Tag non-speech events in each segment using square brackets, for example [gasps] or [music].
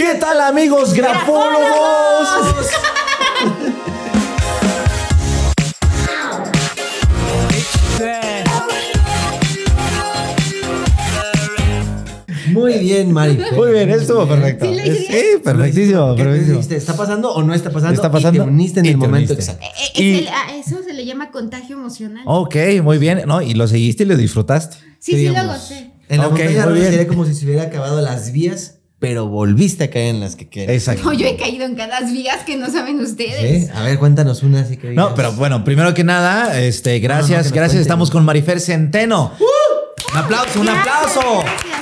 ¿Qué tal amigos grafólogos? Muy bien, Mari. Muy bien, estuvo perfecto. Sí, Sí, perfectísimo. ¿Está pasando o no está pasando? Está pasando Y te uniste en y el te momento uniste. exacto. Eh, eh, Y- es el- a eso se le llama contagio emocional. Ok, muy bien. No, y lo seguiste y lo disfrutaste. sí, sí lo gocé. En la Ok, montaña muy rusa bien. sería como si se hubiera acabado las vías, pero volviste a caer en las que querías. Exacto. No, yo he caído en cada vías que no saben ustedes. ¿Sí? A ver, cuéntanos una así que No, digas. pero bueno, primero que nada, este, gracias, que gracias. cuente. Estamos con Marifer Centeno. Un aplauso, un Gracias, aplauso. gracias.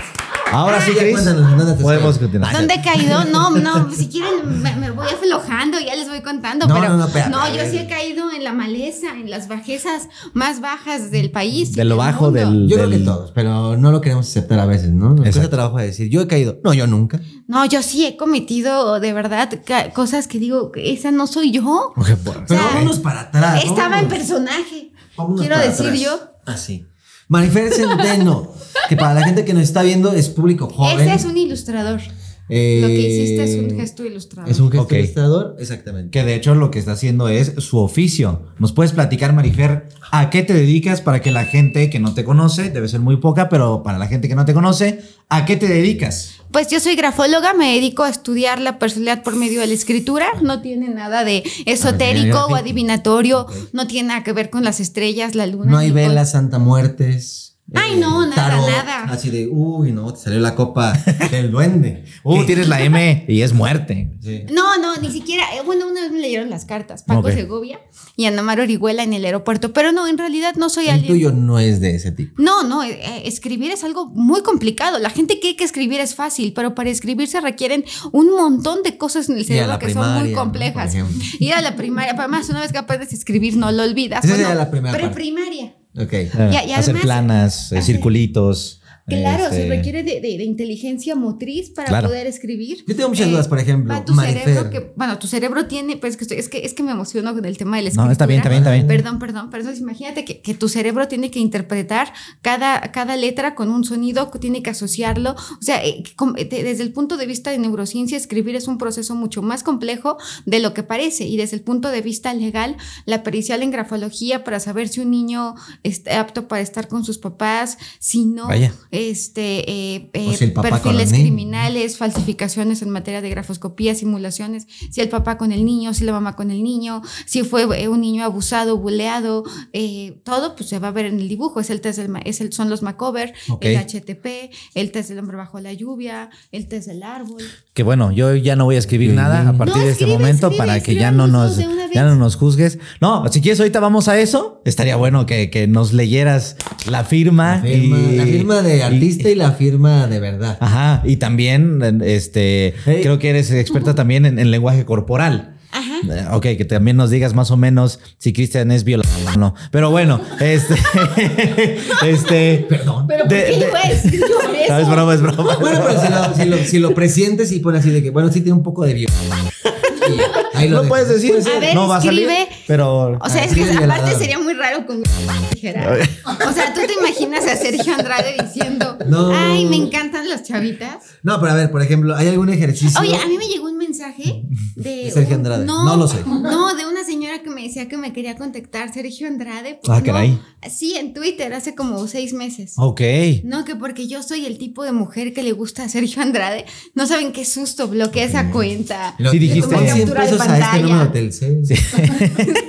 Ahora sí, Cris. cuéntanos, ¿en dónde te Podemos continuar. ¿Dónde he caído? No, no, si quieren me, me voy aflojando, ya les voy contando, No, pero no, no, espérate, a yo sí he caído en la maleza, en las bajezas más bajas del país. De lo del bajo mundo. del- Yo creo que del- todos, pero no lo queremos aceptar a veces, ¿no? Nos cuesta trabajo de decir, yo he caído. No, yo nunca. No, yo sí he cometido de verdad cosas que digo, esa no soy yo. Pero sea, vámonos para atrás. Estaba en vámonos. personaje. Vámonos Quiero para decir atrás. yo. Así. Marifer Centeno, que para la gente que nos está viendo es público joven. Ese es un ilustrador. Eh, Lo que hiciste es un gesto ilustrador. Es un gesto ilustrador, exactamente. Que de hecho lo que está haciendo es su oficio. ¿Nos puedes platicar, Marifer, a qué te dedicas para que la gente que no te conoce, debe ser muy poca, pero para la gente que no te conoce, ¿a qué te dedicas? Pues yo soy grafóloga, me dedico a estudiar la personalidad por medio de la escritura. No tiene nada de esotérico o adivinatorio, no tiene nada que ver con las estrellas, la luna. No hay velas, Santa Muertes. Eh, Ay, no, nada, nada. Así de, uy, no, te salió la copa del duende. [laughs] Uh, ¿Qué? tienes la M y es muerte. Sí. No, no, ni siquiera. eh, Bueno, una vez me leyeron las cartas, Paco. Segovia y Ana Mar Orihuela en el aeropuerto, pero no, en realidad no soy El alguien. tuyo no es de ese tipo. No, no, eh, eh, escribir es algo muy complicado. La gente cree que escribir es fácil, pero para escribir se requieren un montón de cosas en el cerebro que son muy complejas. Ir a la primaria, además, una vez que aprendes a escribir, no lo olvidas. Esa sería la primera parte. Preprimaria. Ok. Y hacer planas, eh, hacer- circulitos. Claro, este, se requiere de, de- de inteligencia motriz para Claro. poder escribir. Yo tengo muchas Eh, dudas, por ejemplo, va tu cerebro que, bueno, tu cerebro tiene, pues que estoy- es que es que me emociono con el tema de la escritura. No, está bien, está bien, está bien. Perdón, perdón, pero entonces imagínate que, que tu cerebro tiene que interpretar cada, cada letra con un sonido, que tiene que asociarlo. O sea, eh, de- desde el punto de vista de neurociencia, escribir es un proceso mucho más complejo de lo que parece. Y desde el punto de vista legal, la pericial en grafología para saber si un niño está apto para estar con sus papás, si no, Vaya. Este, eh, eh, si perfiles criminales, falsificaciones en materia de grafoscopía, simulaciones, si el papá con el niño, si la mamá con el niño, si fue eh, un niño abusado, buleado, eh, todo pues se va a ver en el dibujo. Es el test del, ma- es el, son los Macover, el HTP, el test del hombre bajo la lluvia, el test del árbol. Que bueno, yo ya no voy a escribir nada a partir No, de este escribe, momento escribe, para que ya no nos, ya no nos juzgues. No, si quieres ahorita vamos a eso. Estaría bueno que, que nos leyeras la firma. La firma, y- la firma de artista y, la firma de verdad. Ajá, y también, este, Hey. creo que eres experta también en, en lenguaje corporal. Ajá. Eh, Ok, que también nos digas más o menos si Cristian es violador o no. Pero bueno, [laughs] este, [laughs] este, Perdón. Pero ¿por De- qué de- decir [laughs] yo no, eso? es broma, es broma. Bueno, pero si lo, si lo, si lo presientes y pones así de que, bueno, sí tiene un poco de bio. Ahí lo puedes decir, Puede ser. A ver, no va a salir, escribe. pero O sea, es que aparte sería muy raro con dijera. O sea, tú te imaginas a Sergio Andrade diciendo, No. ay, me encantan las chavitas. No, pero a ver, por ejemplo, ¿hay algún ejercicio? Oye, a mí me llegó un mensaje de. De Sergio un- Andrade. No lo sé. No, de una señora que me decía que me quería contactar, Sergio Andrade. Ah, no, caray. sí, en Twitter hace como seis meses. Ok. No, que porque yo soy el tipo de mujer que le gusta a Sergio Andrade. No saben qué susto, bloquea esa cuenta. Sí dijiste. Pon 100 Captura de pesos a este pantalla. número de Telcel.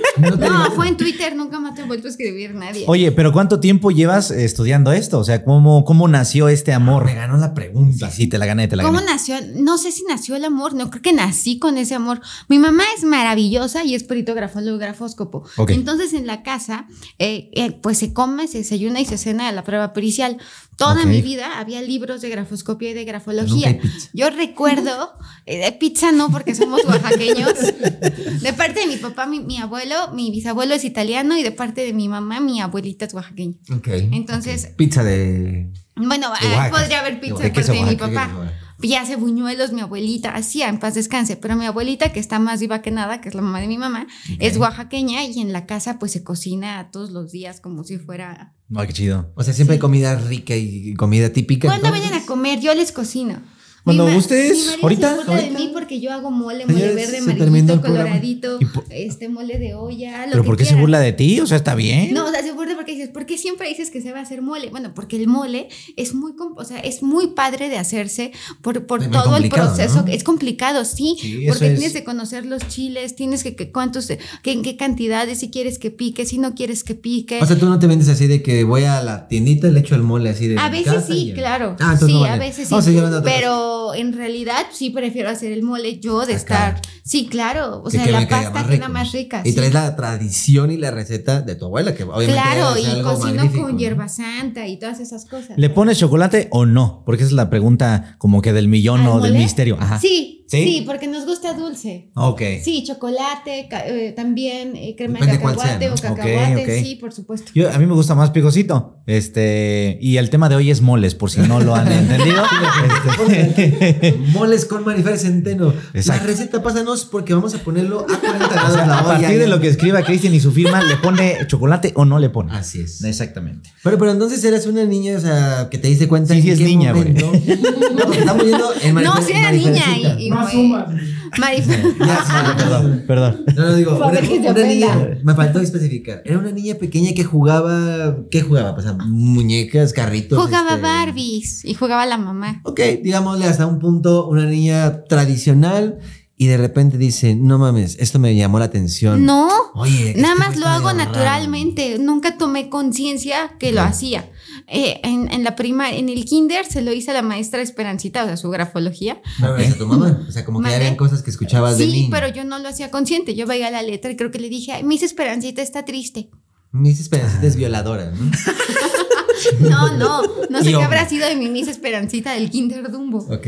[laughs] No, fue en Twitter, nunca más te he vuelto a escribir nadie. Oye, pero ¿cuánto tiempo llevas estudiando esto? O sea, ¿cómo, cómo nació este amor? Me ganó la pregunta. Sí, te la gané, te la ¿Cómo gané. nació? No sé si nació el amor, no creo que nací con ese amor. Mi mamá es maravillosa y es peritógrafo, grafóscopo. Entonces en la casa, eh, eh, pues se come, se desayuna y se cena la prueba pericial. Toda mi vida había libros de grafoscopía y de grafología. Yo recuerdo, eh, de pizza no, porque somos oaxaqueños. [laughs] De parte de mi papá, mi, mi abuelo, mi bisabuelo es italiano y de parte de mi mamá, mi abuelita es oaxaqueña. Ok. Entonces, Pizza de. bueno, De Oaxaca. podría haber pizza De de queso parte de mi papá. queso Oaxaca. Y hace buñuelos mi abuelita, así en paz descanse, pero mi abuelita, que está más viva que nada, que es la mamá de mi mamá, es oaxaqueña y en la casa pues se cocina todos los días como si fuera... Ay, qué chido. O sea, siempre hay comida rica y comida típica. Cuando entonces- vayan a comer, yo les cocino. Cuando Mi ma- gustes, mi ahorita, Se burla ahorita. de mí porque yo hago mole, mole verde, programa. coloradito, este mole de olla, lo ¿Pero que por qué se burla de ti? O sea, está bien. No, o sea, se burla porque dices, ¿por qué siempre dices que se va a hacer mole? Bueno, porque el mole es muy, o sea, es muy padre de hacerse por, por Es todo el proceso. ¿no? Es complicado, sí, Sí, eso porque es- tienes que conocer los chiles, tienes que, que cuántos, que, en qué cantidades, si quieres que pique, si no quieres que pique. O sea, tú no te vendes así de que voy a la tiendita y le echo el mole así de. A mi veces casa sí, claro. Ah, entonces sí, no a veces sí. Vamos a seguir hablando de otra Pero en realidad sí prefiero hacer el mole yo de Acá. estar. Sí, claro. O Que- sea, que la pasta queda más rica. Y sí. traes la tradición y la receta de tu abuela, que obviamente Claro, y algo cocino con ¿no? hierba santa y todas esas cosas. ¿Le pones chocolate o no? Porque esa es la pregunta como que del millón ¿Al o del misterio. Ajá. Sí, ¿Sí? sí, porque nos gusta dulce. Ok. Sí, chocolate, eh, también eh, crema Depende de cacahuate sea, ¿no? o cacahuate, sí, por supuesto. Yo, a mí me gusta más picosito. Este, y el tema de hoy es moles, por si no lo han [laughs] entendido. Este, Moles con Marifer Centeno. Exacto. La receta, pásanos porque vamos a ponerlo a 40 grados o sea, la a partir de lo que escriba Cristian y su firma, ¿le pone chocolate o no le pone? Así es. Exactamente. Pero, pero entonces eras una niña, o sea, que te diste cuenta Sí, en sí es qué niña, güey. No, porque estamos yendo en [laughs] No, sí era niña y, y Más sumas. Perdón, perdón. No, no digo, una, una niña, me faltó especificar. Era una niña pequeña que jugaba, ¿qué jugaba? Pues, muñecas, carritos. Jugaba este, Barbies y jugaba la mamá. Ok, digámosle hasta un punto, una niña tradicional y de repente dice, no mames, esto me llamó la atención. No, Oye, nada más lo hago raro. naturalmente. Nunca tomé conciencia que lo hacía. Eh, en, en la prima, en el kinder se lo hice a la maestra Esperancita, o sea, su grafología. No, no, tu mamá. O sea, como que ¿Mande? habían cosas que escuchabas de Sí, niño. pero yo no lo hacía consciente. Yo veía la letra y creo que le dije, Ay, Miss Esperancita está triste. Miss Esperancita es violadora, [laughs] ¿no? No, no, [laughs] no sé qué habrá sido de mi Miss Esperancita del kinder Dumbo. Ok.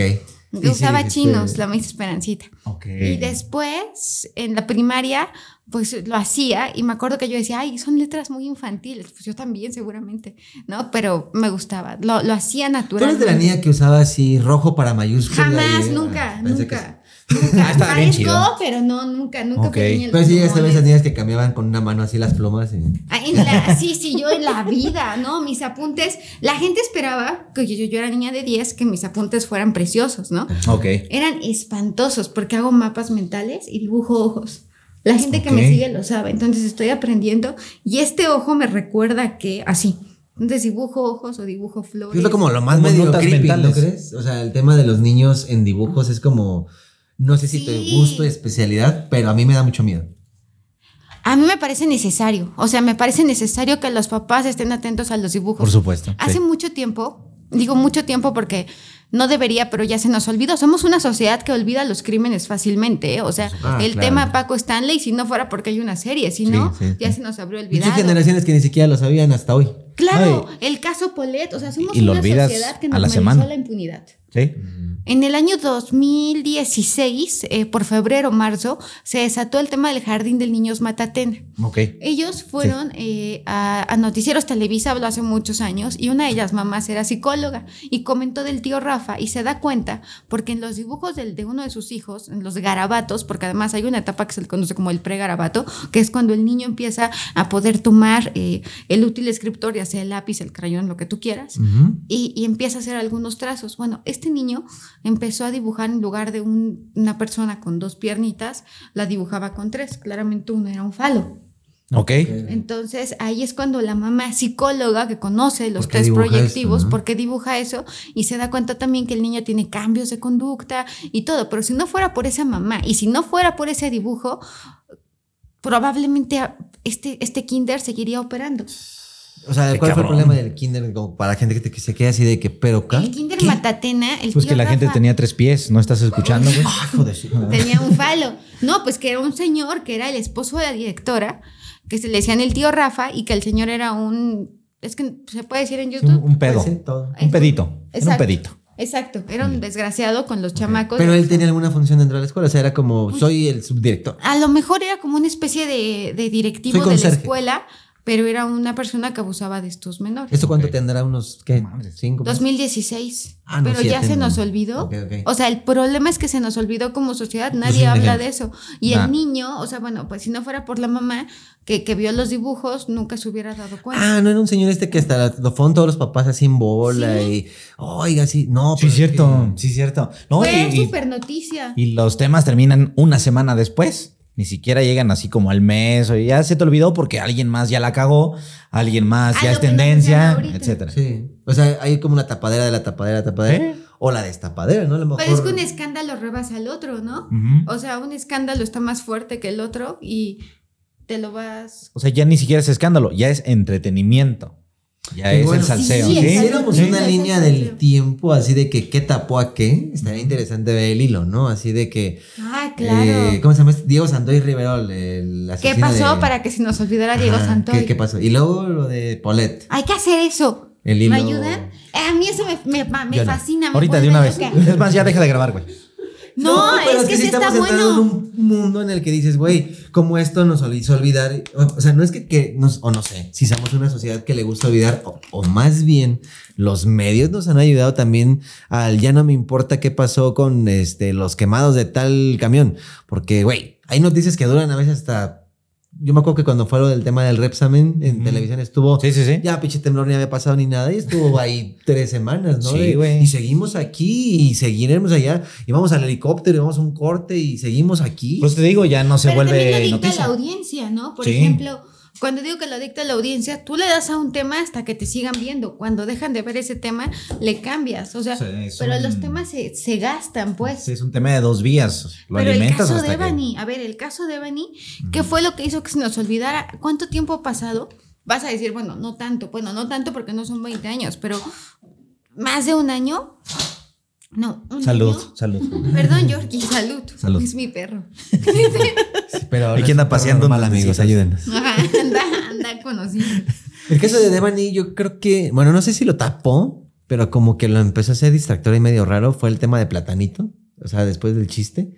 Yo usaba chinos, la Miss Esperancita. Y después, en la primaria, pues lo hacía y me acuerdo que yo decía, ay, son letras muy infantiles. Pues yo también, seguramente, ¿no? Pero me gustaba, lo, lo hacía ¿Tú eres de la niña que usaba así rojo para mayúscula? Jamás, y- nunca, Ah, que nunca. Ah, estaba bien Parezco, chido. pero no, nunca, nunca Ok. fui los sí, esta vez esas niñas que cambiaban con una mano así las plumas. Y... Ah, en la- sí, sí, yo en la vida, ¿no? Mis apuntes, la gente esperaba, que yo, yo era niña de 10, que mis apuntes fueran preciosos, ¿no? Ok. Eran espantosos porque hago mapas mentales y dibujo ojos. La gente que me sigue lo sabe, entonces estoy aprendiendo y este ojo me recuerda que así. Entonces dibujo ojos o dibujo flores. Es lo como lo más Como medio creepy, ¿no crees? O sea, el tema de los niños en dibujos es como, no sé si te Sí. gusto especialidad, pero a mí me da mucho miedo. A mí me parece necesario, o sea, me parece necesario que los papás estén atentos a los dibujos. Por supuesto. Hace sí. mucho tiempo, digo mucho tiempo porque no debería, pero ya se nos olvidó. Somos una sociedad que olvida los crímenes fácilmente. ¿eh? O sea, Ah, el claro. tema Paco Stanley, si no fuera porque hay una serie, si no, sí, ya sí. se nos habría Y hay olvidado. generaciones que ni siquiera lo sabían hasta hoy. Claro, el caso Polet, o sea, somos Y una sociedad que a la semana. la impunidad. Sí. En el año 2016, eh, por febrero o marzo, se desató el tema del Jardín del Niños Matatena. Ok. Ellos fueron eh, a, a Noticieros Televisa, habló hace muchos años, y una de ellas mamás era psicóloga y comentó del tío Rafa y se da cuenta porque en los dibujos del- de uno de sus hijos, en los garabatos, porque además hay una etapa que se le conoce como el pregarabato, que es cuando el niño empieza a poder tomar eh, el útil escritor, ya sea el lápiz, el crayón, lo que tú quieras, y, y empieza a hacer algunos trazos. Bueno, este niño empezó a dibujar en lugar de un- una persona con dos piernitas, la dibujaba con tres. Claramente uno era un falo. Ok. Entonces ahí es cuando la mamá psicóloga que conoce los ¿Por qué test proyectivos, eso, no? porque dibuja eso y se da cuenta también que el niño tiene cambios de conducta y todo. Pero si no fuera por esa mamá y si no fuera por ese dibujo, probablemente este, este kinder seguiría operando. O sea, Qué ¿cuál fue el problema del kinder como para la gente que, te- que se queda así de que, pero ¿qué? El kinder Matatena, el Pues tío que la gente tenía tres pies, ¿no estás escuchando, güey? Tenía un falo. No, pues que era un señor que era el esposo de la directora, que se le decían el tío Rafa y que el señor era un, es que se puede decir en YouTube. un pedo. Todo. Un pedito. Era un pedito. Exacto, era un desgraciado con los chamacos. Pero él tenía alguna función dentro de la escuela, o sea, era como, soy el subdirector. A lo mejor era como una especie de, de directivo de la escuela, pero era una persona que abusaba de estos menores. ¿Esto cuánto tendrá? ¿Unos qué? ¿Cinco? 2016. Ah, no, pero sí, ya se nos olvidó. O sea, el problema es que se nos olvidó como sociedad, nadie habla de eso. Y Nah. el niño, o sea, bueno, pues si no fuera por la mamá que, que vio los dibujos, nunca se hubiera dado cuenta. Ah, no era un señor este que hasta lo fueron todos los papás así en bola Sí. y. Oiga, sí. No, Sí, pero es cierto, que- sí, cierto. No, Fue súper noticia. y los temas terminan una semana después. Ni siquiera llegan así como al mes o ya se te olvidó porque alguien más ya la cagó, alguien más Ah, ya es tendencia, etcétera. Sí. O sea, hay como una tapadera de la tapadera, tapadera. ¿Eh? O la destapadera, ¿no? A lo mejor. Pero es que un escándalo rebasa al otro, ¿no? O sea, un escándalo está más fuerte que el otro y te lo vas. O sea, ya ni siquiera es escándalo, ya es entretenimiento. Ya es bueno, el salseo. sí, ¿sí? hiciéramos una Sí. línea del tiempo así de que qué tapó a qué, estaría interesante ver el hilo, ¿no? Así de que. Ah, claro. eh, ¿Cómo se llama? Diego Sandoy Rivero, el, el ¿Qué asesino pasó de- para que se nos olvidara Diego Ajá, Santoy? ¿qué, qué pasó? Y luego lo de Polet. Hay que hacer eso. El hilo. ¿Me ayudan? Eh, A mí eso me, me, no. fascina. me Ahorita de una vez. loca. Es más, ya deja de grabar, güey. No, pero es que sí sí está estamos entrando bueno. en un mundo en el que dices, güey, como esto nos hizo olvidar. O, o sea, no es que, que nos, o no sé, si somos una sociedad que le gusta olvidar, o, o más bien los medios nos han ayudado también al ya no me importa qué pasó con este, los quemados de tal camión. Porque, güey, hay noticias que duran a veces hasta. Yo me acuerdo que cuando fue lo del tema del Repsamen en televisión estuvo. Sí, sí, sí. Ya, pinche temblor ni había pasado ni nada y estuvo [laughs] ahí tres semanas, ¿no? Sí, güey. Y seguimos aquí y seguiremos allá y vamos al helicóptero y vamos a un corte y seguimos aquí. Pues te digo, ya no se Pero también lo vuelve dicta noticia. la audiencia, ¿no? Por Sí. ejemplo, cuando digo que lo dicta la audiencia, tú le das a un tema hasta que te sigan viendo. Cuando dejan de ver ese tema, le cambias. O sea, Sí, pero los temas se, se gastan, pues. Sí, es un tema de dos vías. Lo Pero el alimentas caso hasta de que- Bani, a ver, el caso de Bani, ¿qué fue lo que hizo que se nos olvidara? ¿Cuánto tiempo ha pasado? Vas a decir, bueno, no tanto, bueno, no tanto porque no son 20 años, pero más de un año. No, un Salud, año. salud. Perdón, Georgie, salud. Salud. Es mi perro. [laughs] pero ahora Aquí anda paseando mal, amigos, ayúdenos. Anda, anda conocido. El caso de Devani, yo creo que, bueno, no sé si lo tapó, pero como que lo empezó a hacer distractor y medio raro fue el tema de Platanito. O sea, después del chiste.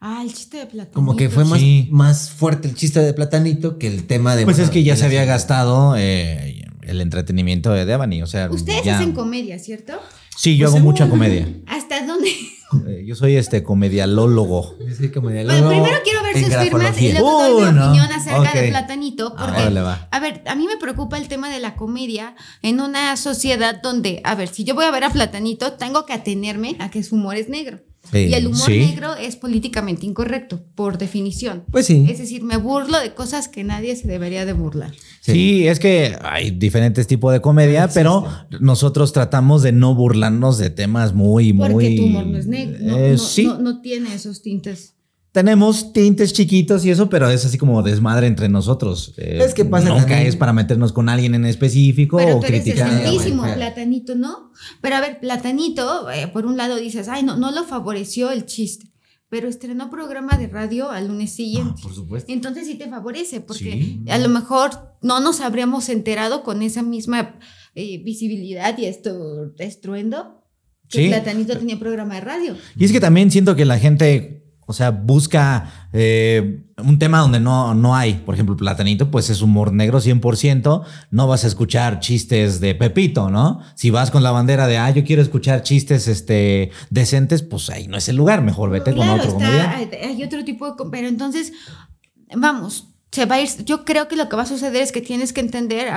Ah, el chiste de Platanito. Como que fue más, Sí. más fuerte el chiste de Platanito que el tema de. Pues bueno, es que ya se había gastado eh, el entretenimiento de Devani. O sea, Ustedes ya- hacen comedia, ¿cierto? Sí, yo Pues hago mucha comedia. ¿Hasta dónde? [laughs] Eh, Yo soy este comedialólogo. Yo soy Bueno, primero quiero ver sus firmas y luego doy mi Uh, no. opinión acerca de Platanito. Ah, Porque, a ver, a mí me preocupa el tema de la comedia en una sociedad donde, a ver, si yo voy a ver a Platanito, tengo que atenerme a que su humor es negro. Sí. Y el humor Sí. negro es políticamente incorrecto, por definición. Pues sí. Es decir, me burlo de cosas que nadie se debería de burlar. Sí. Sí. es que hay diferentes tipos de comedia, Existe. pero nosotros tratamos de no burlarnos de temas muy, muy. Porque tu humor no es negro. No, Eh, no- sí, no- no tiene esos tintes. tenemos tintes chiquitos y eso, pero es así como desmadre entre nosotros. Eh, Es que pasa Nunca también- es para meternos con alguien en específico Pero o tú eres criticar. Platanito, ¿no? Pero a ver, Platanito, eh, por un lado dices, ay, no, no lo favoreció el chiste, pero estrenó programa de radio al lunes siguiente. Ah, por supuesto. Entonces sí te favorece, porque Sí. a lo mejor no nos habríamos enterado con esa misma eh, visibilidad y esto estruendo que Sí. Platanito tenía programa de radio. Y es que también siento que la gente, o sea, busca eh, un tema donde no, no hay. Por ejemplo, Platanito, pues es humor negro 100%. No vas a escuchar chistes de Pepito, ¿no? Si vas con la bandera de, ah, yo quiero escuchar chistes este, decentes, pues ahí no es el lugar. Mejor vete con Claro, otro está- hay otro tipo de... Pero entonces, vamos, se va a ir... Yo creo que lo que va a suceder es que tienes que entender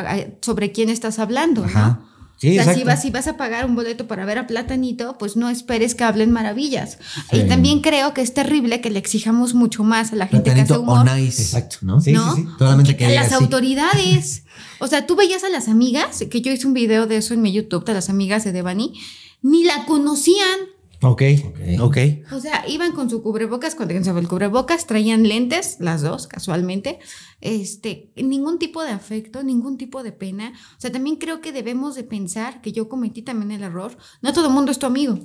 sobre quién estás hablando, Ajá. ¿no? Sí, o sea, si vas, si vas a pagar un boleto para ver a Platanito, pues no esperes que hablen maravillas. Sí. Y también creo que es terrible que le exijamos mucho más a la gente que hace Platanito humor. Exacto. ¿No? Sí, ¿no? sí, sí. Solamente que a diga las así. autoridades. O sea, tú veías a las amigas, que yo hice un video de eso en mi YouTube, de las amigas de Devani, ni la conocían. Ok, Ok. ok. O sea, iban con su cubrebocas, cuando se el cubrebocas, traían lentes, las dos, casualmente. Este, ningún tipo de afecto, ningún tipo de pena. O sea, también creo que debemos de pensar que yo cometí también el error. No todo el mundo es tu amigo.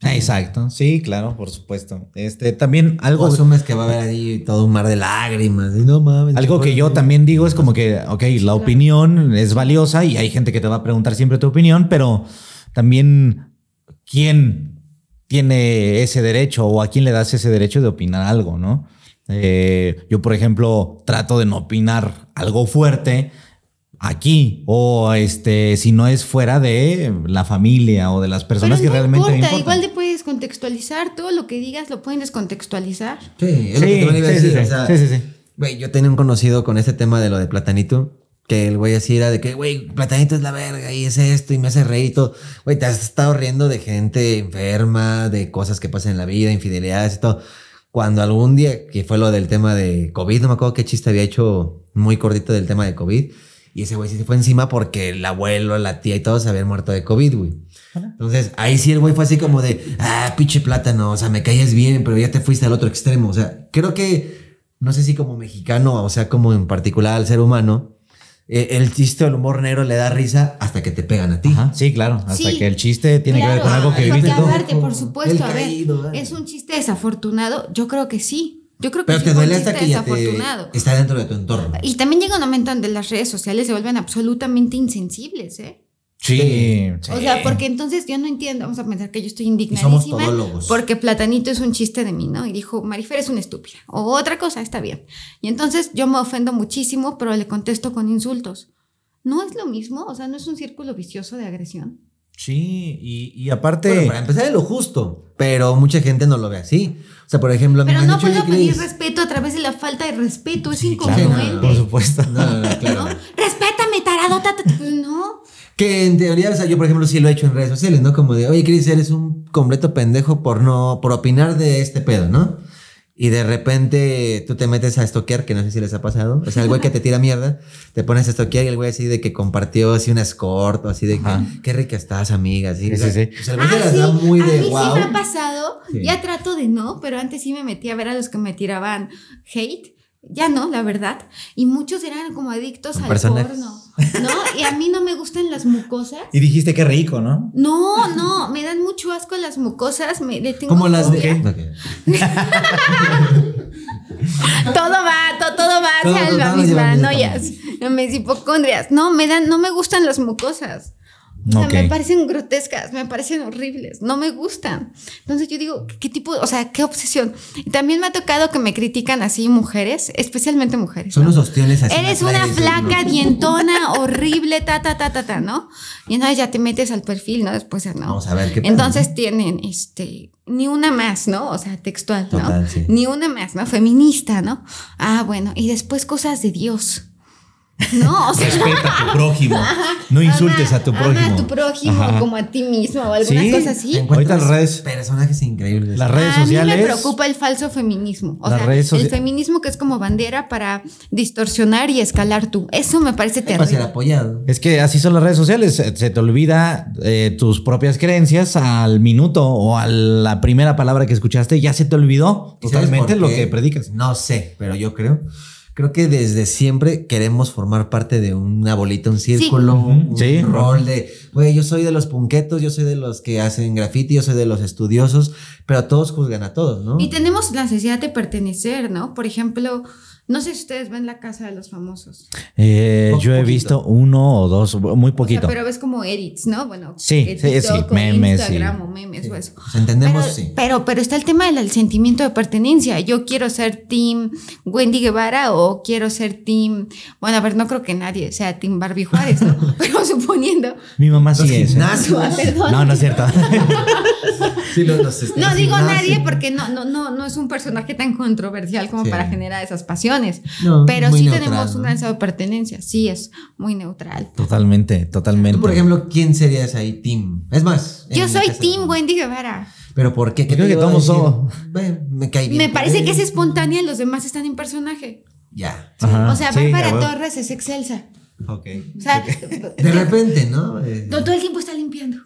Exacto. Sí, claro, por supuesto. Este, también algo. O asumes que va a haber ahí todo un mar de lágrimas. Y no mames. Algo que yo también digo es como que, ok, la opinión es valiosa y hay gente que te va a preguntar siempre tu opinión, pero también quién tiene ese derecho o a quién le das ese derecho de opinar algo, ¿no? Eh, yo, por ejemplo, trato de no opinar algo fuerte aquí o este si no es fuera de la familia o de las personas Pero que no realmente me importa, importan. igual te puedes contextualizar, todo lo que digas lo pueden descontextualizar. Sí, es Sí, lo que también iba a sí, sí, decir. sí. o sea, Sí, sí, sí. Güey, yo tenía un conocido con este tema de lo de Platanito. Que el güey así era de que, güey, Platanito es la verga y es esto y me hace reír y todo. Güey, te has estado riendo de gente enferma, de cosas que pasan en la vida, infidelidades y todo. Cuando algún día, que fue lo del tema de COVID, no me acuerdo qué chiste había hecho muy cortito del tema de COVID. Y ese güey sí se fue encima porque el abuelo, la tía y todos se habían muerto de COVID, güey. Entonces, ahí sí el güey fue así como de, ah, pinche plátano, o sea, me caías bien, pero ya te fuiste al otro extremo. O sea, creo que, no sé si como mexicano, o sea, como en particular al ser humano, el chiste o el humor negro le da risa hasta que te pegan a ti. Ajá, sí, claro. Hasta Sí, que el chiste tiene que ver con algo que porque viviste tú. aparte, por El supuesto, a ver, caído, ¿eh? es un chiste desafortunado, yo creo que sí. Yo creo que Pero sí te fue un duele hasta chiste que ya te desafortunado. está dentro de tu entorno. Y también llega un momento donde las redes sociales se vuelven absolutamente insensibles, ¿eh? Sí, sí. O sea, porque entonces yo no entiendo, vamos a pensar que yo estoy somos indignadísima todólogos. porque Platanito es un chiste de mí, ¿no? Y dijo, Marifer es una estúpida. O otra cosa, está bien. Y entonces yo me ofendo muchísimo, pero le contesto con insultos. ¿No es lo mismo? O sea, ¿no es un círculo vicioso de agresión? Sí, y, y aparte. Bueno, para empezar es lo justo, pero mucha gente no lo ve así. O sea, por ejemplo, a mí Pero no puedo "Oye, pedir Cris". respeto a través de la falta de respeto, es Sí, claro, incongruente. por supuesto. No, no, no, claro. ¿no? Respétame, tarado, ta, ta, ta. Pues no. Que en teoría, o sea, yo por ejemplo sí lo he hecho en redes sociales, ¿no? Como de, oye, Chris, eres un completo pendejo por no, por opinar de este pedo, ¿no? Y de repente tú te metes a estoquear, que no sé si les ha pasado. O sea, el güey que te tira mierda, te pones a estoquear y el güey así de que compartió así un escort o así de que, qué rica estás, amiga. Así, Sí, o sea, sí, sí. pues el güey se Ah, las sí, da muy a de mí wow. sí me ha pasado. Sí. Ya trato de no, pero antes sí me metí a ver a los que me tiraban hate. Ya no, la verdad. Y muchos eran como adictos al personajes. porno. ¿No? Y a mí no me gustan las mucosas. Y dijiste que rico, ¿no? No, no, me dan mucho asco las mucosas. Me, le tengo Como las de... [laughs] Todo va, to- todo va Todo- hacia todo las va mis paranoias, mis hipocondrias. No, me dan, no me gustan las mucosas. O sea, me parecen grotescas, me parecen horribles, no me gustan. Entonces yo digo, ¿qué tipo, o sea, qué obsesión? Y también me ha tocado que me critican así mujeres, especialmente mujeres. Son ¿no? unos ostiones así. Eres una flaca, no. dientona, horrible, ta, ta, ta, ta, ta, ¿no? Y entonces ya te metes al perfil, ¿no? Después, ¿no? Vamos a ver qué pedo, Entonces tienen, este, ni una más, ¿no? O sea, textual, ¿no? Total, sí. Ni una más, ¿no? Feminista, ¿no? Ah, bueno, y después cosas de Dios. No, o sea, Respeta a tu prójimo. No insultes ama- a tu ama prójimo. a tu prójimo Ajá. como a ti mismo o alguna Sí, cosa así. Ahorita las redes- Personajes increíbles. Las redes a mí sociales. me preocupa el falso feminismo. O Las sea, el feminismo que es como bandera para distorsionar y escalar tú. Eso me parece Para ser terrible. apoyado. Es que así son las redes sociales. Se te olvida eh, tus propias creencias al minuto o a la primera palabra que escuchaste. Ya se te olvidó ¿Y sabes totalmente lo que predicas. No sé, pero yo creo. Creo que desde siempre queremos formar parte de una bolita, un círculo, un sí. rol de, güey, yo soy de los punquetos, yo soy de los que hacen graffiti, yo soy de los estudiosos, pero todos juzgan a todos, ¿no? Y tenemos la necesidad de pertenecer, ¿no? Por ejemplo, no sé si ustedes ven la casa de los famosos. Eh, yo he poquito. visto uno o dos, muy O sea, poquito. pero ves como edits, ¿no? Bueno, Sí, sí, sí, memes, Instagram sí. o memes o eso. Pues entendemos, pero, sí. pero, pero está el tema del sentimiento de pertenencia. Yo quiero ser team Wendy Guevara o quiero ser team. Bueno, a ver, no creo que nadie sea team Barbie Juárez, ¿no? [laughs] pero suponiendo. Mi mamá Los sí es. ¿eh? [laughs] No, no es cierto. [laughs] Sí, los- los- No los digo nadie porque no, no, no, no es un personaje tan controversial como Sí. para generar esas pasiones. No, pero sí neutral, tenemos ¿no? un de pertenencia. Sí, es muy neutral. totalmente, totalmente. Tú, por ejemplo, ¿quién serías ahí, Tim? Es más. Yo soy de- Wendy Guevara. ¿Pero por qué? ¿Qué Creo que todos somos. "Ve, me cae bien. Me parece que es Ve"? espontánea y los demás están en personaje. Ya. Ajá, o sea, sí, Bárbara. Torres es excelsa. Ok. O sea, [laughs] De repente, ¿no? Eh, todo, todo el tiempo está limpiando.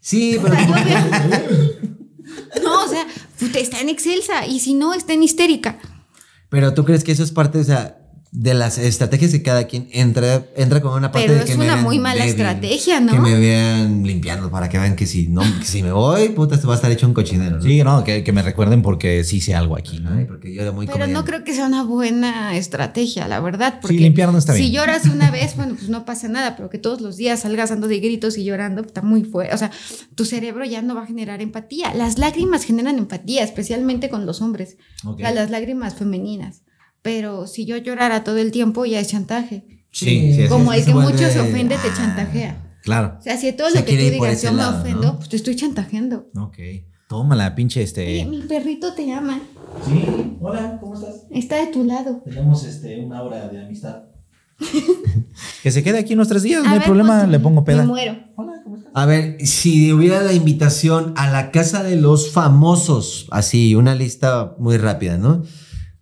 Sí, O pero. sea, yo veo- [laughs] No, o sea, está en excelsa y si no, está en histérica. Pero tú crees que eso es parte, o sea, de las estrategias que cada quien entra, entra con una parte Pero de que es me una vean muy mala débil, estrategia, ¿no? Que me vean limpiando para que vean que si no, que si me voy, puta, esto va a estar hecho un cochinero. ¿no? Sí, no, que, que me recuerden porque sí sé algo aquí, ¿no? Ay, porque yo era muy Pero no creo que sea una buena estrategia, la verdad. Porque limpiar no está Si bien. lloras una vez, bueno, pues no pasa nada, pero que todos los días salgas dando de gritos y llorando, está muy fuerte. O sea, tu cerebro ya no va a generar empatía. Las lágrimas generan empatía, especialmente con los hombres. O sea, las lágrimas femeninas. Pero si yo llorara todo el tiempo, ya es chantaje. Sí, sí, Como sí, el que vuelve- mucho se ofende, te Ah, chantajea. Claro. O sea, si a todo Se lo que tú digas yo me lado, ofendo, ¿no? pues te estoy chantajeando. Ok. Tómala, pinche Oye, este. mi perrito te ama. Sí. Hola, ¿cómo estás? Está de tu lado. Tenemos este, una hora de amistad. [laughs] que se quede aquí unos tres días, A no hay ver, problema, pues, le pongo peda. Me muero. A ver, si hubiera la invitación a la casa de los famosos, así, una lista muy rápida, ¿no?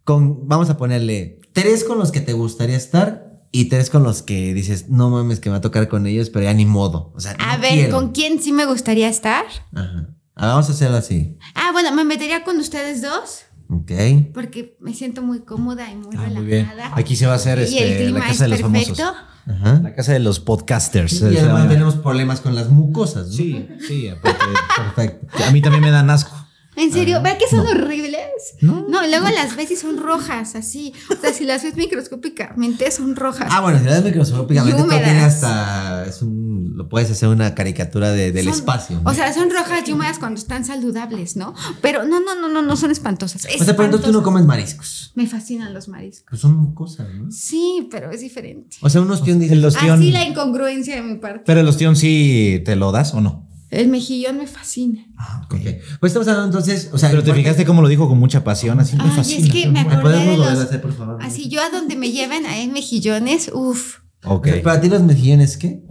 Con, vamos a ponerle tres con los que te gustaría estar y tres con los que dices, no mames, que me va a tocar con ellos, pero ya ni modo. O sea, A no ver, quiero. ¿con quién sí me gustaría estar? Ajá. Ah, vamos a hacerlo así. Ah, bueno, me metería con ustedes dos Ok. porque me siento muy cómoda y muy Ah, relajada. muy bien. Aquí se va a hacer y el este, clima la casa es de los perfecto. famosos. Ajá. La casa de los podcasters. Y además tenemos problemas con las mucosas, ¿no? Sí, sí, aparte. [laughs] Perfecto. a mí también me dan asco. ¿En serio? ¿Ve que son horribles? No. No, luego las ves y son rojas, así. O sea, si las ves microscópicamente, son rojas. Ah, bueno, si la ves microscópicamente, tiene húmedas. hasta. Es un, lo puedes hacer una caricatura de- del Son- espacio. ¿no? O sea, son rojas y húmedas cuando están saludables, ¿no? Pero no, no, no, no, no son espantosas. O sea, pero entonces tú no comes mariscos. Me fascinan los mariscos. Pues son mucosas, ¿no? Sí, pero es diferente. O sea, unos tíos dicen. Ostión. Así la incongruencia de mi parte. Pero el ostión sí te lo das o no. El mejillón me fascina. Ah, Ok. Pues estamos hablando entonces. O sea, Pero te fijaste cómo lo dijo con mucha pasión, así me Ay, fascina. es que me ¿Me acordé de los... hacer, por favor? Así yo a donde me lleven hay mejillones, uff, Ok. Para ti los mejillones, ¿qué?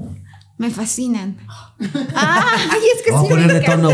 me fascinan. [gasps] Ay, es que Vamos sí a me ponerle tono.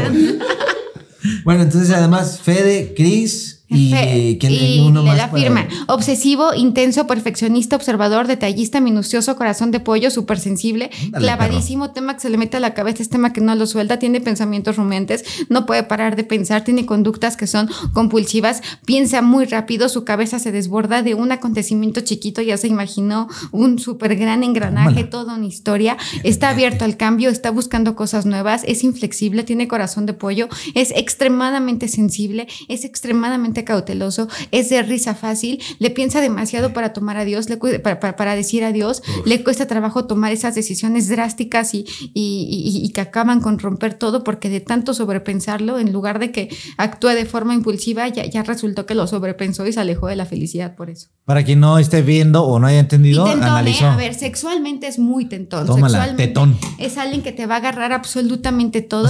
Bueno, entonces además, Fede, Chris y. Fe- ¿quién y uno le más? la para- firma. Obsesivo, intenso, perfeccionista, observador, detallista, minucioso, corazón de pollo, súper sensible, clavadísimo, tema que se le mete a la cabeza, es tema que no lo suelta, tiene pensamientos rumiantes, no puede parar de pensar, tiene conductas que son compulsivas, piensa muy rápido, su cabeza se desborda de un acontecimiento chiquito, ya se imaginó un súper gran engranaje, toda una historia, está abierto al cambio, está buscando cosas nuevas, es inflexible, tiene corazón de pollo, es extremadamente sensible, es extremadamente cauteloso, es de risa fácil, le piensa demasiado para tomar a Dios, le para, para- para decir adiós, le cuesta trabajo tomar esas decisiones drásticas y, y- y- y que acaban con romper todo porque de tanto sobrepensarlo, en lugar de que actúe de forma impulsiva, ya, ya resultó que lo sobrepensó y se alejó de la felicidad por eso. Para quien no esté viendo o no haya entendido, Y tentón, ¿eh? analizó. A ver, sexualmente es muy tentón. Tómala, sexualmente tetón. Es alguien que te va a agarrar absolutamente todo.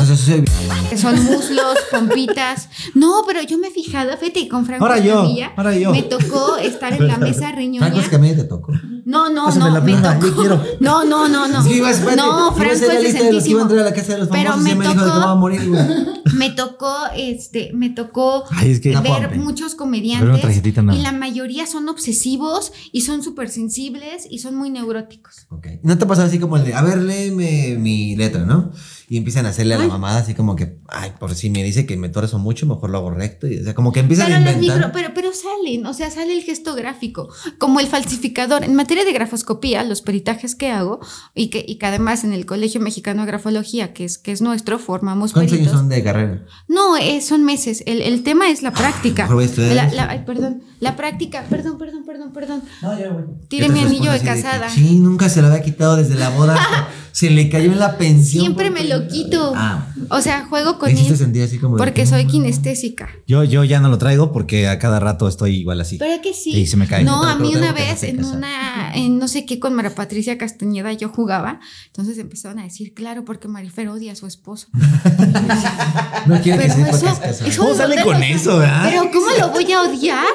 Que son muslos, [laughs] pompitas. No, pero yo me he fijado, fíjate, que con Franco Ahora yo, Escamilla ahora yo. me tocó estar en la mesa riñoña. Franco Escamilla te tocó. No, no, Pásame no, me tocó. quiero. No, no, no, no. Espérate, no, iba a Franco es lista de los que iba a decentísimo. entrar a la casa de los Pero famosos y me tocó- va a morir, güey. [laughs] Me tocó, este, me tocó Ay, es que- ver muchos comediantes no. y la mayoría son obsesivos y son súper sensibles y son muy neuróticos. Ok. ¿No te pasa así como el de, a ver, léeme mi letra, ¿no? Y empiezan a hacerle a la mamada así como que, ay, por si me dice que me torzo mucho, mejor lo hago recto. Y, o sea, como que empiezan Pero, a las inventar. micro- pero, pero salen, o sea, sale el gesto gráfico, como el falsificador. En materia de grafoscopía, los peritajes que hago, y que, y que además en el Colegio Mexicano de Grafología, que es, que es nuestro, formamos ¿Cuántos años peritos. son de carrera? No, eh, son meses. El, el tema es la práctica. mejor voy a estudiar La- la- ay, perdón. La práctica. Perdón, perdón, perdón, perdón. No, ya, güey. Tire mi anillo de así casada. que, Sí, nunca se lo había quitado desde la boda. [laughs] se le cayó en la pensión. Siempre me lo quito. Ah, O sea, juego con él sentir así como. porque que, soy kinestésica. Yo, yo ya no lo traigo porque a cada rato estoy igual así. Pero que sí. Sí, se me cae. No, a mí una vez en una, en no sé qué con María Patricia Castañeda yo jugaba, entonces empezaron a decir, claro, porque Marifer odia a su esposo. [laughs] No quiero que Pero sepa que es eso ¿Cómo sale con lo- eso, verdad? Pero ¿cómo lo voy a odiar?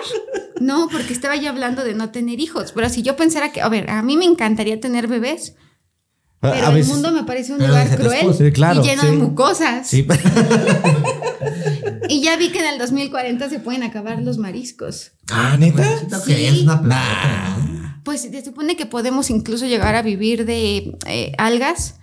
No, porque estaba ya hablando de no tener hijos. Pero si yo pensara que, a ver, a mí me encantaría tener bebés, pero a el veces- mundo me parece un Pero lugar cruel esposo. Sí, claro, y lleno sí. de mucosas. Sí, [laughs] Y ya vi que en el 2040 se pueden acabar los mariscos. Ah, ¿neta? Sí. es una. Pues se supone que podemos incluso llegar a vivir de eh, algas.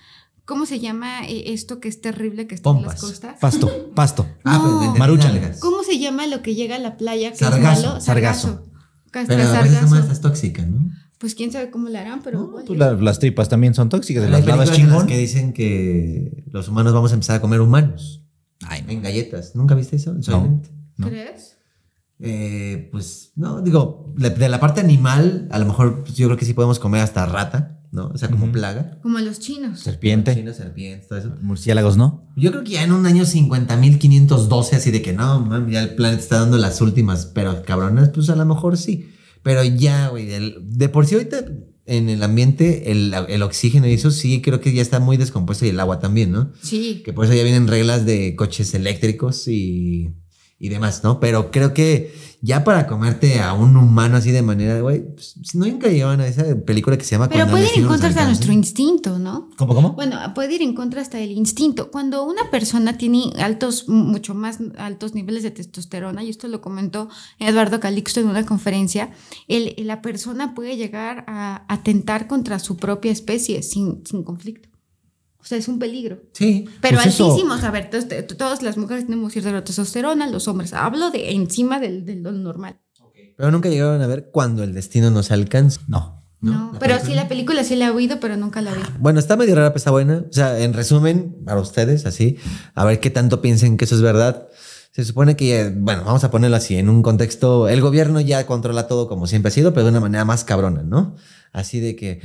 ¿Cómo se llama eh, esto que es terrible que está en las costas? Pasto, [laughs] pasto. Ah, No. pero Maruchan. ¿Cómo se llama lo que llega a la playa que Sargazo, es malo? sargazo. Castra Pero a veces sargazo. más es tóxica, ¿no? Pues quién sabe cómo la harán, pero No, pues la- las tripas también son tóxicas. Las lavas chingón. que dicen que los humanos vamos a empezar a comer humanos. Ay, no. En galletas. ¿Nunca viste eso? En Soylent? no. ¿Crees? Eh, pues no, digo, de la parte animal, a lo mejor pues, yo creo que sí podemos comer hasta rata, ¿no? O sea, como plaga. Como los chinos. Serpiente. Chino, serpiente, todo eso. Murciélagos, ¿no? Yo creo que ya en un año 50.512, así de que no, mami, ya el planeta está dando las últimas, pero cabronas, pues a lo mejor sí. Pero ya, güey, de por sí ahorita en el ambiente, el, el oxígeno y eso sí creo que ya está muy descompuesto y el agua también, ¿no? Sí. Que por eso ya vienen reglas de coches eléctricos y, y demás, ¿no? Pero creo que ya para comerte a un humano así de manera, güey, pues, nunca llegaban a esa película que se llama Pero Cuando puede ir en contra hasta nuestro instinto, ¿no? ¿Cómo, cómo? Bueno, puede ir en contra hasta el instinto. Cuando una persona tiene altos, mucho más altos niveles de testosterona, y esto lo comentó Eduardo Calixto en una conferencia, el- la persona puede llegar a atentar contra su propia especie sin, sin conflicto. O sea, es un peligro. Sí. Pero Pues eso- altísimos, a ver, todas las mujeres tenemos cierta testosterona, los hombres, hablo de encima del, del normal. Pero nunca llegaron a ver cuando el destino nos alcanza. No. No, ¿La pero película? sí, la película sí la he oído, pero nunca la vi. Bueno, está medio rara, pero está buena. O sea, en resumen, para ustedes, así, a ver qué tanto piensen que eso es verdad. Se supone que, bueno, vamos a ponerlo así, en un contexto, el gobierno ya controla todo como siempre ha sido, pero de una manera más cabrona, ¿no? Así de que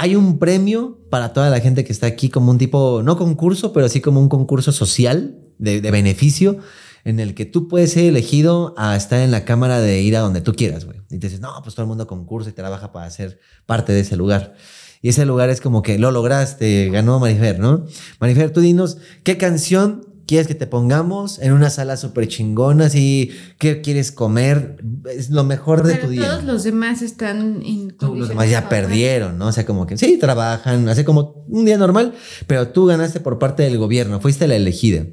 hay un premio para toda la gente que está aquí como un tipo, no concurso, pero sí como un concurso social de, beneficio en el que tú puedes ser elegido a estar en la cámara de ir a donde tú quieras, güey. Y te dices, no, pues todo el mundo concursa y te la baja para ser parte de ese lugar. Y ese lugar es como que lo lograste, ganó Marifer, ¿no? Marifer, tú dinos, ¿qué canción quieres que te pongamos en una sala súper chingona? Así, ¿qué quieres comer? Es lo mejor de Pero tu día. todos los demás están en Los demás ya perdieron, ¿no? O sea, como que sí, trabajan, hace como un día normal, pero tú ganaste por parte del gobierno, fuiste la elegida.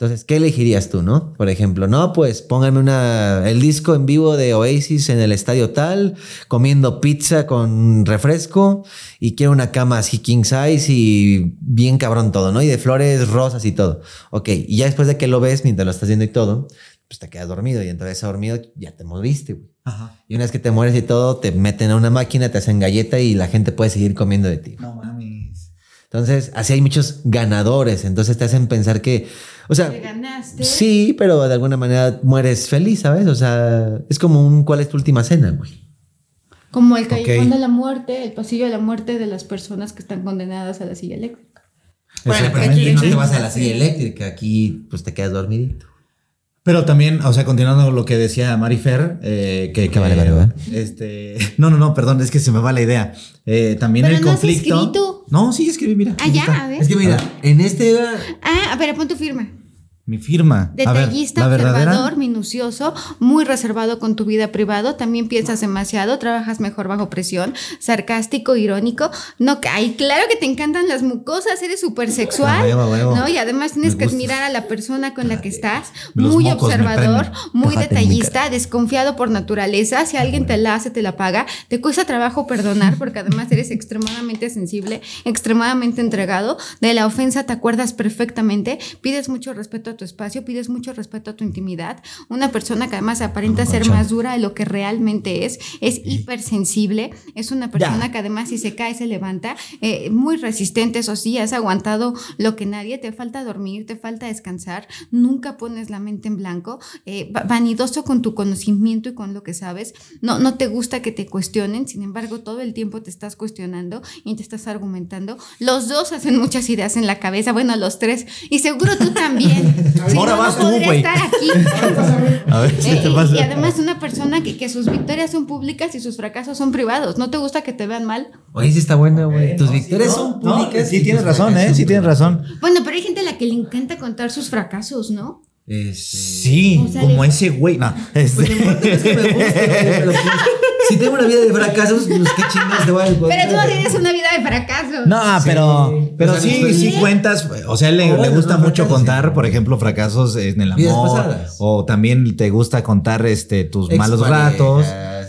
Entonces, ¿qué elegirías tú, no? Por ejemplo, no, pues póngame una, el disco en vivo de Oasis en el estadio tal, comiendo pizza con refresco y quiero una cama así king size y bien cabrón todo, ¿no? Y de flores rosas y todo. Ok, y ya después de que lo ves, mientras lo estás viendo y todo, pues te quedas dormido y entonces dormido ya te moriste, güey. Ajá. Y una vez que te mueres y todo, te meten a una máquina, te hacen galleta y la gente puede seguir comiendo de ti. No mames. Entonces, así hay muchos ganadores. Entonces te hacen pensar que, o sea, ganaste. sí, pero de alguna manera mueres feliz, ¿sabes? O sea, es como un ¿cuál es tu última cena, güey? Como el callejón de la muerte, el pasillo de la muerte de las personas que están condenadas a la silla eléctrica. Bueno, pero aquí no te vas a la silla eléctrica, aquí pues te quedas dormidito. Pero también, o sea, continuando lo que decía Marifer, eh, que, que vale, vale, vale. este, no, no, no, perdón, es que se me va la idea. Eh, también Pero el no has conflicto. escrito. No, sí escribí, mira. Ah, ya, está. a ver. Es que mira, en este Ah, a ver, pon tu firma. Mi firma. Ver, Detallista, verdadera. observador, minucioso, muy reservado con tu vida privado, también piensas demasiado, trabajas mejor bajo presión, sarcástico, irónico. No, ay, claro que te encantan las mucosas, eres súper sexual, A huevo, a huevo. ¿no? Y además tienes que admirar a la persona con la que estás, Los muy observador, muy Caja detallista, desconfiado por naturaleza, si alguien te la hace, te la paga, te cuesta trabajo perdonar porque además eres extremadamente sensible, extremadamente entregado, de la ofensa te acuerdas perfectamente, pides mucho respeto a tu espacio, pides mucho respeto a tu intimidad, una persona que además aparenta ser más dura de lo que realmente es, es hipersensible, es una persona que además si se cae se levanta, eh, muy resistente, eso sí, has aguantado lo que nadie, te falta dormir, te falta descansar, nunca pones la mente en blanco, eh, va- vanidoso con tu conocimiento y con lo que sabes, no, no te gusta que te cuestionen, sin embargo todo el tiempo te estás cuestionando y te estás argumentando, los dos hacen muchas ideas en la cabeza, bueno, los tres, y seguro tú también. [laughs] Si Ahora no, no vas tú, güey. estar aquí. [laughs] A ver, ¿qué Eh, te y- pasa? y además una persona que, que sus victorias son públicas y sus fracasos son privados. ¿No te gusta que te vean mal? Oye, sí está buena, güey. Tus No, victorias son públicas. Sí, tienes tus razón, ¿eh? Sí, tienes razón. Bueno, pero hay gente a la que le encanta contar sus fracasos, ¿no? Este, Sí, O sea, como ese güey. No, este- Pues me pues, si tengo una vida de fracasos, pues qué chingados te voy a Pero tú no encontrar? tienes una vida de fracasos. No, Sí. pero, pero O sea, sí, pues, sí sí. cuentas, o sea, le, Bueno, le gusta no, mucho contar, sí. por ejemplo, fracasos en el amor, o también te gusta contar este tus malos ratos.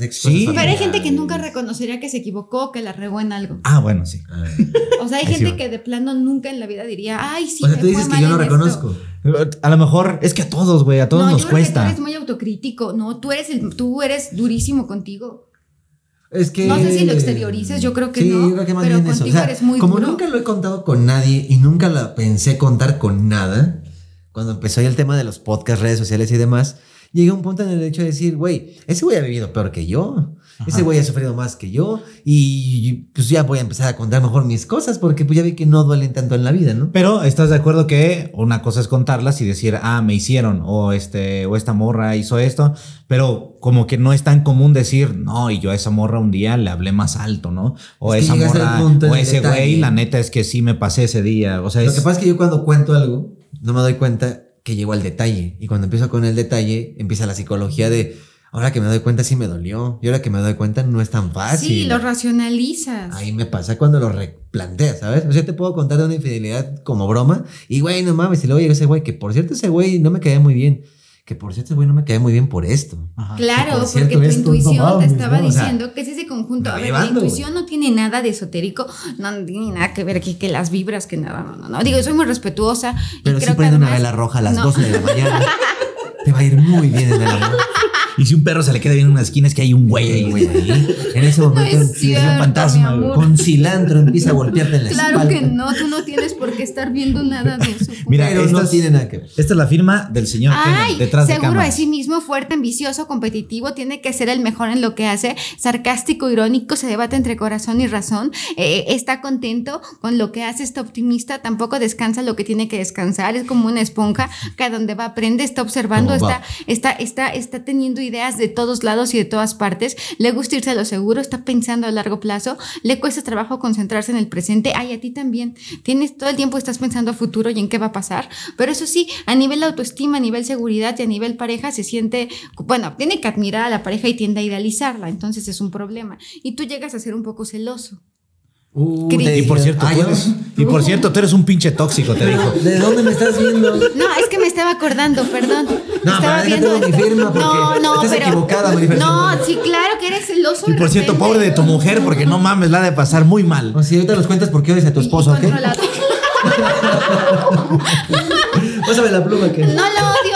Sí. Pero hay gente que nunca reconocería que se equivocó, que la regó en algo. Ah, bueno, sí. Ah. O sea, hay Ahí sí gente va. que de plano nunca en la vida diría, ay, sí. o sea, me tú dices fue que yo mal no en esto". reconozco. A lo mejor es que a todos, güey, a todos no, nos yo creo que tú eres muy autocrítico. No, tú eres, el, tú eres durísimo contigo. Es que. No sé si lo exteriorices, yo creo que sí, no, yo creo que más pero bien eso. O contigo sea, eres muy como duro. nunca lo he contado con nadie y nunca la pensé contar con nada, cuando empezó el tema de los podcasts, redes sociales y demás, llegué a un punto en el hecho de decir, güey, ese güey ha vivido peor que yo. Ese güey ha sufrido más que yo y pues ya voy a empezar a contar mejor mis cosas porque pues ya vi que no duelen tanto en la vida, ¿no? Pero estás de acuerdo que una cosa es contarlas y decir, ah, me hicieron, o este, o esta morra hizo esto, pero como que no es tan común decir, no, y yo a esa morra un día le hablé más alto, ¿no? O Es esa morra, o ese detalle. güey, la neta es que sí me pasé ese día. O sea, Lo es, que pasa es que yo cuando cuento algo no me doy cuenta que llegó al detalle y cuando empiezo con el detalle empieza la psicología de ahora que me doy cuenta sí me dolió y ahora que me doy cuenta no es tan fácil. Sí, lo racionalizas. Ahí me pasa cuando lo replanteas, ¿sabes? O sea, te puedo contar de una infidelidad como broma y, güey, no mames, y luego llega ese güey, que por cierto ese güey no me caía muy bien. Que por cierto ese güey no me caía muy bien por esto. Ajá. Claro, por porque tu no intuición mames, te estaba ¿no? O sea, diciendo que es ese conjunto. A ver, la llevando, intuición no tiene nada de esotérico, no, no tiene nada que ver que, que las vibras, que nada, no, no, no. Digo, soy muy respetuosa. y Pero sí creo que prende una vela roja a las no. 12 de la mañana. [laughs] te va a ir muy bien en el amor. [laughs] Y si un perro se le queda bien en una esquina, es que hay un güey ahí. Güey, ahí, En ese No momento es sí, es un cierto, fantasma. güey. Con cilantro empieza a golpearte en la Claro espalda. que no, tú no tienes por qué estar viendo nada de eso. [laughs] Mira, Pero esta no es- tiene nada que ver. Esta es la firma del señor Ay, detrás de seguro de sí mismo, fuerte, ambicioso, competitivo, tiene que ser el mejor en lo que hace, sarcástico, irónico, se debate entre corazón y razón, eh, está contento con lo que hace, está optimista, tampoco descansa lo que tiene que descansar, es como una esponja que a donde va aprende, está observando, está, está, está, está teniendo ideas de todos lados y de todas partes, le gusta irse a lo seguro, está pensando a largo plazo, le cuesta trabajo concentrarse en el presente, ay, a ti también, tienes todo el tiempo estás pensando a futuro y en qué va a pasar, pero eso sí, a nivel autoestima, a nivel seguridad y a nivel pareja se siente, bueno, tiene que admirar a la pareja y tiende a idealizarla, entonces es un problema. Y tú llegas a ser un poco celoso. Uh, Y por cierto, "Ah, tú yo- eres, y por cierto, tú eres un pinche tóxico, te dijo. ¿De dónde me estás viendo? No, es que me estaba acordando, perdón. No, estaba déjate mi firma porque no, no, estás pero, equivocada. No, sí, claro que eres celoso. Y de por cierto, pobre de tu mujer, porque no mames, la ha de pasar muy mal. O si ahorita nos cuentas por qué odias a tu Y- y esposo, ¿ok? [laughs] Pásame la pluma que. No lo odio,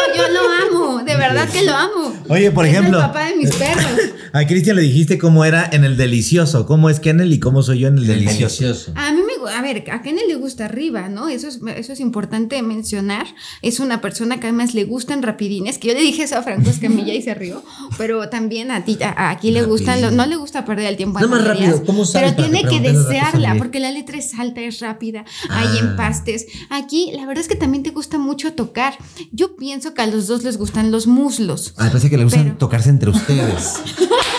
verdad que lo amo. Oye, por Es ejemplo. el papá de mis perros. [laughs] A Cristian le dijiste cómo era en el delicioso, cómo es Kennel y cómo soy yo en el delicioso. A mí a ver, a Kenneth le gusta arriba, ¿no? Eso es, eso es importante mencionar. Es una persona que además le gustan rapidines, que yo le dije eso a Franco Escamilla y se rió, pero también a ti, a, aquí le gustan, lo- no le gusta perder el tiempo. No más rápido, ¿cómo Pero tiene que desearla, porque la letra es alta, es rápida, hay Ah. empastes. Aquí, la verdad es que también te gusta mucho tocar. Yo pienso que a los dos les gustan los muslos. Ah, parece que le gustan Pero- tocarse entre ustedes. [laughs]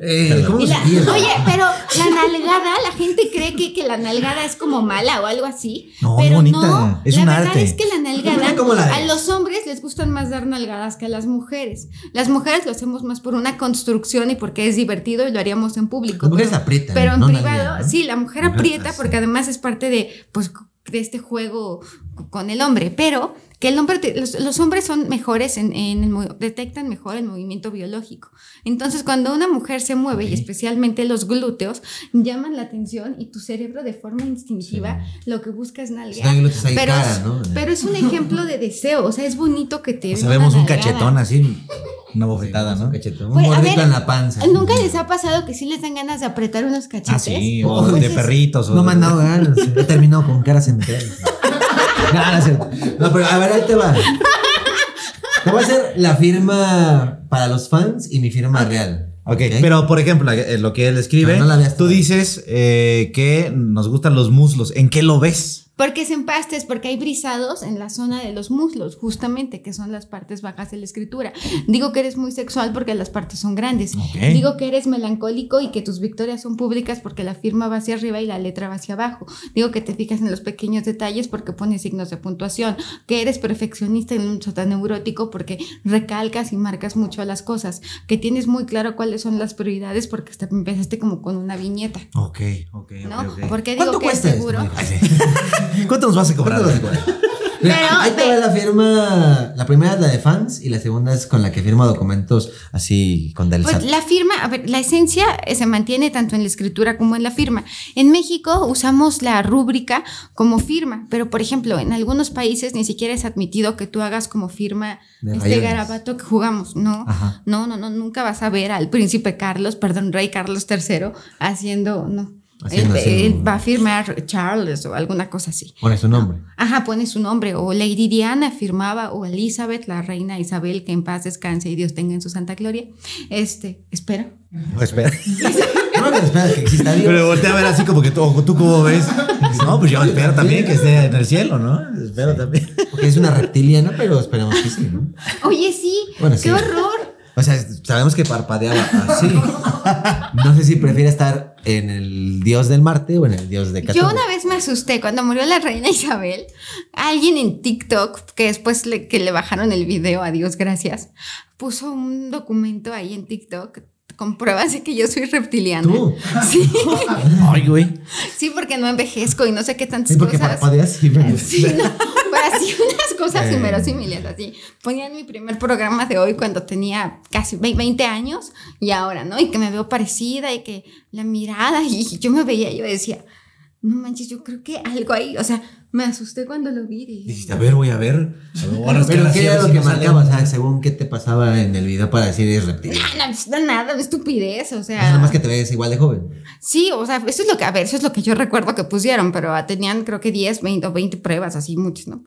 eh, ¿Cómo la- oye, pero la nalgada, la gente cree que, que la nalgada es como mala o algo así. No, es pero bonita, no, es la un verdad arte. es que la nalgada ¿Cómo la a los hombres les gustan más dar nalgadas que a las mujeres. Las mujeres lo hacemos más por una construcción y porque es divertido y lo haríamos en público. Las mujeres pero- aprietan, Pero en no privado, sí, la mujer Mujer aprieta porque además es parte de, pues, de este juego con el hombre. Pero que el hombre, te- los, los hombres son mejores en, en el detectan mejor el movimiento biológico. Entonces, cuando una mujer se mueve, y especialmente los glúteos, llaman la atención y tu cerebro de forma instintiva lo que busca es hay Pero, cara, es- ¿no? pero es un [laughs] ejemplo de deseo, o sea, es bonito que te O vemos un cachetón así, una bofetada, ¿no? cachetón, Un Pues, a mordito ver, en la panza. ¿Nunca les ha pasado que sí les dan ganas de apretar unos cachetes? Ah, sí, Oh, o de Pues es- perritos. o No me han dado ganas. [laughs] He terminado con caras enteras. No, no, pero a ver, ahí te va. Te voy a hacer la firma para los fans y mi firma real. Ok, pero por ejemplo, eh, lo que él escribe, No, no la veas tú dices eh, que nos gustan los muslos. ¿En qué lo ves? Porque es empastes, porque hay brisados en la zona de los muslos, justamente, que son las partes bajas de la escritura. Digo que eres muy sexual porque las partes son grandes. Digo que eres melancólico y que tus victorias son públicas porque la firma va hacia arriba y la letra va hacia abajo. Digo que te fijas en los pequeños detalles porque pones signos de puntuación. Que eres perfeccionista y un tan neurótico porque recalcas y marcas mucho las cosas. Que tienes muy claro cuáles son las prioridades porque hasta empezaste como con una viñeta. Ok, ok, ¿No? ok, ok. Porque digo ¿Cuánto que es seguro. [laughs] ¿Cuánto nos vas a cobrar? ¿Cuánto vas a cobrar? [laughs] Mira, Pero, ahí te va la firma. La primera es la de fans y la segunda es con la que firma documentos así con del Pues la firma, a ver, la esencia eh, se mantiene tanto en la escritura como en la firma. En México usamos la rúbrica como firma, pero por ejemplo, en algunos países ni siquiera es admitido que tú hagas como firma De este rayones. garabato que jugamos. No, Ajá. no, no, no, nunca vas a ver al príncipe Carlos, perdón, rey Carlos III haciendo, no. Él, él va a firmar Charles o alguna cosa así. Pone su nombre. Ajá, pone su nombre. O Lady Diana firmaba, o Elizabeth, la reina Isabel, que en paz descanse y Dios tenga en su santa gloria. Este, espera. No, espera. [laughs] No, pero espera que exista Dios. Pero voltea a ver así como que tú, ¿tú cómo ves? No, pues yo espero también que esté en el cielo, ¿no? Espero también. Porque es una reptiliana, pero esperemos que sí, ¿no? Oye, sí, Bueno, qué sí. horror. O sea, sabemos que parpadeaba así. No sé si prefiere estar en el dios del Marte o en el dios de Yo Cthulhu. una vez me asusté cuando murió la reina Isabel. Alguien en TikTok, que después le, que le bajaron el video, adiós, gracias, puso un documento ahí en TikTok con pruebas de que yo soy reptiliana. ¿Tú? Sí, [laughs] Ay, güey. sí, porque no envejezco y no sé qué tantas Sí, porque cosas. parpadeas sí, pero- Sí, no, [laughs] pero así unas cosas Eh. inverosímiles, así. Ponían mi primer programa de hoy cuando tenía casi ve- 20 años y ahora, ¿no? Y que me veo parecida y que la mirada y [laughs] yo me veía y yo decía, no manches, yo creo que algo ahí, o sea, me asusté cuando lo vi. dije, Dijiste, a ver, voy a ver. Es que Pero ¿qué era lo que marcaba? O sea, según qué te pasaba en el video para decir eres reptiliano. "Ah, no, pues, nada, una estupidez, o Es sea. nomás que te ves igual de joven. Sí, o sea, eso es lo que, a ver, eso es lo que yo recuerdo que pusieron, pero ah, tenían creo que 10, 20 o 20 pruebas, así muchas, ¿no?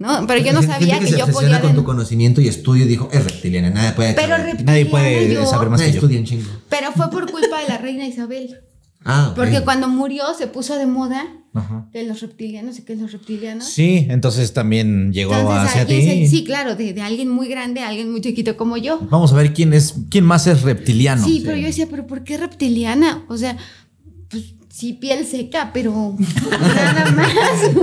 No, pero yo no sabía que yo podía... con tu conocimiento y estudio y dijo, es reptiliana, nadie puede Pero Nadie puede yo- saber más que yo. chingo. Pero fue por culpa de la reina Isabel. Ah, ok. Porque cuando murió se puso de moda Ajá. que los reptilianos y que los reptilianos. Sí, entonces también llegó Entonces, hacia alguien ti. se- sí, claro, de, de alguien muy grande a alguien muy chiquito como yo. Vamos a ver quién es, quién más es reptiliano. sí, pero yo decía, ¿pero por qué reptiliana? O sea, sí, piel seca, pero nada más.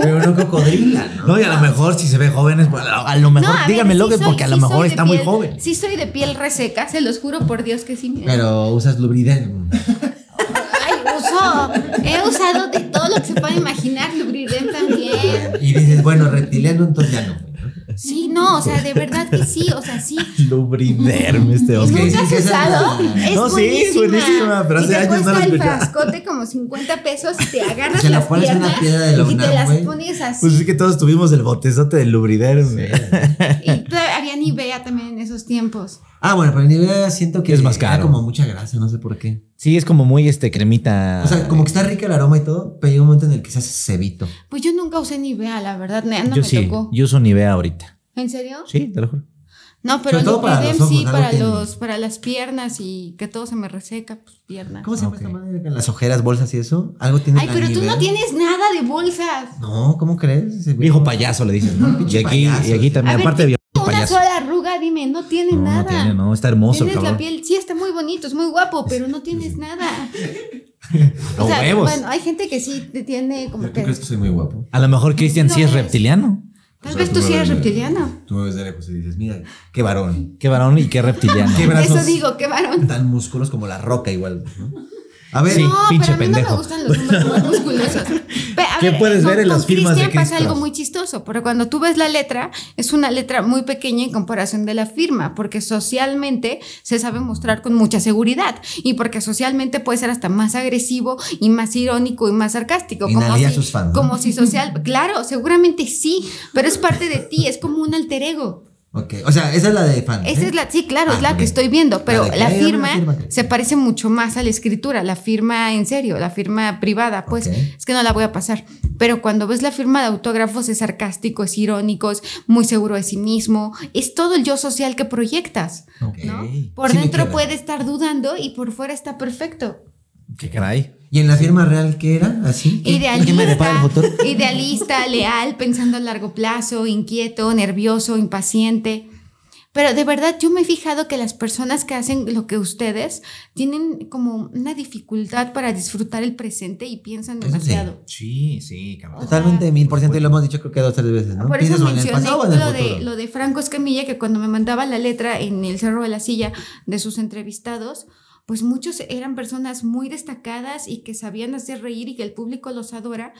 Pero no cocodrila, ¿no? No, y a lo mejor si se ve joven, es- a lo mejor, No, a ver, que soy- porque a lo sí mejor está muy joven. Sí, soy de piel reseca, se los juro por Dios que sí. Pero usas lubriden. Ay, uso, he usado de todo lo que se puede imaginar, Lubriden también. Y dices, bueno, reptiliano, entonces ya no. Sí, no, o sea, de verdad que sí, o sea, sí. Lubriderme este ¿Y Oscar. que nunca has usado? Es No, sí, es buenísima, pero Y hace te años no la cuesta el frascote como 50 pesos y te [laughs] agarras la las pones en una piernas piedra de la y te las güey. pones así. Pues es que todos tuvimos el botezote del lubriderme. Y todavía había Nivea también en esos tiempos. Ah, bueno, pero Nivea siento que Es más era caro. como mucha grasa, no sé por qué. Sí, es como muy este cremita. O sea, como que está rica el aroma y todo, pero llega un momento en el que se hace cebito. Pues yo nunca usé Nivea, la verdad, no, no yo me sí, tocó. yo uso Nivea ahorita. ¿En serio? Sí, te lo juro. No, pero Sobre todo para los ojos, sí, para que- los, para las piernas y que todo se me reseca, pues piernas. ¿Cómo se llama Ok. esta madre? Las ojeras, bolsas y eso. Algo tiene Ay, pero tú no tienes nada de bolsas. No, ¿cómo crees? Viejo payaso le dicen, ¿no? [laughs] Y aquí, payaso. y aquí también, A ver, aparte de viejo Una sola arruga, dime, no tiene No, nada. no tiene, no, está hermoso Tienes la piel, sí, está muy bonito, es muy guapo, pero no tienes nada. [laughs] Los huevos. bueno, hay gente que sí tiene como ¿Tú que. crees que soy muy guapo? A lo mejor Cristian sí No es es. reptiliano. Tal O sea, vez tú sí eres reptiliano. Tú me ves de lejos y dices, mira, qué varón. Qué varón y qué reptiliano. [laughs] Qué brazos Eso digo, qué varón. tan músculos como la roca igual. ¿no? A ver, Sí, no, pinche pero a mí no me gustan los hombres muy musculosos. A [laughs] ¿Qué puedes ver en las firmas de Cristian pasa algo muy chistoso, porque cuando tú ves la letra, es una letra muy pequeña en comparación de la firma, porque socialmente se sabe mostrar con mucha seguridad y porque socialmente puede ser hasta más agresivo y más irónico y más sarcástico. Y como a si, sus fans, ¿no? como si social, claro, seguramente sí, pero es parte de ti, es como un alter ego. Ok. O sea, esa es la de fan. Esa ¿eh? es la, sí, claro, es Ah, la que estoy viendo, pero La de la, que, "Ay, dame firma, la firma que-". se parece mucho más a la escritura, la firma en serio, la firma privada, pues es que no la voy a pasar. Pero cuando ves la firma de autógrafos es sarcástico, es irónico, es muy seguro de sí mismo, es todo el yo social que proyectas. ¿no? Por Sí dentro puede estar dudando y por fuera está perfecto. Qué caray. ¿Y en la firma real qué era? ¿Así? ¿Qué- ¿Qué me depara el Idealista, [laughs] idealista, leal, pensando a largo plazo, inquieto, nervioso, impaciente. Pero de verdad yo me he fijado que las personas que hacen lo que ustedes tienen como una dificultad para disfrutar el presente y piensan demasiado. Sí, sí, cabrón. Totalmente, mil por ciento, y lo hemos dicho creo que dos o tres veces, ¿no? Por eso mencioné en el lo de, lo de Franco Escamilla, que cuando me mandaba la letra en el Cerro de la Silla de sus entrevistados, pues muchos eran personas muy destacadas y que sabían hacer reír y que el público los adora,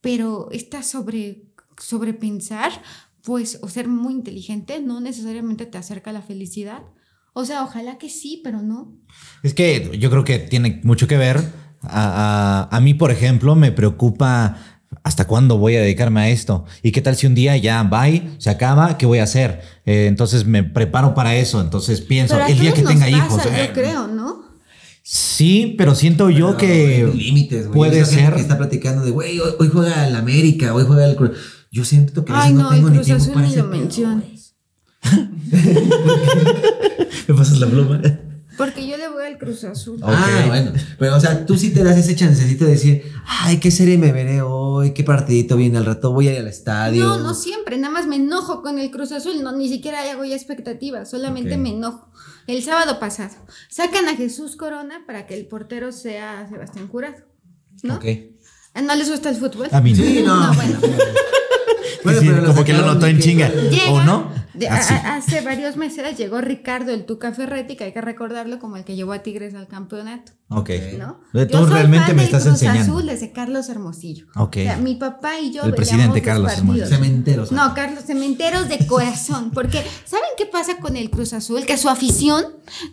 pero esta sobre, sobrepensar, pues, o ser muy inteligente, no necesariamente te acerca a la felicidad. O sea, ojalá que sí, pero no. Es que yo creo que tiene mucho que ver. A, a- a mí, por ejemplo, me preocupa hasta cuándo voy a dedicarme a esto. ¿Y qué tal si un día ya bye, se acaba? ¿Qué voy a hacer? Eh, entonces me preparo para eso. Entonces pienso, el día que tenga pasa, hijos. yo eh, creo, ¿no? Sí, pero siento yo que límites, güey. puede ser. Que está platicando de, güey, hoy, hoy juega el América, hoy juega el Cruz. Yo siento que Ay, no, no, el tengo ni Cruz tiempo Azul para ni ese lo menciones. [laughs] me pasas la pluma. Porque yo le voy al Cruz Azul. Ah, Ok. bueno. Pero, o sea, tú sí te das ese chancecito de decir, ay, qué serie me veré hoy, qué partidito viene al rato, voy a ir al estadio. No, no siempre, nada más me enojo con el Cruz Azul, no, ni siquiera hago ya expectativas, solamente me enojo. El sábado pasado, sacan a Jesús Corona para que el portero sea Sebastián Jurado, ¿no? Ok. Ah, ¿No les gusta el fútbol? A mí no. Sí, no. No, bueno. [laughs] Bueno, Sí, como que lo notó de en chinga. Llega, ¿O no? de- a- hace varios meses llegó Ricardo el Tuca Ferretti, que hay que recordarlo como el que llevó a Tigres al campeonato, Ok. ¿no? Tú Yo soy realmente fan me estás Cruz enseñando. Azul desde Carlos Hermosillo. Ok. O sea, mi papá y yo El presidente los Carlos partidos. Cementeros. No, Carlos, cementeros de corazón. Porque, ¿saben qué pasa con el Cruz Azul? Que su afición,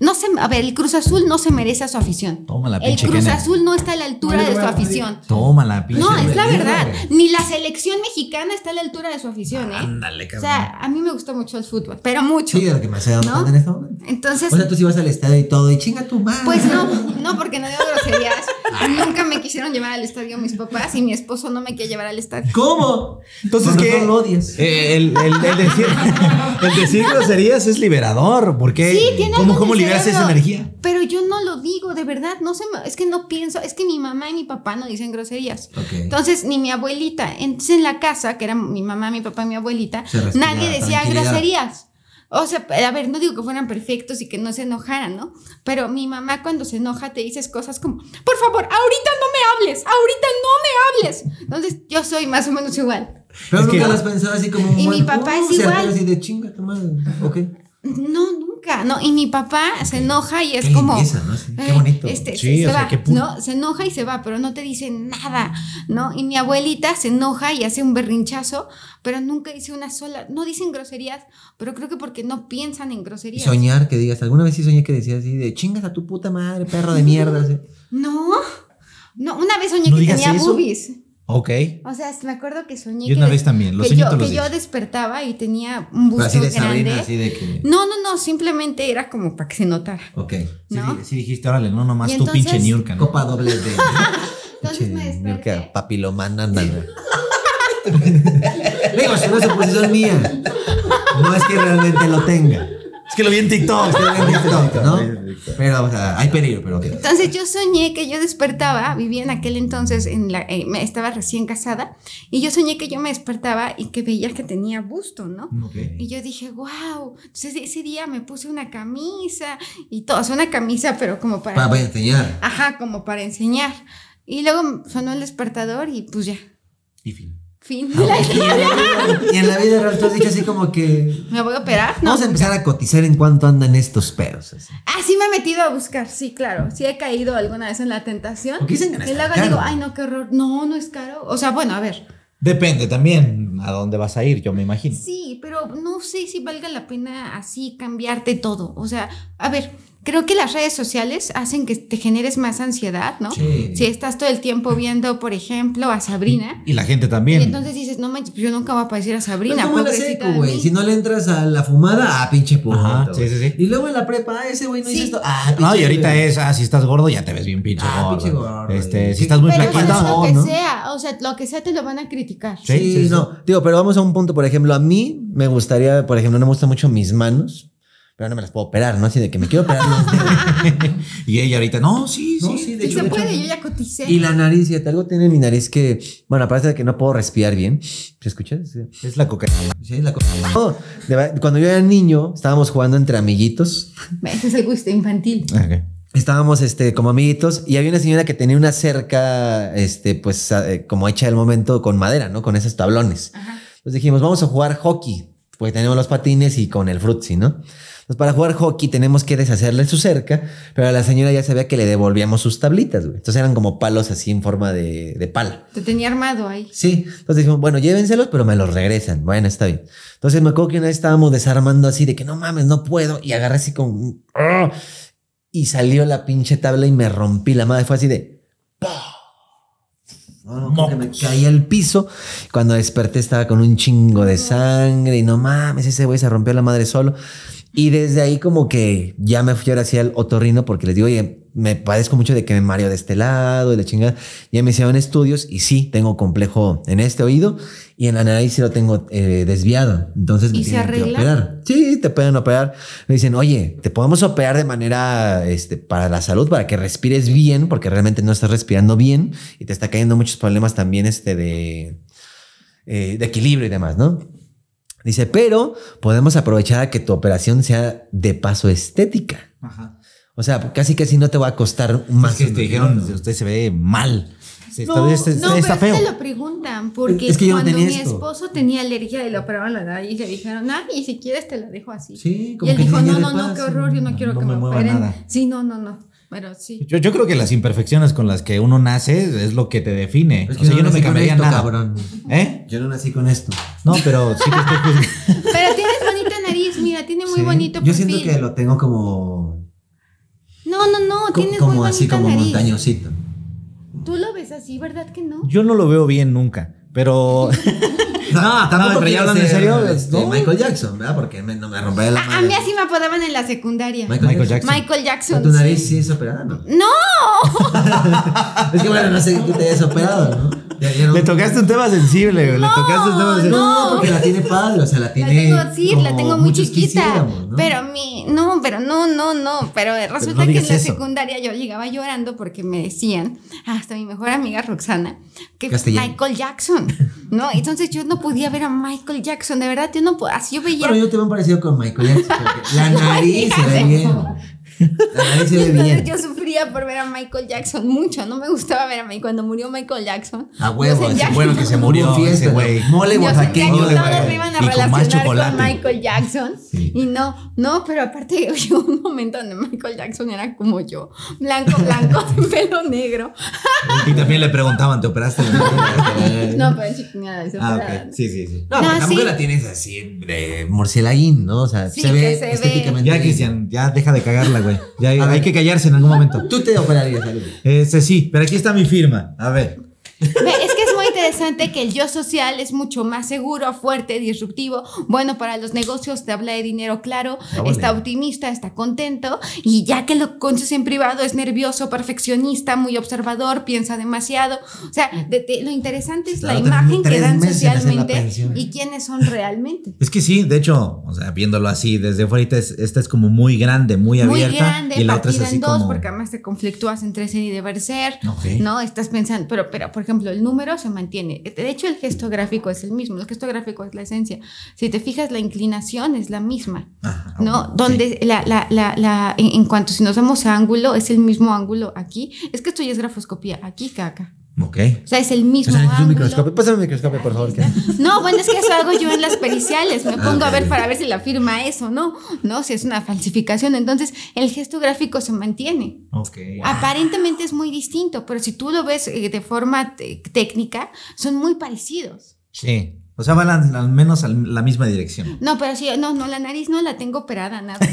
no se, a ver, el Cruz Azul no se merece a su afición. Toma la El pinche Cruz Kenneth. Azul no está a la altura No de su afición. Toma la pinche. No, es la verdad. Ni la selección mexicana está a la altura de su afición, ¿eh? Ándale, O cabrón. sea, a mí me gusta mucho el fútbol, pero mucho. Sí, de lo que me hace cuenta en este momento. Entonces, O sea, tú sí vas al estadio y todo, y chinga tu madre. pues no, no, porque no digo groserías. [laughs] Nunca me quisieron llevar al estadio mis papás y mi esposo no me quiere llevar al estadio. ¿Cómo? Entonces, ¿qué? lo odias. Eh, el, el- el decir, [laughs] el decir groserías es liberador. porque Sí, tiene ¿Cómo, algo cómo liberas esa energía? Pero yo no lo digo, de verdad, no se me- es que no pienso, es que mi mamá y mi papá no dicen groserías. Ok. Entonces, ni mi abuelita, entonces en la casa, que era mi mamá, mi papá mi abuelita, nadie decía groserías. O sea, a ver, no digo que fueran perfectos y que no se enojaran, ¿no? Pero mi mamá cuando se enoja te dices cosas como, por favor, ahorita no me hables, ahorita no me hables. Entonces, yo soy más o menos igual. Pero Es nunca que- lo has pensado así como. Y mi papá es igual. Así de chinga tu madre. Ok. No, nunca, no. Y mi papá se enoja y es Qué como. limpieza, ¿no? Sí, qué bonito. Este, Sí, se, o se sea, va, qué pu- ¿no? Se enoja y se va, pero no te dice nada, ¿no? Y mi abuelita se enoja y hace un berrinchazo, pero nunca dice una sola. No dicen groserías, pero creo que porque no piensan en Y groserías. soñar que digas, alguna vez sí soñé que decías así de chingas a tu puta madre, perro de mierda. así. [laughs] No, no, una vez soñé ¿No que tenía eso? boobies. Ok. O sea, me acuerdo que soñé Yo que, una des- vez también, lo que yo, todos los que yo días. despertaba y tenía un busto así de grande. Sabrina, así de que. No, no, no, simplemente era como para que se notara. Ok. Sí, ¿No? di- sí dijiste, órale, no nomás tú pinche entonces- Niurka. ¿no? Copa doble de. [laughs] Entonces me Pinche desperté. Niurka [laughs] papilomana, ándale. Digo, es una suposición mía. No es que realmente lo tenga. Es que lo vi en TikTok. Es que lo vi en TikTok, [laughs] ¿no? Pero, o sea, hay peligro, pero ok. Entonces yo soñé que yo despertaba, vivía en aquel entonces, en la, eh, me- estaba recién casada, y yo soñé que yo me despertaba y que veía que tenía busto, ¿no? Ok. Y yo dije, wow. Entonces ese día me puse una camisa y todo, o sea, una camisa, pero como para... Para, para enseñar. Ajá, como para enseñar. Y luego sonó el despertador y pues ya, Y fin. Fin de la historia. Y en la vida real tú has dicho así como que. ¿Me voy a operar? No. Vamos a empezar a cotizar en cuánto andan estos pedos. así. Ah, sí me he metido a buscar, sí, claro. Sí he caído alguna vez en la tentación. Porque dicen que no y luego caro. digo, ay, no, qué horror. No, no es caro. O sea, bueno, a ver. Depende también a dónde vas a ir, yo me imagino. Sí, pero no sé si valga la pena así cambiarte todo. O sea, a ver, creo que las redes sociales hacen que te generes más ansiedad, ¿no? Sí. Si estás todo el tiempo viendo, por ejemplo, a Sabrina. Y la gente Y también. entonces dices, no manches, yo nunca voy a parecer a Pero Sabrina, secu, de güey. Si no le entras a la fumada, ah, pinche puto. Ajá, sí, sí, sí. Y luego en la prepa, ah, ese güey no hizo Sí. esto. Ah, pinche No, y ahorita güey. es, ah, si estás gordo ya te ves bien pinche Ah, gordo. pinche gordo, Este, si estás muy Pero flaquito, flaquito. lo que ¿no? sea, o sea, lo que sea te lo van a criticar. Sí, Sí, sí, sí. no. Digo, pero vamos a un punto, por ejemplo, a mí me gustaría, por ejemplo, no me gustan mucho mis manos, pero no me las puedo operar, ¿no? Así de que me quiero operar los [laughs] dedos. Y ella ahorita, no, sí, No, sí. sí, de Sí hecho, se de hecho. puede, yo ya coticé. Y la nariz, fíjate, algo tiene mi nariz que, bueno, aparte de que no puedo respirar bien. ¿Se escucha? Sí, Es la cocaína. sí, la. No, de verdad, cuando yo era niño, estábamos jugando entre amiguitos. Ese es el gusto infantil. Ok. Estábamos este, como amiguitos y había una señora que tenía una cerca, este, pues, eh, como hecha del momento con madera, ¿no? Con esos tablones. Ajá. Entonces dijimos, vamos a jugar hockey. Pues tenemos los patines y con el frutzi, ¿no? Entonces para jugar hockey tenemos que deshacerle su cerca, pero la señora ya sabía que le devolvíamos sus tablitas, güey. Entonces eran como palos así en forma de, de pala. Te tenía armado ahí. Sí, entonces dijimos, bueno, llévenselos, pero me los regresan. Bueno, está bien. Entonces me acuerdo que una vez estábamos desarmando así de que no mames, no puedo. Y agarré así con... ¡Ah! Y salió la pinche tabla y me rompí la madre. Fue así de... ¡pah! No, no, que me caí al piso. Cuando desperté estaba con un chingo de sangre y no mames, ese güey se rompió la madre solo. Y desde ahí como que ya me fui ahora hacia el otorrino porque les digo, oye, me padezco mucho de que me mareo de este lado, y la chingada. Ya me hicieron estudios y sí, tengo complejo en este oído y en la nariz sí lo tengo eh, desviado. Entonces me ¿Y se tienen que operar. Sí, te pueden operar. Me dicen, oye, te podemos operar de manera este, para la salud, para que respires bien, porque realmente no estás respirando bien y te está cayendo muchos problemas también este de, eh, de equilibrio y demás, ¿no? Dice, pero podemos aprovechar a que tu operación sea de paso estética. Ajá. O sea, casi casi no te va a costar más. Más que te dijeron, usted se ve mal. Sí, está, No, está- no, está pero feo. te lo preguntan, porque Es que no cuando tenía mi esto. esposo tenía alergia y le operaron la nariz, le dijeron, ah, y si quieres te la dejo así. Sí, y como él que dijo, no, no, no, qué horror, yo no quiero no que me me, operen. nada. Sí, no, no, no, pero sí. Yo, yo creo que las imperfecciones con las que uno nace es lo que te define. Es o sea, yo no me cambiaría esto, nada. cabrón. ¿Eh? Yo no nací con esto. No, pero sí que estoy. Pero tienes bonita nariz, mira, tiene muy Sí. bonito Yo perfil. siento que lo tengo como. No, no, no, co- tienes como muy así, como nariz. montañosito. Tú lo ves así, ¿verdad que no? Yo no lo veo bien nunca. Pero. [laughs] no, Tampoco pero ya hablando en ser, serio. este, ¿no? Michael Jackson, ¿verdad? Porque me, no me rompería la A, mí así me apodaban en la secundaria. Michael Jackson. Michael Jackson. ¿Tu nariz sí es operada? No. No, [laughs] Es que bueno, no sé qué te hayas operado, ¿no? Ya- ya no- Le tocaste un tema sensible, güey. Le tocaste un tema sensible. No, porque la tiene padre, o sea, la La tiene. tengo, sí, la como tengo muy chiquita. Pero mi, no, pero no, no, no. Pero resulta no que en la eso. secundaria yo llegaba llorando porque me decían, hasta mi mejor amiga Roxana, que Castellano. Michael Jackson, ¿no? Entonces yo no podía ver a Michael Jackson, de verdad, yo no podía, así yo veía. Bueno, yo tengo un parecido con Michael Jackson. porque La nariz se [laughs] ve bien. Nariz se ve Entonces yo sufría por ver a Michael Jackson mucho, no me gustaba ver a Michael. Cuando murió Michael Jackson, A huevo, sentía ese bueno que se murió ese güey. Mole oaxaqueño todos me iban a Y con relacionar con chocolate. Michael Jackson. Sí. Y no, no, pero aparte [laughs] llegó un momento donde Michael Jackson era como yo, blanco, blanco, [laughs] de pelo negro. Y también le preguntaban, ¿te operaste? [laughs] No, pero chiquinada, se ah, operaba. ok. Sí, sí, sí. No, No, pero tampoco sí. la tienes así de murcielaguín, ¿no? O sea, Sí, se que ve se ve. estéticamente. Ya, bien. Cristian, ya deja de cagarla, güey. Ya hay que callarse en algún momento. Tú te operarías, algo. Ese sí, pero aquí está mi firma. A ver. Ve, Es que interesante que el yo social es mucho más seguro, fuerte, disruptivo, bueno para los negocios, te habla de dinero claro, Órale. está optimista, está contento y ya que lo conoces en privado es nervioso, perfeccionista, muy observador, piensa demasiado. O sea, de- de- lo interesante es la Claro, imagen que dan la socialmente y quiénes son realmente. Es que sí, de hecho, o sea, viéndolo así desde fuera, es- esta es como muy grande, muy Muy abierta. grande, y la otra es así en dos, como. porque además te conflictúas entre ser y deber ser. Ok. No, estás pensando, pero, pero, por ejemplo, el número se mantiene. De hecho, el gesto gráfico es el mismo. El gesto gráfico es la esencia. Si te fijas, la inclinación es la misma. Ajá, ¿No? Donde la, la, la, la, en, en cuanto si nos damos a ángulo, es el mismo ángulo aquí. Es que esto ya es grafoscopía, aquí acá. Ok. O sea, es el O mismo sea, necesito un microscopio. Pásame un microscopio, por favor. que- No, bueno, es que eso hago yo en las periciales. Me pongo Ah, a ver para ver si la firma es o no. No, si es una falsificación. Entonces, el gesto gráfico se mantiene. Ok. Aparentemente es muy distinto, pero si tú lo ves eh, de forma te- técnica, son muy parecidos. Sí. O sea, van al, al menos a la misma dirección. No, pero sí, no, no, la nariz no la tengo operada, nada. [laughs]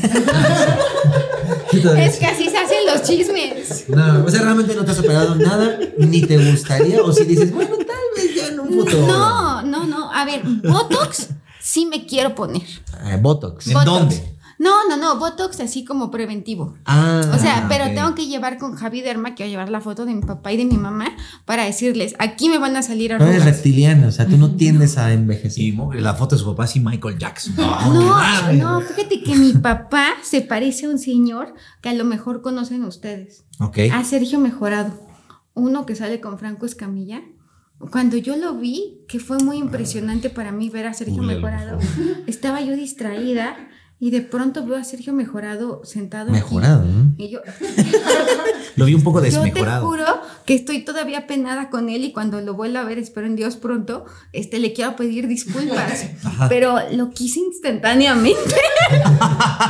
Es que así se hacen los chismes. No, o sea, realmente no te has operado nada, ni te gustaría, o si dices, bueno, tal vez ya en un futuro. No, no, no. A ver, Botox sí me quiero poner. Eh, Botox. ¿En Botox. dónde? No, no, no, Botox así como preventivo. Ah, O sea, pero ok. tengo que llevar con Javi Derma, a llevar la foto de mi papá y de mi mamá para decirles, aquí me van a salir no eres arrugas. reptiliano, o sea, tú no tiendes a envejecer. Y la foto de su papá, sí, Michael Jackson. No, no, fíjate que mi papá se parece a un señor que a lo mejor conocen ustedes. Ok. A Sergio Mejorado. Uno que sale con Franco Escamilla. Cuando yo lo vi, que fue muy impresionante para mí ver a Sergio Mejorado, estaba yo distraída y de pronto veo a Sergio Mejorado sentado. aquí. Mejorado, ¿no? Y yo, [laughs] Lo vi un poco yo te desmejorado. juro que estoy todavía penada con él y cuando lo vuelva a ver, espero en Dios pronto, este, le quiero pedir disculpas. [laughs] pero lo quise instantáneamente. [laughs]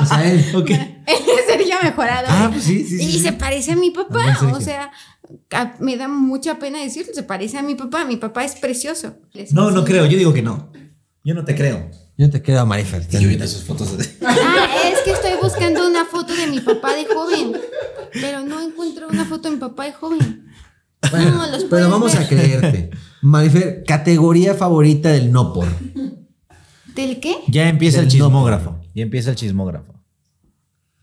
O sea, él. Ok. Él es Sergio Mejorado. Ah, pues sí, sí, Y sí. se parece a mi papá. O sea, a- me da mucha pena decirlo, se parece a mi papá. Mi papá es precioso. Les No, no creo. Yo digo que no. Yo no te creo. Yo te creo a Marifer. Y yo viendo sus fotos de... [laughs] Ah, es que estoy buscando una foto de mi papá de joven. Pero no encuentro una foto de mi papá de joven. Bueno, No, los pero vamos ver. a creerte. Marifer, categoría favorita del no por. ¿Del qué? Ya empieza el Del no. chismógrafo. Ya empieza el chismógrafo.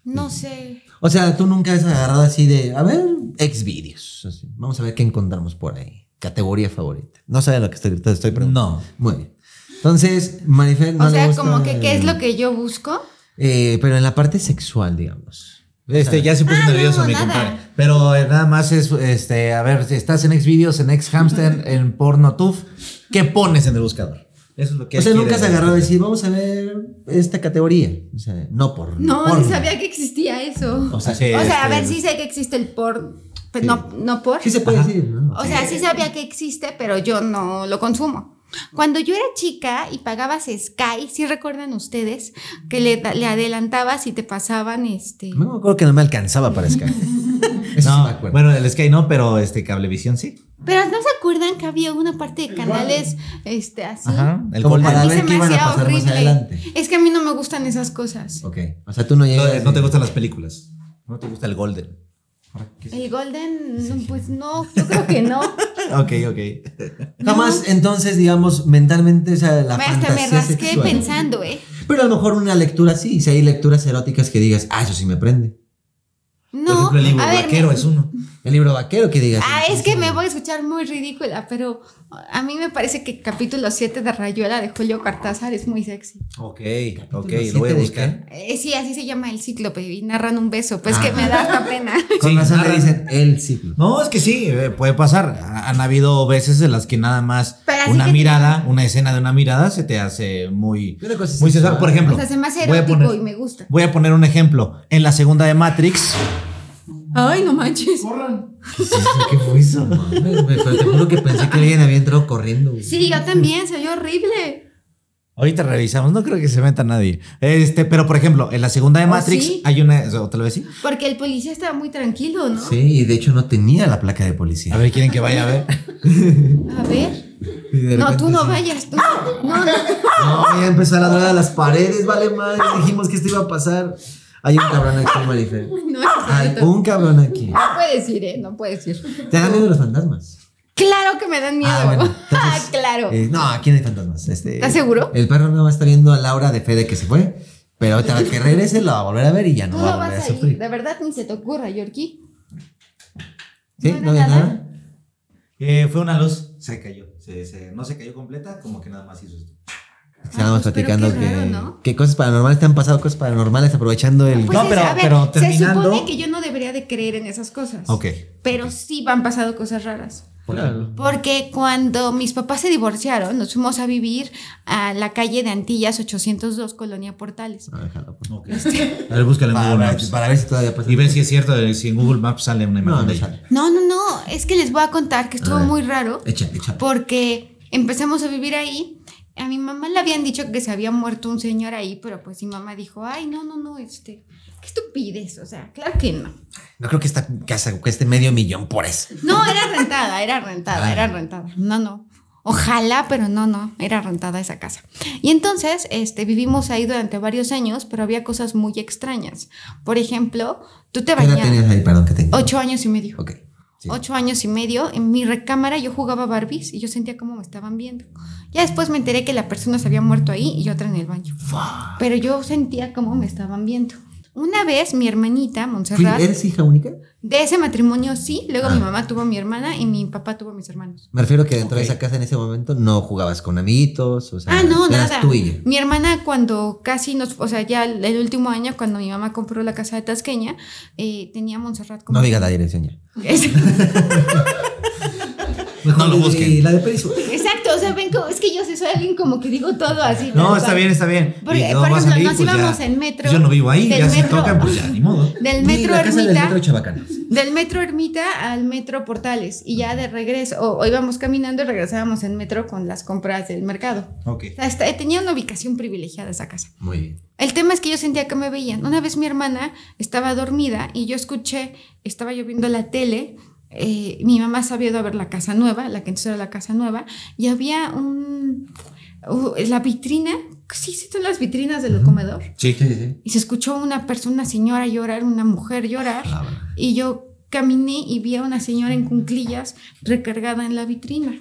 No sé. O sea, tú nunca has agarrado así de, a ver, ex vídeos. así, Vamos a ver qué encontramos por ahí. Categoría favorita. No sabes lo que estoy, te estoy preguntando. No. Muy bien. Entonces, Marifer no o le sea, gusta como que qué es lo que yo busco. Eh, pero en la parte sexual, digamos. Este, ya se puso Ah, nervioso no, mi nada. compadre. Pero eh, nada más es, este, a ver, si estás en Xvideos, en Xhamster, en PornoTuf, ¿qué pones en el buscador? Eso es lo que o sea, nunca has quiere agarrado a decir. vamos a ver esta categoría. O sea, no por. No, porno. ni sabía que existía eso. O sea, Sí, o sea, a este, ver, sí sé que existe el por, pero Sí. no, no por. Sí se puede decir, ¿no? O sea, sí sabía que existe, pero yo no lo consumo. Cuando yo era chica y pagabas Sky, ¿sí recuerdan ustedes? Que le, le adelantabas y te pasaban este. No me acuerdo que no me alcanzaba para Sky. [laughs] Eso sí No, me acuerdo. bueno, el Sky no, pero este Cablevisión sí. Pero ¿no se acuerdan que había una parte de canales este, así? Ajá. El Como Golden. para ver qué me iban a pasar más horrible. adelante. Es que a mí no me gustan esas cosas. Ok. O sea, tú no No, llegas. no te y- gustan las películas. No te gusta el Golden. El Golden, no, pues no, yo creo que no. [laughs] Ok, ok. [laughs] Jamás, entonces, digamos, mentalmente, o sea, la Hasta me rasqué sexual. pensando, ¿eh? Pero a lo mejor una lectura sí. Si hay lecturas eróticas que digas, ah, eso sí me prende. No. Por ejemplo, el libro a ver, vaquero me- es uno. El libro vaquero que digas. Ah, es sí, que sí, me voy a escuchar muy ridícula, pero a mí me parece que capítulo 7 de Rayuela de Julio Cortázar es muy sexy. Ok, ok, siete lo voy a de buscar. Eh, sí, así se llama el cíclope y narran un beso. Pues que me da hasta pena. [laughs] Con Sí, razón le dicen el ciclo. No, es que sí, eh, puede pasar. Ha- Han habido veces en las que nada más una te- mirada, una escena de una mirada se te hace muy, muy sexual. Por ejemplo, O sea, se me hace erótico poner- y me gusta. Voy a poner un ejemplo. En la segunda de Matrix. Ay, no manches. ¿Qué fue eso? Mames, Pero te juro que pensé que alguien había entrado corriendo. güey. Sí, yo también, se oyó horrible. Ahorita revisamos, no creo que se meta nadie. Este, pero por ejemplo, en la segunda de ¿Oh, Matrix sí? hay una. ¿O te lo decía? Porque el policía estaba muy tranquilo, ¿no? Sí, y de hecho no tenía la placa de policía. A ver, ¿quieren que vaya a ver? A ver. No, tú no sí. vayas. Tú. No, no. No, ya empezó a ladrar a las paredes, vale madre. Dijimos que esto iba a pasar. Hay un cabrón aquí, Marifer. [laughs] No, es Hay un cabrón aquí. No puedes ir, ¿eh? No puedes ir. ¿Te dan miedo los fantasmas? Claro que me dan miedo. Ah, bueno, [laughs] Ah, entonces, claro. Eh, no, aquí no hay fantasmas. Este, ¿Estás seguro? El perro no va a estar viendo a Laura de fe de que se fue. Pero ahorita [laughs] que regrese lo va a volver a ver y ya no va no a volver a vas a ir. sufrir. De verdad ni se te ocurra, Yorkie. ¿Sí? ¿No ¿No hay nada? nada? Eh, fue una luz, se cayó. Se, se- no se cayó completa, como que nada más hizo esto. Estábamos pues, pero platicando qué que, raro, ¿no? que cosas paranormales te han pasado, cosas paranormales aprovechando el... Pues No, es- pero- a ver, pero terminando- Se supone que yo no debería de creer en esas cosas. Ok. Pero sí van pasado cosas raras. Claro. Porque cuando mis papás se divorciaron, nos fuimos a vivir a la calle de Antillas 802, Colonia Portales. Ah, pues. Ok. A ver, búscalo en Google Maps. para ver si todavía pasa. Y ve si es cierto, si en Google Maps sale una imagen no de ella. No, no, no, es que les voy a contar que estuvo A ver. muy raro. Échale, échale. porque empezamos a vivir ahí. A mi mamá le habían dicho que se había muerto un señor ahí, pero pues mi mamá dijo, ay, no, no, no, este, qué estupidez, o sea, claro que no. No creo que esta casa cueste medio millón por eso. No, era rentada, era rentada, Ah. era rentada. No, no. Ojalá, pero no, no, era rentada esa casa. Y entonces, este, vivimos ahí durante varios años, pero había cosas muy extrañas. Por ejemplo, tú te ¿Qué edad bañabas. tenías ahí? Perdón, que tengo. Ocho años y medio. Ok. Sí. ocho años y medio, en mi recámara yo jugaba Barbies y yo sentía cómo me estaban viendo. Ya después me enteré que la persona se había muerto ahí y otra en el baño. Pero yo sentía cómo me estaban viendo. Una vez mi hermanita, Montserrat, ¿Eres hija única? de ese matrimonio sí, luego Ah. mi mamá tuvo a mi hermana y mi papá tuvo a mis hermanos. Me refiero que dentro de esa casa en ese momento no jugabas con amiguitos, o sea, ah, no, eras nada. tú y ella. Mi hermana cuando casi nos, o sea, ya el el último año cuando mi mamá compró la casa de Tasqueña, eh, tenía a Montserrat como... No digas la dirección ya. [laughs] Es- No lo Y busquen. La de Perisur. Exacto, o sea, ven, como- es que yo sí soy alguien como que digo todo así. No, está bien, está bien. Porque, Y no por ejemplo, salir, nos pues ya. íbamos en metro. Yo no vivo ahí, del ya se metro- tocan, pues ya, ni modo. Del metro la casa del Ermita. metro Chabacanas. Del metro Ermita al metro Portales y ya de regreso, o, o íbamos caminando y regresábamos en metro con las compras del mercado. Ok. O sea, esta- tenía una ubicación privilegiada esa casa. Muy bien. El tema es que yo sentía que me veían. Una vez mi hermana estaba dormida y yo escuché, estaba yo viendo la tele, eh, mi mamá se había ido a ver la casa nueva, la que entonces era la casa nueva, y había un... uh, la vitrina, sí, sí, son las vitrinas del comedor. Sí. Sí, sí. Y se escuchó una persona, una señora llorar, una mujer llorar. Ah, bueno. Y yo caminé y vi a una señora en cunclillas recargada en la vitrina.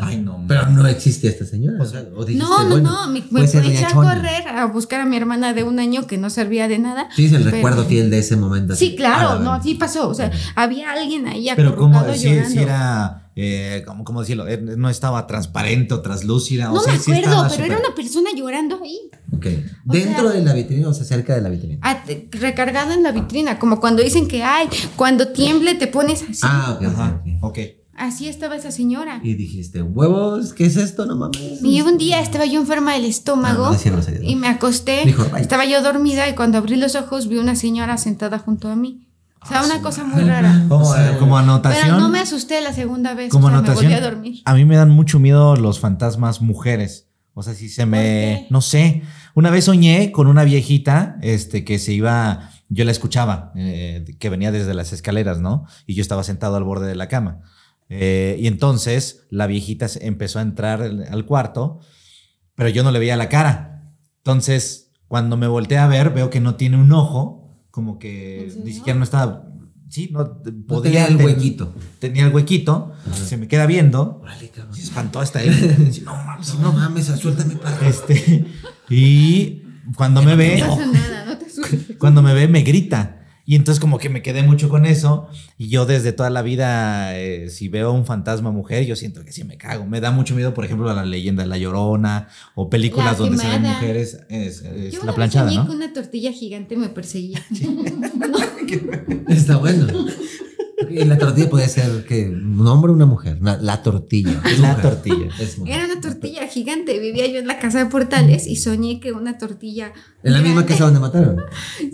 Ay, no. Pero no existe esta señora. O sea, o dijiste, No, no, bueno, no, me, me puede ser eché a correr a buscar a mi hermana de un año que no servía de nada. Tienes el pero- recuerdo fiel de ese momento. así. Sí, claro, Ah, no, sí pasó. O sea, había alguien ahí Pero como si, si era, eh, ¿cómo, cómo decirlo? Eh, No estaba transparente o translúcida. o No sea, me sí acuerdo, estaba pero era súper- una persona llorando ahí. Ok. ¿Dentro sea- de la vitrina o sea, cerca de la vitrina? Ah, recargada en la vitrina, como cuando dicen que, ay, cuando tiemble te pones así. Ah, ok, Ajá, ok. ok. Así estaba esa señora. Y dijiste, huevos, ¿qué es esto? No mames. Y un día estaba yo enferma del estómago Ah, no groserías, ¿no? y me acosté. Dijo. Estaba yo dormida y cuando abrí los ojos vi una señora sentada junto a mí. O sea, una cosa muy rara. Como, O sea, como anotación. Pero no me asusté la segunda vez. como o sea, anotación. me volví a dormir. a mí me dan mucho miedo los fantasmas mujeres. O sea, si se me. No sé. Una vez soñé con una viejita este, que se iba. Yo la escuchaba, eh, que venía desde las escaleras, ¿no? Y yo estaba sentado al borde de la cama. Eh, y entonces la viejita empezó a entrar al al cuarto, pero yo no le veía la cara. Entonces, cuando me volteé a ver, veo que no tiene un ojo, como que ¿En serio? ni siquiera no estaba. Sí, no No podía. tenía el ten- huequito. Tenía el huequito, se me queda viendo. Órale, cabrón. Se espantó hasta él. Dice, no mames, No, no. mames, suéltame, perro. Este, y cuando me ve, No pasa nada, no te asustes. cuando me ve, me grita. Y entonces como que me quedé mucho con eso. Y yo desde toda la vida, eh, si veo un fantasma mujer, yo siento que sí me cago. Me da mucho miedo, por ejemplo, a la leyenda de La Llorona o películas La donde se ven mujeres. Es, es Yo la planchada, ¿no? que una tortilla gigante me perseguía. [laughs] [laughs] Está bueno. Y la tortilla puede ser que un hombre o una mujer. La, la tortilla. Es La mujer. tortilla. Es mujer. Era una tortilla gigante. Vivía yo en la casa de Portales y soñé que una tortilla. En la misma casa donde mataron.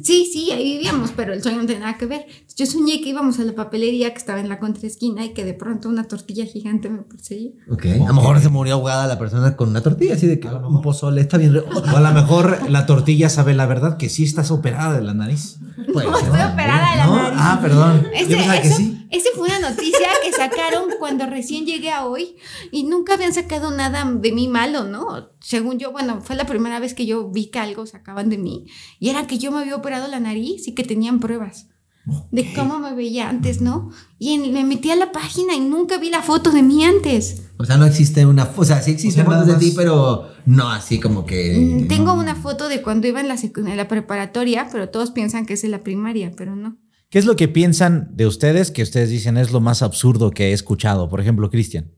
Sí, sí, ahí vivíamos, pero el sueño no tenía nada que ver. Yo soñé que íbamos a la papelería que estaba en la contraesquina y que de pronto una tortilla gigante me perseguía. Ok. A lo mejor se murió ahogada la persona con una tortilla, así de que un pozole está bien. re- O a lo mejor la tortilla sabe la verdad que sí estás operada de la nariz. [laughs] Puede No, estoy operada de la ¿No? nariz. Ah, perdón. Ese, Yo pensaba que sí. Ese fue una noticia que sacaron cuando recién llegué a hoy y nunca habían sacado nada de mí malo, ¿no? Según yo, bueno, fue la primera vez que yo vi que algo sacaban de mí y era que yo me había operado la nariz y que tenían pruebas de cómo me veía antes, ¿no? Y en- me metí a la página y nunca vi la foto de mí antes. O sea, no existe una. O sea, sí existen O sea, fotos de ti, pero no así como que. Mm, Tengo una foto de cuando iba en la, en la preparatoria, pero todos piensan que es en la primaria, pero no. ¿Qué es lo que piensan de ustedes que ustedes dicen es lo más absurdo que he escuchado? Por ejemplo, Cristian.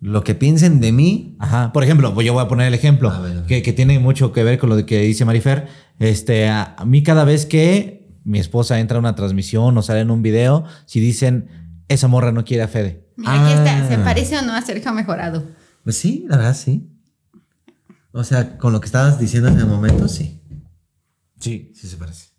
Lo que piensen de mí. Ajá. Por ejemplo, pues yo voy a poner el ejemplo A ver, a ver. Que, que tiene mucho que ver con lo que dice Marifer. Este, a, a mí cada vez que mi esposa entra a una transmisión o sale en un video, si dicen esa morra no quiere a Fede. Mira, aquí está, ¿se Ah. parece o no a Sergio Mejorado? Pues sí, la verdad sí. O sea, con lo que estabas diciendo hace un momento, sí. Sí. Sí se parece.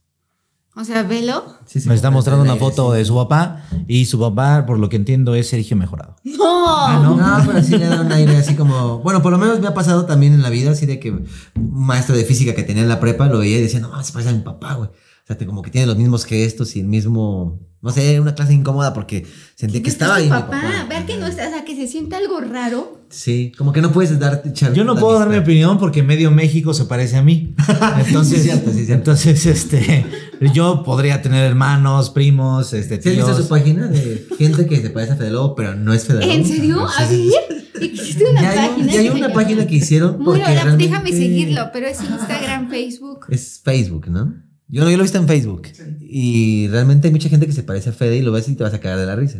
O sea, velo. Sí, sí, Me está mostrando una foto de su papá y su papá, por lo que entiendo, es Sergio Mejorado. No. No, pero sí le da un aire así como. Bueno, por lo menos me ha pasado también en la vida, así de que un maestro de física que tenía en la prepa lo veía y decía, no, se parece a mi papá, güey. O sea, te- como que tiene los mismos gestos y el mismo. No sé, era una clase incómoda porque sentía que Es estaba ahí. mi papá, papá. ver que no está, o sea, que se siente algo raro. Sí, como que no puedes darte echar Yo no puedo dar mi opinión porque medio México se parece a mí. [laughs] Entonces, Sí, cierto, sí, cierto. entonces este, yo podría tener hermanos, primos, este, ¿Sí has visto tíos. su página de gente que se parece a Fede Lobo, pero no es Fede Lobo? ¿En serio? A Sí. ver, existe una Ya hay, página. ya hay una página que hicieron porque realmente- déjame seguirlo, pero es Instagram, Facebook. Es Facebook, ¿no? Yo, no- yo lo he visto en Facebook. Y realmente hay mucha gente que se parece a Fede y lo ves y te vas a cagar de la risa.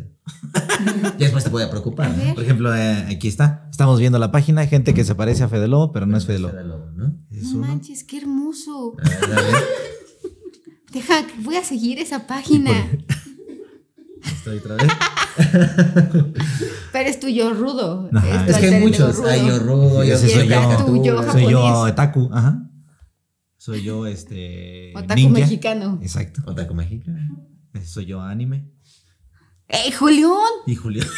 [laughs] y después te puede preocupar. A ¿no? Por ejemplo, eh, aquí está. Estamos viendo la página, gente que se parece a Fede Lobo, pero no es Fede Lobo. Fede Lobo, ¿no? Es manches, qué hermoso. A ver, a ver. [laughs] Deja, que voy a seguir esa página. [laughs] Estoy otra vez. Pero es tuyo rudo. Ajá. tu Es que hay muchos. rudo. Hay yo rudo, yo soy está yo. Soy yo. Etaku, ajá. Soy yo este Otaku ninja. mexicano. Exacto. Otaku México. Soy yo anime. ¡Ey, Julián! Y Julio. [laughs]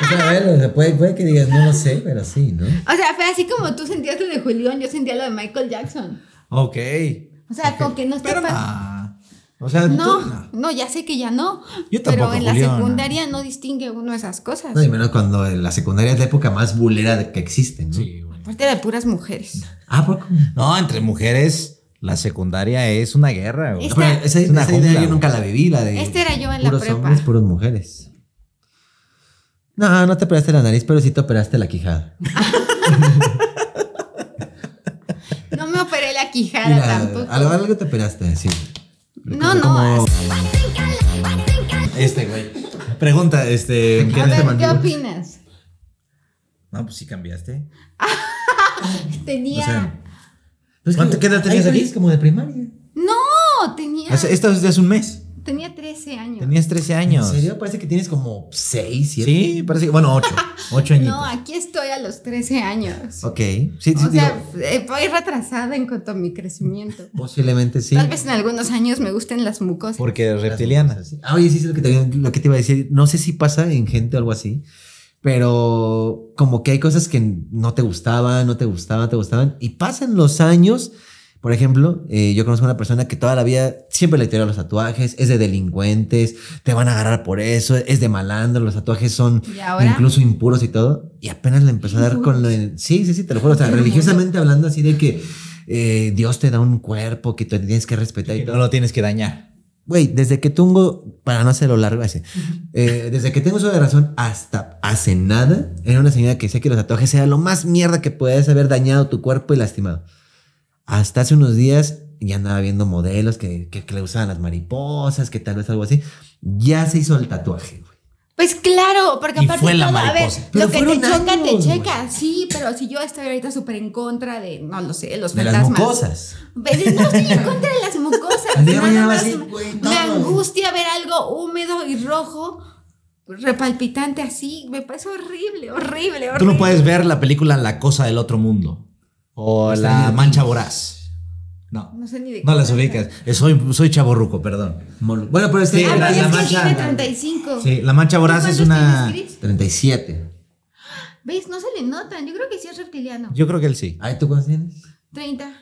O sea, a ver, o sea, puede, puede que digas, no lo sé, pero sí, ¿no? O sea, fue así como tú sentías lo de Julián, yo sentía lo de Michael Jackson. ok. O sea, como que no está Pero. O sea, No, tú- no. no, ya sé que ya no. Yo pero tampoco, en la Julián. secundaria no distingue uno esas cosas. No, y menos cuando en la secundaria es la época más bulera que existe, ¿no? Sí, güey. Aparte de puras mujeres. Ah, ¿por qué? No, entre mujeres, La secundaria es una guerra, güey. Esta- Pero esa, Es una esa idea yo nunca la viví, la de. Esta era yo en la puros prepa. hombres, puros mujeres. No, no te operaste la nariz, pero sí te operaste la quijada. [laughs] No me operé la quijada la- tampoco. algo, algo te operaste, sí. No, no. Como- Este, güey. Pregunta, este. ¿qué A ver, ¿qué opinas? No, pues sí cambiaste. [laughs] [laughs] Tenía. O sea, Pues ¿Cuánto- que- qué edad tenías aquí? Como de primaria. no, tenía. hace- Esto es de hace un mes. Tenía 13 años. Tenías 13 ¿En años. serio? Parece que tienes como 6, 7. Sí, parece que. Bueno, 8. 8 [laughs] añitos. No, aquí estoy a los 13 años. Ok. Sí, sí, O sea, eh, voy retrasada en cuanto a mi crecimiento. posiblemente sí. Tal vez en algunos años me gusten las mucosas. Porque reptiliana. Ah, oye, sí, es lo que, te, lo que te iba a decir. No sé si pasa en gente o algo así, pero como que hay cosas que no te gustaban, no te gustaban, te gustaban, y pasan los años. Por ejemplo, eh, yo conozco a una persona que toda la vida siempre le tiró los tatuajes, es de delincuentes, te van a agarrar por eso, es de malandro, los tatuajes son incluso impuros y todo, y apenas le empezó a dar con lo... [laughs] Sí, sí, sí, te lo juro, o sea, religiosamente hablando así de que eh, Dios te da un cuerpo que tú tienes que respetar y Y todo. no lo tienes que dañar. Güey, desde que tengo, para no hacerlo largo ese, eh, desde que tengo uso de razón hasta hace nada, era una señora que sé que los tatuajes era lo más mierda que puedes haber dañado tu cuerpo y lastimado. Hasta hace unos días ya andaba viendo modelos que, que, que le usaban las mariposas, que tal vez algo así. Ya se hizo el tatuaje. Pues claro, porque Y aparte fue la todo, a ver. Pero lo que te choca, te checa, sí, pero si yo estoy ahorita súper en contra de, no lo sé, los De las fantasmas. mucosas. Pues, No estoy en contra de las mucosas. Al día de nada mañana va a más decir, me- güey, me todo. angustia ver algo húmedo y rojo, repalpitante así. Me parece horrible, horrible, horrible. Tú no puedes ver la película La Cosa del Otro Mundo. O La. Mancha Voraz. No. No sé ni de No qué las trata. ubicas. Eh, Soy, soy chaborruco, perdón. Mol- Bueno, pero este... Sí, Ah, la- pero la es que mancha- tiene 35. Sí, La Mancha Voraz es ¿Cuántos una. tienes, Chris? 37. ¿Ves? No se le notan. Yo creo que sí es reptiliano. Yo creo que él sí. ¿Ay, tú cuántos tienes? 30.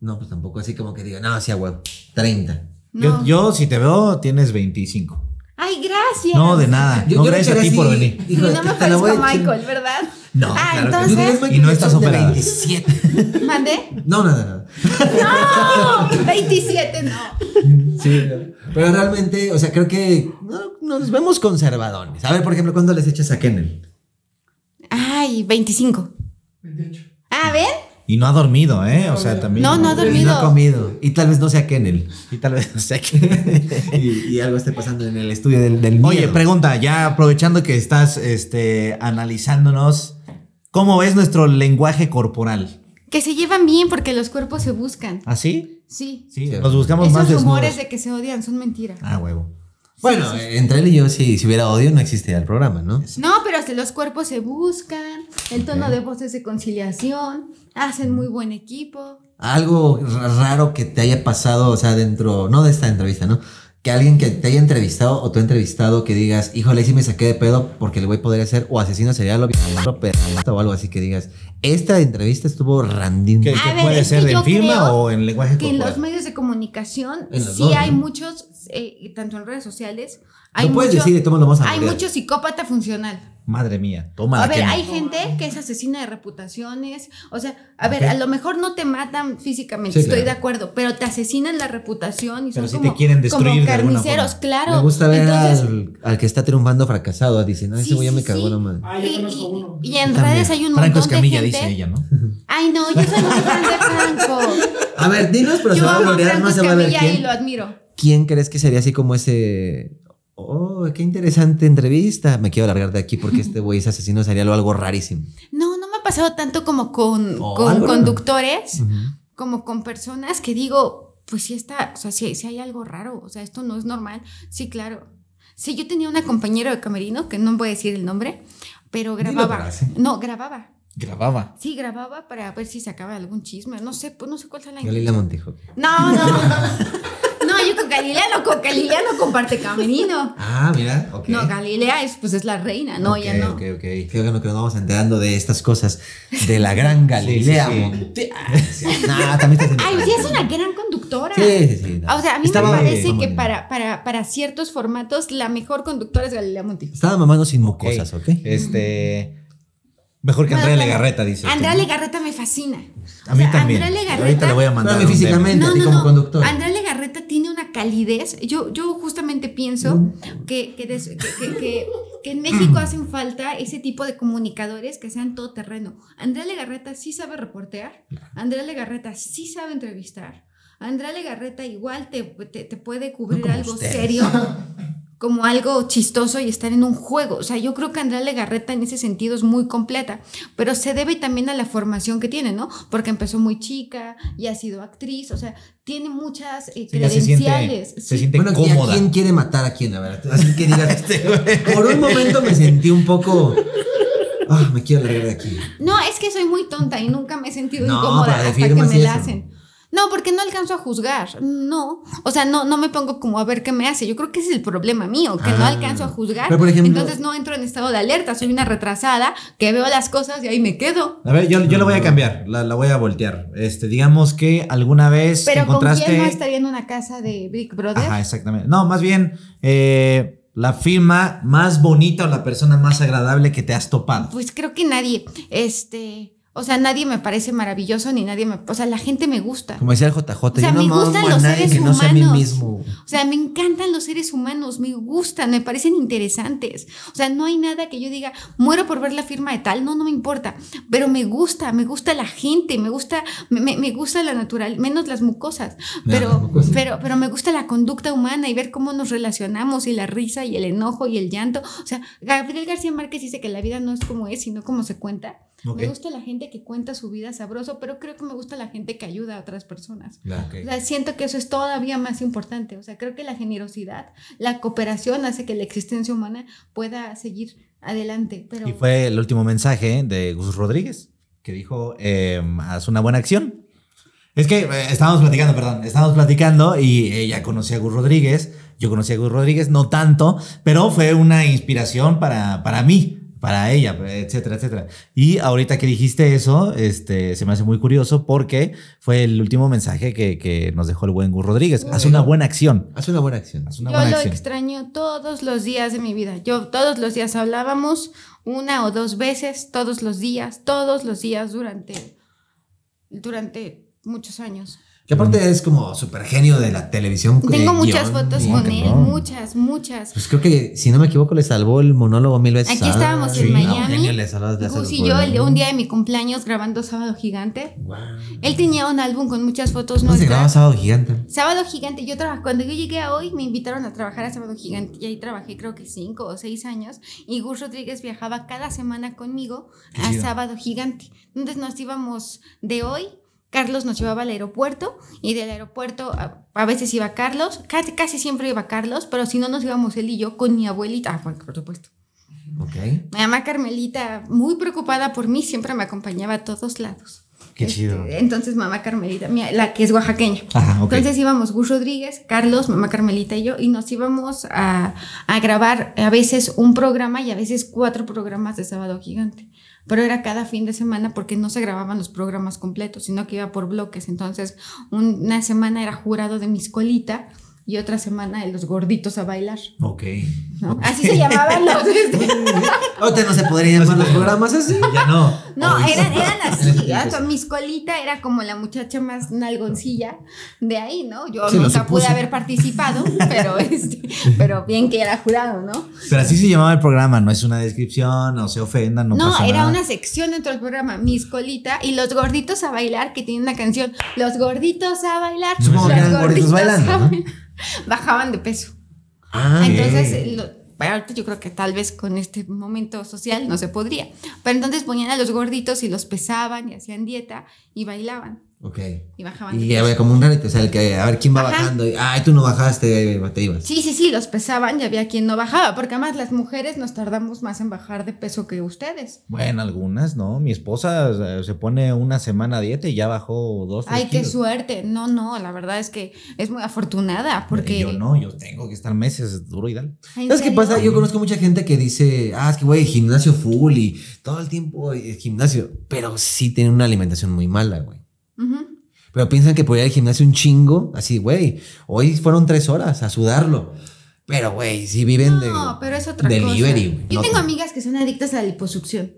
No, pues tampoco así como que diga, no, sí, a huevo. 30. No. Yo, yo, si te veo, tienes 25. Ay, gracias. No, de nada. Yo- no, yo gracias a ti por venir. Y Hijo, no me parezco a Michael, ¿verdad? No, Ah, claro que entonces. Y no estás operada. 27. [laughs] ¿Mandé? No, nada, nada. No, 27 no. Sí, pero realmente, o sea, creo que no, nos vemos conservadones. A ver, por ejemplo, ¿cuándo les echas a Kennel? Ay, 25. 28. A ver. Y no ha dormido, ¿eh? O sea, también. No, no ha Y dormido. no ha comido. Y tal vez no sea Kennel. Y tal vez, o sea [laughs] que. y, y algo esté pasando en el estudio del, del Oye, miedo. pregunta, ya aprovechando que estás este, analizándonos, ¿cómo ves nuestro lenguaje corporal? Que se llevan bien porque los cuerpos se buscan. ¿Así? Sí. Sí, Sí. nos buscamos más Esos desnudos. rumores de que se odian son mentira. Ah, huevo. Bueno, entre él y yo, si, si hubiera odio, no existiría el programa, ¿no? No, pero hasta los cuerpos se buscan, el tono de voz es de conciliación, hacen muy buen equipo. Algo ra- raro que te haya pasado, o sea, dentro, no de esta entrevista, ¿no? Que alguien que te haya entrevistado o tú entrevistado que digas, híjole, sí me saqué de pedo porque el güey podría ser o asesino serial o pedófilo o algo así que digas, esta entrevista estuvo randín. ¿Qué, A qué ver, puede ser que de yo firma o en lenguaje Que en los medios de comunicación En sí dos, hay ¿no? muchos, eh, tanto en redes sociales, hay No puedes mucho- decir, vamos a hay mucho psicópata funcional. Madre mía, toma. A ver, hay gente que es asesina de reputaciones. O sea, a ver, a lo mejor no te matan físicamente, Sí, estoy claro. de acuerdo, pero te asesinan la reputación y Pero son te como, quieren destruir como de alguna carniceros, forma. claro. Me gusta ver Entonces, al, al que está triunfando fracasado, dicen, no, ese Sí, güey ya sí, me cagó sí. la madre. Ah, y, uno. en También. redes hay un Franco montón Escamilla de gente. dice ella, ¿no? [laughs] Ay, no, yo soy muy fan de Franco. A ver, dinos, pero se yo va a no se va a ver Escamilla y quién. lo admiro. ¿Quién crees que sería así como ese... Oh, qué interesante entrevista. Me quiero alargar de aquí porque este güey es asesino serial o algo rarísimo. No, no me ha pasado tanto como con, Oh, con conductores, como con personas que digo, pues sí está, o sea, sí, sí hay algo raro, o sea, esto no es normal. Sí, claro. Sí, yo tenía una compañera de camerino, que no voy a decir el nombre, pero grababa. No, grababa. Grababa. Sí, grababa para ver si sacaba algún chisme. No sé, pues no sé cuál es la Galila Montijo. No, no, no. [laughs] No, con Galilea no, con Galilea no comparte camerino. Ah, mira, ok. No, Galilea es, pues es la reina, no, Ok, ya no. Ok, ok. Bueno que nos vamos enterando de estas cosas de la gran Galilea Sí, sí, Ah, [laughs] sí. Nah, también está Ay, sí, es una gran conductora. Sí, sí, sí. no. O sea, a mí Estaba- me parece que para, para, para ciertos formatos la mejor conductora es Galilea Montijo. Estaba mamando sin Ok. mucosas, ¿ok? Este. Mejor que Bueno, Andrea. Legarreta, dice. Andrea Legarreta me fascina. A mí O sea, también. Andrea Legarreta. Ahorita le voy a mandar. Pero a mí un físicamente. tema. a ti como conductor. Andrea Legarreta tiene una calidez. Yo, yo justamente pienso que, que, des- que- en México hacen falta ese tipo de comunicadores que sean todoterreno. Andrea Legarreta sí sabe reportear. Andrea Legarreta sí sabe entrevistar. Andrea Legarreta igual te, te, te puede cubrir algo ustedes. serio. [laughs] como algo chistoso y estar en un juego. O sea, yo creo que Andrea Legarreta en ese sentido es muy completa, pero se debe también a la formación que tiene, ¿no? Porque empezó muy chica y ha sido actriz, o sea, tiene muchas eh, Sí, ya se siente, credenciales. se sí. siente Bueno, ¿y a cómoda. quién quiere matar a quién? A ver, así que digas. [laughs] por un momento me sentí un poco. Ah, me quiero largar de aquí. No, es que soy muy tonta y nunca me he sentido No, incómoda hasta que me la hacen. No, porque no alcanzo a juzgar. No. O sea, no, no me pongo como a ver qué me hace. Yo creo que ese es el problema mío, que no Ah. alcanzo a juzgar. Pero, por ejemplo- Entonces no entro en estado de alerta. Soy una retrasada que veo las cosas y ahí me quedo. A ver, yo, yo la voy a cambiar, la, la voy a voltear. Este, digamos que alguna vez te Pero ¿con encontraste. quién no estaría en una casa de Big Brother? Ajá, exactamente. No, más bien, eh, la firma más bonita o la persona más agradable que te has topado. Pues creo que nadie. Este. O sea, nadie me parece maravilloso ni nadie me. O sea, la gente me gusta. Como decía el JJ, O sea, yo no me gustan los nadie seres que no sea a mí humanos. mismo. O sea, me encantan los seres humanos, me gustan, me parecen interesantes. O sea, no hay nada que yo diga, muero por ver la firma de tal, no, no me importa. Pero me gusta, me gusta la gente, me gusta, me, me- gusta la natural, menos las mucosas. Pero, mucosas. pero, pero me gusta la conducta humana y ver cómo nos relacionamos y la risa y el enojo y el llanto. O sea, Gabriel García Márquez dice que la vida no es como es, sino como se cuenta. Ok. Me gusta la gente que cuenta su vida sabroso, pero creo que me gusta la gente que ayuda a otras personas. Ok. O sea, siento que eso es todavía más importante. O sea, creo que la generosidad, la cooperación hace que la existencia humana pueda seguir adelante. Pero Y fue el último mensaje de Gus Rodríguez, que dijo, eh, haz una buena acción. Es que eh, estábamos platicando, perdón, estábamos platicando y ella conocía a Gus Rodríguez, yo conocí a Gus Rodríguez, no tanto, pero fue una inspiración para, para mí, para ella, etcétera, etcétera. Y ahorita que dijiste eso, este, se me hace muy curioso porque fue el último mensaje que, que nos dejó el buen Gus Rodríguez. Haz una buena acción. Haz una buena acción. Haz una yo buena lo acción. extraño todos los días de mi vida. Yo todos los días hablábamos una o dos veces, todos los días, todos los días durante, durante muchos años. Que aparte es como súper genio de la televisión. Tengo muchas guion, fotos con él, cabrón. muchas, muchas. Pues creo que, si no me equivoco, le salvó el monólogo mil veces. Aquí estábamos en sí, Miami. no, genio, le Gus y yo, el- un día de mi cumpleaños grabando Sábado Gigante. Guau. Él tenía un álbum con muchas fotos ¿Cómo se graba nuestras. Sábado Gigante? Sábado Gigante, yo trabajé, cuando yo llegué a hoy me invitaron a trabajar a Sábado Gigante y ahí trabajé creo que cinco o seis años y Gus Rodríguez viajaba cada semana conmigo Qué a chido. Sábado Gigante. Entonces nos íbamos de hoy, Carlos nos llevaba al aeropuerto y del aeropuerto a, a veces iba Carlos, casi, casi siempre iba Carlos, pero si no nos íbamos él y yo con mi abuelita, ah, bueno, por supuesto. Ok. Mi mamá Carmelita, muy preocupada por mí, siempre me acompañaba a todos lados. Qué Este, chido. entonces, mamá Carmelita, la que es oaxaqueña. Ajá, ok. Entonces íbamos Gus Rodríguez, Carlos, mamá Carmelita y yo, y nos íbamos a, a grabar a veces un programa y a veces cuatro programas de Sábado Gigante. Pero era cada fin de semana porque no se grababan los programas completos, sino que iba por bloques. Entonces, un- una semana era jurado de mis colita y otra semana de los gorditos a bailar. Ok. ¿no? Así se llamaban los. [laughs] este, Ahorita no se podrían llamar los programas así. [laughs] Ya no. No, eran, eran [laughs] En así. ya, tiempo, sí. Mis colita era como la muchacha más nalgoncilla de ahí, ¿no? Yo Sí, nunca pude haber participado, pero, este, pero bien que era jurado, ¿no? Pero así se llamaba el programa, no es una descripción, no se ofendan, no, No, pasa era nada. una sección dentro del programa, Mis colita y los gorditos a bailar, que tiene una canción, Los gorditos a bailar. Supongo que los eran gorditos bailando, a ¿no? [laughs] Bajaban de peso. Ah, Entonces, lo- bueno, yo creo que tal vez con este momento social no se podría. Pero entonces ponían a los gorditos y los pesaban y hacían dieta y bailaban Ok. y bajaban. de Y peso. había como un reality, o sea, el que a ver quién va Ajá. bajando. Y, Ay, tú no bajaste, te ibas. Sí, sí, sí, los pesaban y había quien no bajaba, porque además las mujeres nos tardamos más en bajar de peso que ustedes. Bueno, algunas, ¿no? Mi esposa se pone una semana a dieta y ya bajó dos, Ay, qué kilos. suerte. No, no, la verdad es que es muy afortunada, porque... Yo no, yo tengo que estar meses duro y dale. ¿En ¿Sabes qué pasa? Yo conozco mucha gente que dice, ah, es que güey, gimnasio full y todo el tiempo eh, gimnasio. Pero sí tienen una alimentación muy mala, güey. Pero piensan que por ir al gimnasio un chingo, así, güey, hoy fueron tres horas a sudarlo. Pero, güey, sí viven de. No, pero es otra delivery, cosa. güey. Yo No, tengo amigas que son adictas a la liposucción.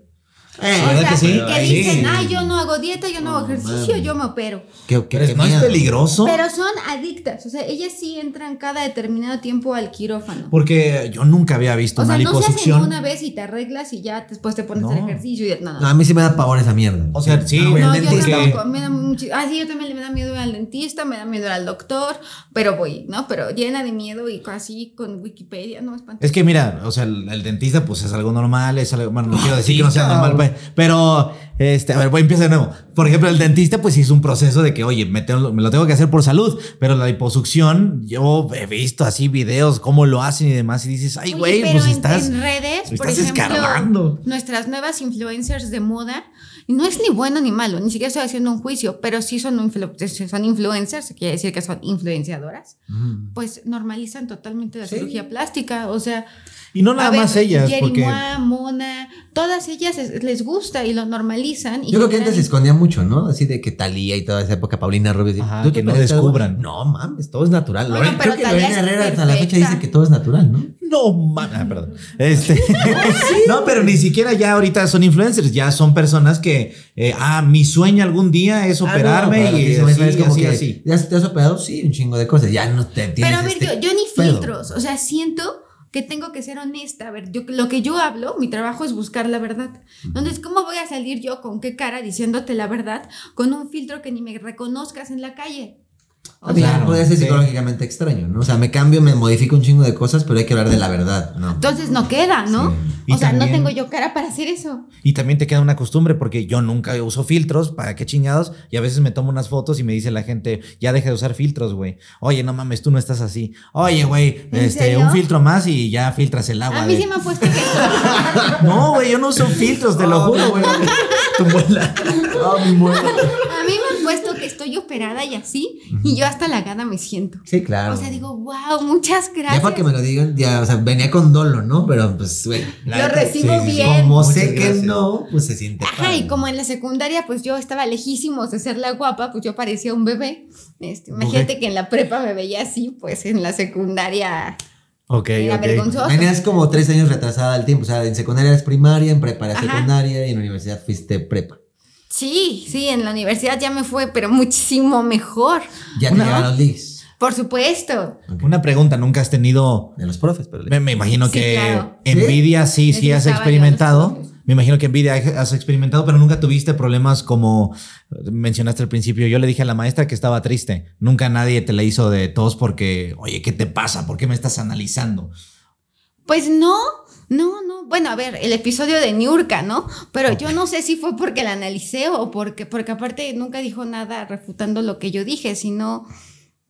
Eh, o ¿verdad sea, que sí? que Sí. dicen, ay, yo no hago dieta, yo no hago ejercicio, yo me opero. ¿Qué, qué- Pero es miedo. peligroso. Pero son adictas, o sea, ellas sí entran cada determinado tiempo al quirófano. Porque yo nunca había visto O sea, una no se hacen una vez y te arreglas y ya después te pones a No. hacer ejercicio y no, no. No, a mí sí me da pavor esa mierda. O sea, sí, No, el yo tampoco, me da mucho, ah, sí, yo también me da miedo al dentista, me da miedo al doctor, pero voy, ¿no? Pero llena de miedo y casi con Wikipedia, no espanto. Es que mira, o sea, el, el dentista pues es algo normal, es algo, bueno, no quiero decir sí, que no sea normal, pero, este, a ver, voy a empezar de nuevo. Por ejemplo, el dentista pues sí es un proceso de que, oye, me, tengo- me lo tengo que hacer por salud, pero la liposucción, yo he visto así videos, cómo lo hacen y demás, y dices, ay, güey, pues en, estás... en redes, por estás ejemplo, escarbando. nuestras nuevas influencers de moda, no es ni bueno ni malo, ni siquiera estoy haciendo un juicio, pero sí son, influ- son influencers, quiere decir que son influenciadoras, Mm. pues normalizan totalmente la Sí. cirugía plástica, o sea, Y no nada ver, más ellas, Jerry porque... Moa, Mona, todas ellas es- les gusta y lo normalizan. Y Yo creo que antes se escondía mucho, ¿no? Así de que Talía y toda esa época, Paulina Rubio. Ajá, ¿tú que no descubran. No mames, todo es natural. Bueno, creo que Lorena Herrera hasta la fecha dice que todo es natural, ¿no? No, man, ah, perdón. Este, [laughs] no, pero ni siquiera ya ahorita son influencers, ya son personas que, eh, ah, mi sueño algún día es operarme Ah, no, lo y así, es como así, que, así. ¿Ya te has operado? Sí, un chingo de cosas. Ya no te tienes Pero a ver, este yo, yo ni pedo. filtros, o sea, siento que tengo que ser honesta. A ver, yo, lo que yo hablo, mi trabajo es buscar la verdad. Entonces, ¿cómo voy a salir yo con qué cara diciéndote la verdad con un filtro que ni me reconozcas en la calle? O sea, Claro, puede ser sí. psicológicamente extraño, ¿no? O sea, me cambio, me modifico un chingo de cosas, pero hay que hablar de la verdad, ¿no? entonces no queda, ¿no? Sí. O sea, no tengo yo cara para hacer eso. Y también te queda una costumbre porque yo nunca uso filtros, ¿para qué chingados? Y a veces me tomo unas fotos y me dice la gente, ya deja de usar filtros, güey. Oye, no mames, tú no estás así. Oye, güey, ¿En este, serio? un filtro más y ya filtras el agua. A mí de- sí me han puesto que [laughs] No, güey, yo no uso filtros, te lo Oh, juro, güey. [laughs] Tu muela. Ah, mi muela. a mí me han puesto que estoy operada y así, y yo hasta la gana me siento. Sí, claro. O sea, digo, wow, muchas gracias. ya para que me lo digan, ya, o sea, venía con dolo, ¿no? Pero pues, güey. la Lo neta, recibo bien. Como Muchas sé que no, pues se siente. Ajá, padre. y como en la secundaria, pues yo estaba lejísimos de ser la guapa, pues yo parecía un bebé. Este, imagínate que en la prepa me veía así, pues en la secundaria Ok, era ok. vergonzoso. Venías como tres años retrasada al tiempo. O sea, en secundaria eres primaria, en prepa secundaria y en universidad fuiste prepa. Sí, sí, en la universidad ya me fue, pero muchísimo mejor. Ya te llegaron los leagues. Por supuesto. Una pregunta, ¿nunca has tenido... De los profes, pero. Me, me imagino Sí, que claro. envidia sí, sí has experimentado. Me imagino que envidia has experimentado, pero nunca tuviste problemas como mencionaste al principio. Yo le dije a la maestra que estaba triste. Nunca nadie te la hizo de tos porque, oye, ¿qué te pasa? ¿Por qué me estás analizando? Pues no, no, no. Bueno, a ver, el episodio de Niurka, ¿no? Pero yo no sé si fue porque la analicé o porque, porque aparte nunca dijo nada refutando lo que yo dije, sino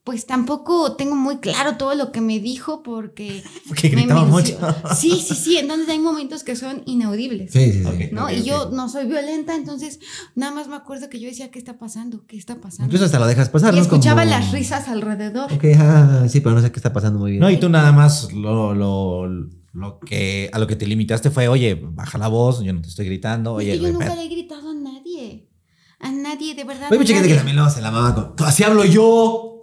pues tampoco tengo muy claro todo lo que me dijo porque... [laughs] Porque me gritaba mucho. Sí, sí, sí. Entonces hay momentos que son inaudibles. Sí, sí, sí. ¿no? y yo no soy violenta, entonces nada más me acuerdo que yo decía, ¿qué está pasando? ¿Qué está pasando? Incluso hasta lo dejas pasar, y ¿no? escuchaba Como- las risas alrededor. Ok, ah, sí, pero no sé qué está pasando muy bien. No, y tú nada más lo, lo, lo que a lo que te limitaste fue, oye, baja la voz, yo no te estoy gritando, Es oye, que yo nunca le he gritado a nadie. A nadie, de verdad. Hay mucha gente que también se la mama con. Así hablo yo.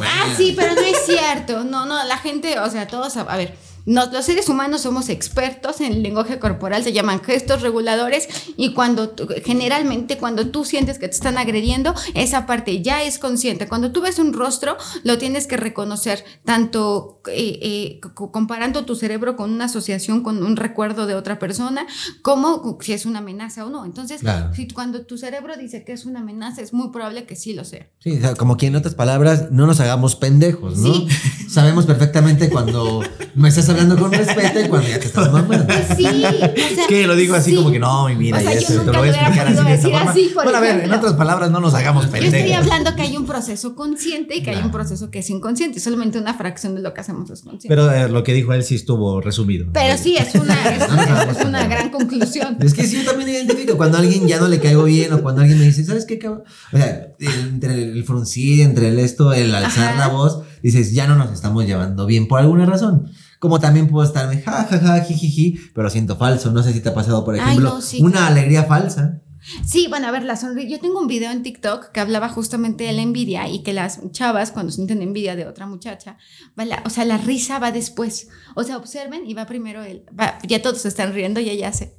Ah, sí, pero no es cierto. No, no, la gente, o sea, todos, a, a ver, nos- los seres humanos somos expertos en el lenguaje corporal, se llaman gestos reguladores y cuando generalmente cuando tú sientes que te están agrediendo, esa parte ya es consciente. Cuando tú ves un rostro, lo tienes que reconocer, tanto eh, eh, co- comparando tu cerebro con una asociación, con un recuerdo de otra persona, como si es una amenaza o no. Entonces, Claro. si cuando tu cerebro dice que es una amenaza, es muy probable que sí lo sea. Sí, o sea, como que en otras palabras, no nos hagamos pendejos, ¿no? Sí. [laughs] Sabemos perfectamente cuando [laughs] me estás hablando con respeto y cuando ya te estás mamando. Pues sí, o sea, Es que lo digo así sí. como que no, mi vida, O sea, y yo eso, te lo voy a explicar así de decir forma. así, bueno, a ver, en otras palabras, no nos hagamos Yo estoy pendejos. hablando que hay un proceso consciente y que hay un proceso que es inconsciente. Solamente una fracción de lo que hacemos es consciente. Pero eh, lo que dijo él sí estuvo resumido. Pero sí, es una, [laughs] es una, es una gran conclusión. Es que sí, yo también identifico cuando a alguien ya no le caigo bien o cuando alguien me dice, ¿sabes qué, cabrón? O sea, entre el fruncir, entre el esto, el alzar Ajá. la voz, dices, ya no nos estamos llevando bien por alguna razón. Como también puedo estarme, ja, ja, ja, jijiji, pero siento falso. No sé si te ha pasado, por Ay, ejemplo, no, sí, una claro. alegría falsa. Sí, bueno, a ver, la sonrisa. Yo tengo un video en TikTok que hablaba justamente de la envidia y que las chavas, cuando sienten envidia de otra muchacha, va la- o sea, la risa va después. O sea, observen y va primero él. va- ya todos están riendo y ella hace.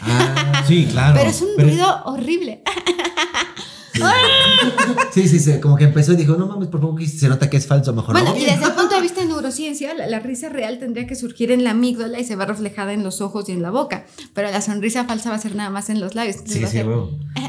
Ah, Sí, claro. [laughs] Pero es un ruido horrible. [laughs] [laughs] Sí, sí, sí, como que empezó y dijo, no mames, por favor, que se nota que es falso, mejor Bueno, no. y desde el punto de [laughs] vista de neurociencia, la, la risa real tendría que surgir en la amígdala y se va reflejada en los ojos y en la boca. Pero la sonrisa falsa va a ser nada más en los labios. Entonces Sí, sí, ser, huevo. [laughs]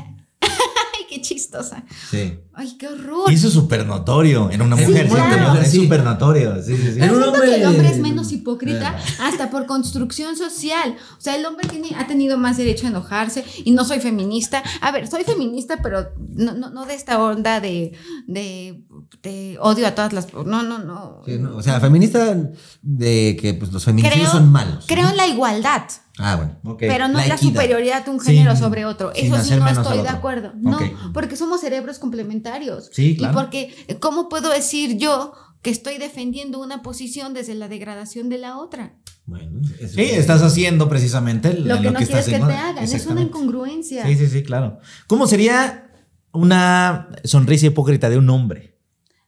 Qué chistosa. Sí. Ay, qué horror. Y eso es súper notorio en una Sí, mujer. claro. Es súper notorio. Sí, sí, sí. En Pero un siento hombre- que el hombre es menos hipócrita hasta por construcción social. O sea, el hombre tiene, ha tenido más derecho a enojarse y no soy feminista. A ver, soy feminista, pero no, no, no de esta onda de, de, de odio a todas las... No, no, no. Sí, no, O sea, feminista de que pues, los feminicidios Creo, son malos. creo en la igualdad. Ah, bueno. Ok. Pero no La la superioridad de un Sin- género sobre otro. Eso sí no estoy de acuerdo. No, porque somos cerebros complementarios. Sí, claro. Y porque, ¿cómo puedo decir yo que estoy defendiendo una posición desde la degradación de la otra? Bueno, eso- Sí, estás haciendo precisamente Lo que no quieres estás que te hagan. Es una incongruencia. Sí, sí, sí, claro. ¿Cómo sería una sonrisa hipócrita de un hombre?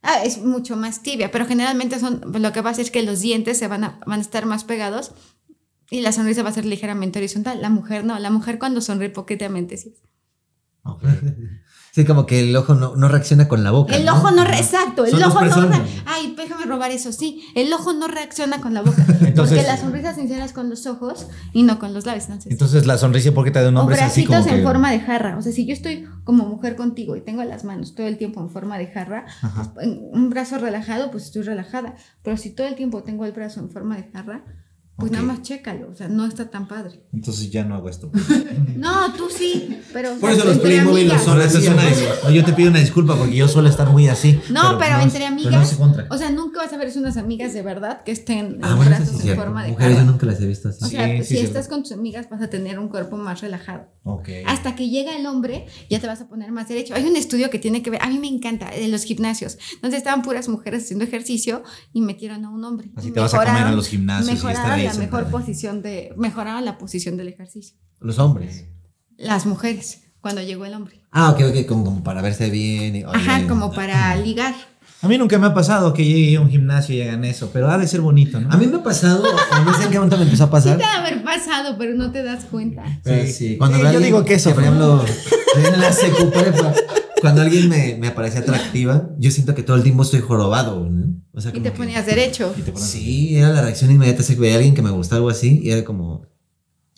Ah, es mucho más tibia, pero generalmente son, lo que pasa es que los dientes se van a, van a estar más pegados y la sonrisa va a ser ligeramente horizontal. La mujer no, la mujer cuando sonríe hipócritamente sí. Sí, como que el ojo no, no reacciona con la boca. El ¿no? ojo no, re- exacto, el ojo no, re- ay, déjame robar eso, sí, el ojo no reacciona con la boca, [laughs] Entonces- porque la sonrisa sincera es con los ojos y no con los labios, entonces. Entonces la sonrisa hipócrita de un o hombre es así bracitos como en que- forma de jarra, o sea, si yo estoy como mujer contigo y tengo las manos todo el tiempo en forma de jarra, en un brazo relajado, pues estoy relajada, pero si todo el tiempo tengo el brazo en forma de jarra, pues nada más chécalo, o sea, no está tan padre. Entonces ya no hago esto. [laughs] No, tú sí, pero o Por eso los Playmobil son eso es una no, [laughs] yo te pido una disculpa porque yo suelo estar muy así. No, pero, no- entre pero amigas, no se contra. o sea, nunca vas a ver unas amigas de verdad que estén Ah, en bueno, brazos sí en forma de Mujeres yo nunca las he visto así. O sea, Sí, sí, si sí. estás con tus amigas vas a tener un cuerpo más relajado. Ok. Hasta que llega el hombre, ya te vas a poner más derecho. Hay un estudio que tiene que ver, a mí me encanta, de los gimnasios, donde estaban puras mujeres haciendo ejercicio y metieron a un hombre. Así Y te vas a comer a los gimnasios y estar ahí la mejor posición de, mejoraron la posición del ejercicio. Los hombres. Las mujeres, cuando llegó el hombre. Ah, ok, ok, como, como para verse bien. y- Ajá, como para ligar. A mí nunca me ha pasado que llegue a un gimnasio y hagan eso, pero ha de ser bonito, ¿no? A mí me ha pasado, no sé en qué momento me empezó a Sí pasar. te ha de haber pasado, pero no te das cuenta. Pero Sí. sí, cuando Sí, veo a yo alguien digo que eso por ejemplo, [laughs] en la secu prepa, cuando alguien me, me parece atractiva, yo siento que todo el tiempo estoy jorobado, ¿no? O sea, Y te que- ponías derecho. Y te Sí, era la reacción inmediata. Si veía a alguien que me gustaba algo así, y era como.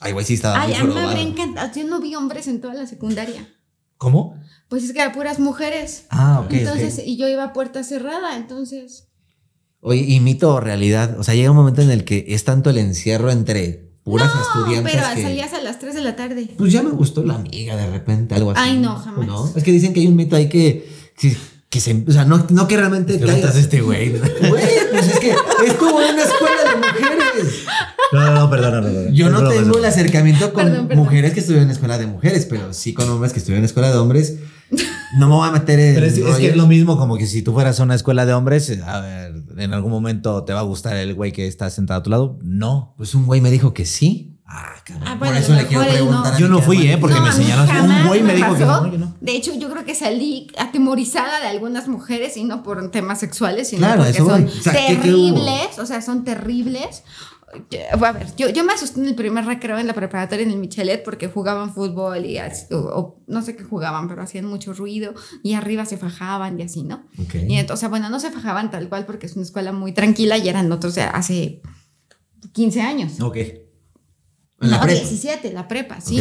Ay, güey, sí estaba Ay, muy a mí me habría encantado. Yo no vi hombres en toda la secundaria. ¿Cómo? Pues es que eran puras mujeres. Ah, ok. entonces, y yo iba a puerta cerrada, entonces. Oye, y mito o realidad. O sea, llega un momento en el que es tanto el encierro entre puras No, estudiantes. pero que, salías a las 3 de la tarde. Pues ya me gustó la amiga de repente, algo así. Ay, no, jamás. ¿No? Es que dicen que hay un mito ahí que. que, que se, o sea, no, no que realmente caigas. de este güey. Güey, pues es que es como una escuela de mujeres. No, no, no, perdón, no, no, no. Yo no tengo el acercamiento con Perdón, perdón. mujeres que estuvieron en escuela de mujeres, pero sí con hombres que estuvieron en escuela de hombres. No me voy a meter en. Pero es, es que es lo mismo como que si tú fueras a una escuela de hombres, a ver, en algún momento te va a gustar el güey que está sentado a tu lado. No. Pues un güey me dijo que sí. Ah. Ah, Por bueno, eso le quiero no. preguntar. a Yo no fui. ¿eh? Porque No, me enseñaron. Un güey me dijo que no, yo no. De hecho, yo creo que salí atemorizada de algunas mujeres y no por temas sexuales, sino Claro, porque eso son. O sea, terribles, o sea, son terribles. Yo- A ver, yo, yo me asusté en el primer recreo en la preparatoria en el Michelet porque jugaban fútbol y así, o, o no sé qué jugaban, pero hacían mucho ruido y arriba se fajaban y así, ¿no? Ok. Y entonces, bueno, no se fajaban tal cual porque es una escuela muy tranquila y eran otros de hace 15 años. Ok. La no, prepa. 17, la prepa, sí.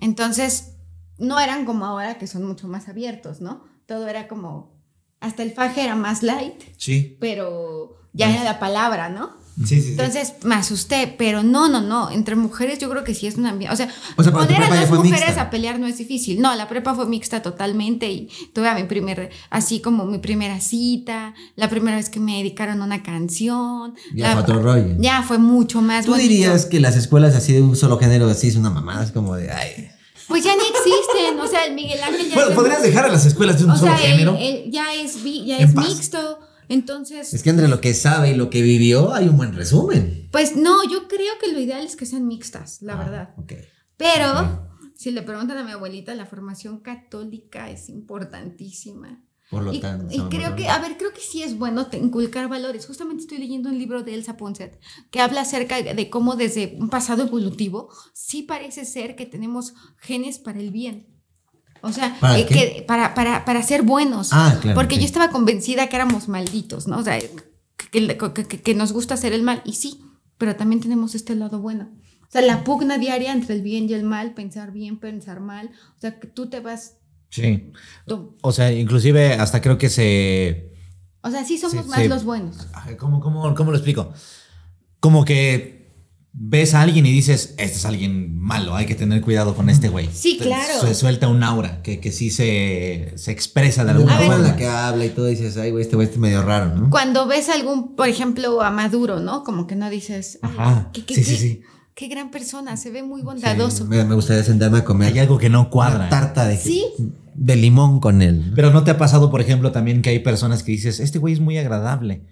Entonces, no eran como ahora que son mucho más abiertos, ¿no? Todo era como, hasta el faje era más light, Sí. pero ya era la palabra, ¿no? Sí, sí, sí. Entonces me asusté, pero no, no, no, entre mujeres yo creo que sí es un ambiente, o sea, O poner a las mujeres mixta. a pelear no es difícil, no, la prepa fue mixta totalmente y tuve a mi primer, así como mi primera cita, la primera vez que me dedicaron una canción. Ya la- fue otro rollo. Ya fue mucho más ¿Tú bonito. dirías que las escuelas así de un solo género así es una mamada? Es como de, ay. Pues ya ni existen, o sea, el Miguel Ángel ya Bueno, ¿Podrías dejar a las escuelas de un o solo sea, género? ya es, ya es paz. mixto, entonces, Es que entre lo que sabe y lo que vivió hay un buen resumen. pues no, yo creo que lo ideal es que sean mixtas, la verdad. Ok. Pero si le preguntan a mi abuelita, la formación católica es importantísima. Por lo y, tanto. y creo que, a ver, creo que sí es bueno te- inculcar valores. Justamente estoy leyendo un libro de Elsa Ponset que habla acerca de cómo desde un pasado evolutivo sí parece ser que tenemos genes para el bien. O sea, ¿Para eh, que para, para, para ser buenos. Ah, claro, Porque yo estaba convencida que éramos malditos, ¿no? O sea, que, que- nos gusta hacer el mal. Y sí, pero también tenemos este lado bueno. O sea, la pugna diaria entre el bien y el mal, pensar bien, pensar mal. O sea, que tú te vas... Sí. tú- O sea, inclusive hasta creo que se... O sea, sí somos más los buenos. ¿Cómo, cómo, cómo lo explico? Como que ves a alguien y dices, este es alguien malo, hay que tener cuidado con este güey. Sí, claro. Se suelta un aura que, que sí se, se expresa de alguna forma la que habla y todo dices, ay, güey, este güey está medio raro, ¿no? Cuando ves algún, por ejemplo, a Maduro, ¿no? Como que no dices, "Ay, Ajá. qué, qué- Sí, sí, qué- sí. qué gran persona, se ve muy Sí, bondadoso. me, me gustaría sentarme a comer Hay algo que no una cuadra. tarta de, Sí. de limón con él. ¿no? Pero no te ha pasado, por ejemplo, también que hay personas que dices, este güey es muy agradable.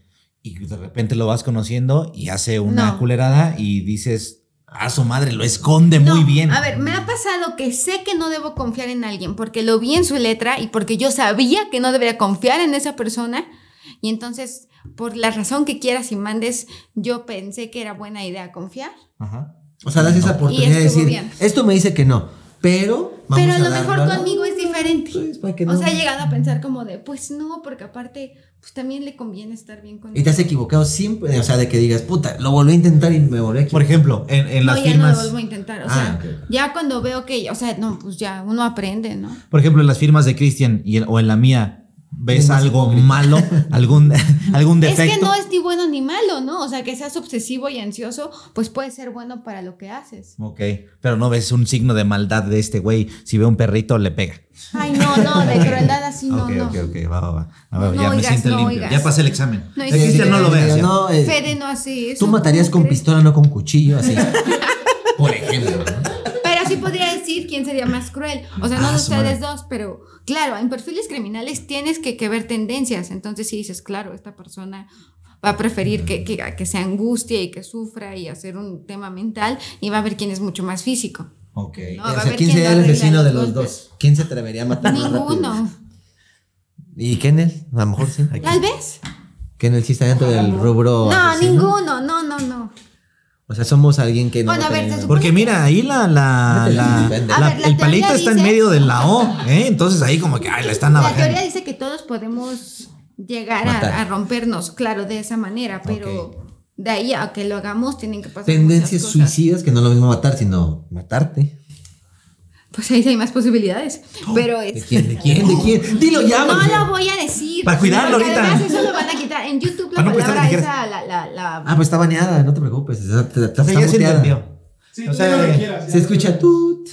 Y de repente lo vas conociendo y hace una No. culerada y dices, a su madre, lo esconde No, muy bien. A ver, me ha pasado que sé que no debo confiar en alguien porque lo vi en su letra y porque yo sabía que no debería confiar en esa persona. Y entonces, por la razón que quieras y mandes, yo pensé que era buena idea confiar. Ajá. O sea, das esa oportunidad de decir, bien. esto me dice que no, pero vamos Pero a lo mejor a- conmigo es diferente. Pues, O no- sea, he llegado a pensar como de, pues no, porque aparte, pues también le conviene estar bien conmigo. Y te has equivocado siempre, o sea, de que digas, puta, lo volví a intentar y me volví a Por equivocar. ejemplo, en, en no, las ya no firmas... lo vuelvo a intentar. O Ah, sea, ya cuando veo que, o sea, no, pues ya uno aprende, ¿no? Por ejemplo, en las firmas de Cristian o en la mía, ¿ves algo hipócrita. malo? [laughs] ¿Algún, algún defecto? Es que no es ni bueno ni malo, ¿no? O sea, que seas obsesivo y ansioso, pues puede ser bueno para lo que haces. Ok, pero no ves un signo de maldad de este güey. Si ve un perrito, le pega. Ay, no, no, de [laughs] crueldad así no, no. ok, ok, va, va, va. A ver, No ya me siento no limpio. oigas. Ya pasé el examen. No, sí, no lo veas. No, eh, Fede no hace eso. tú matarías ¿cómo con crees? pistola, no con cuchillo, así. Por ejemplo. ¿no? Pero sí podría decir quién sería más cruel. O sea, no Ah, de ustedes madre. dos, pero claro, en perfiles criminales tienes que, que ver tendencias. Entonces, si dices, claro, esta persona va a preferir que, que, que se angustie y que sufra y hacer un tema mental, y va a ver quién es mucho más físico. Ok. No, o sea, ¿quién sería el vecino de los dos? ¿Quién se atrevería a matar? Ninguno. ¿Y Kennel? A lo mejor sí. Tal vez. Kennel sí está dentro del rubro. No, asesino. ninguno, no, no, no. O sea, somos alguien que no. Bueno, a ver, se Porque mira, ahí la, la, la- la- ver, la el palito está en medio de la [laughs] O, ¿eh? Entonces ahí como que ay, la están La navajando. teoría dice que todos podemos llegar a, a rompernos, claro, de esa manera, pero de ahí a que lo hagamos tienen que pasar Tendencias muchas cosas. suicidas, que no es lo mismo matar, sino matarte. Pues ahí sí hay más posibilidades. Pero ¿De es. quién? ¿De quién? ¿De quién? [laughs] Dilo ya, No lo voy a decir. Para cuidarlo ahorita. Además, eso lo van a quitar. En YouTube la Para no prestarle palabra esa, la, la, la- Ah, pues está baneada, no te preocupes. Está, está- está O sea, ya se muteada. entendió. Sí, O sea, lo quieras. Se escucha tut.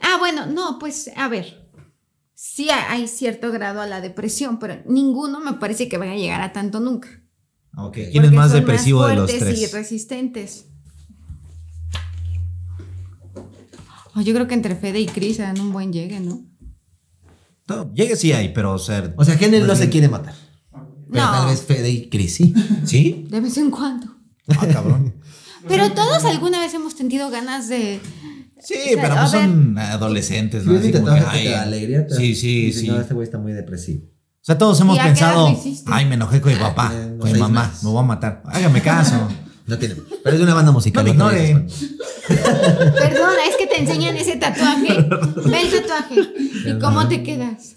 Ah, bueno, no, pues a ver. Sí hay cierto grado a la depresión, pero ninguno me parece que vaya a llegar a tanto nunca. Ok. ¿Quién Porque es más depresivo de los fuertes y tres? resistentes. Oh, yo creo que entre Fede y Cris dan un buen llegue, ¿no? No, llegue sí hay, pero o sea. O sea, Kennel no más se quiere matar. Pero No. tal vez Fede y Chris sí. ¿Sí? [laughs] De vez en cuando. Ah, cabrón. Pero todos alguna vez hemos tenido ganas de. Sí, O sea, pero a pues ver. son adolescentes, Si ¿no? que te alegría. te- Sí, sí, sí. No, O este güey está muy depresivo. sea, todos hemos ¿Y a qué edad pensado, ay, me enojé con mi papá, Eh, con mi mamá, meses. me voy a matar. Hágame caso. [laughs] No tiene. Pero es de una banda musical. No no [laughs] Perdona, es que te enseñan ese tatuaje. Ve el tatuaje. ¿Y cómo te quedas?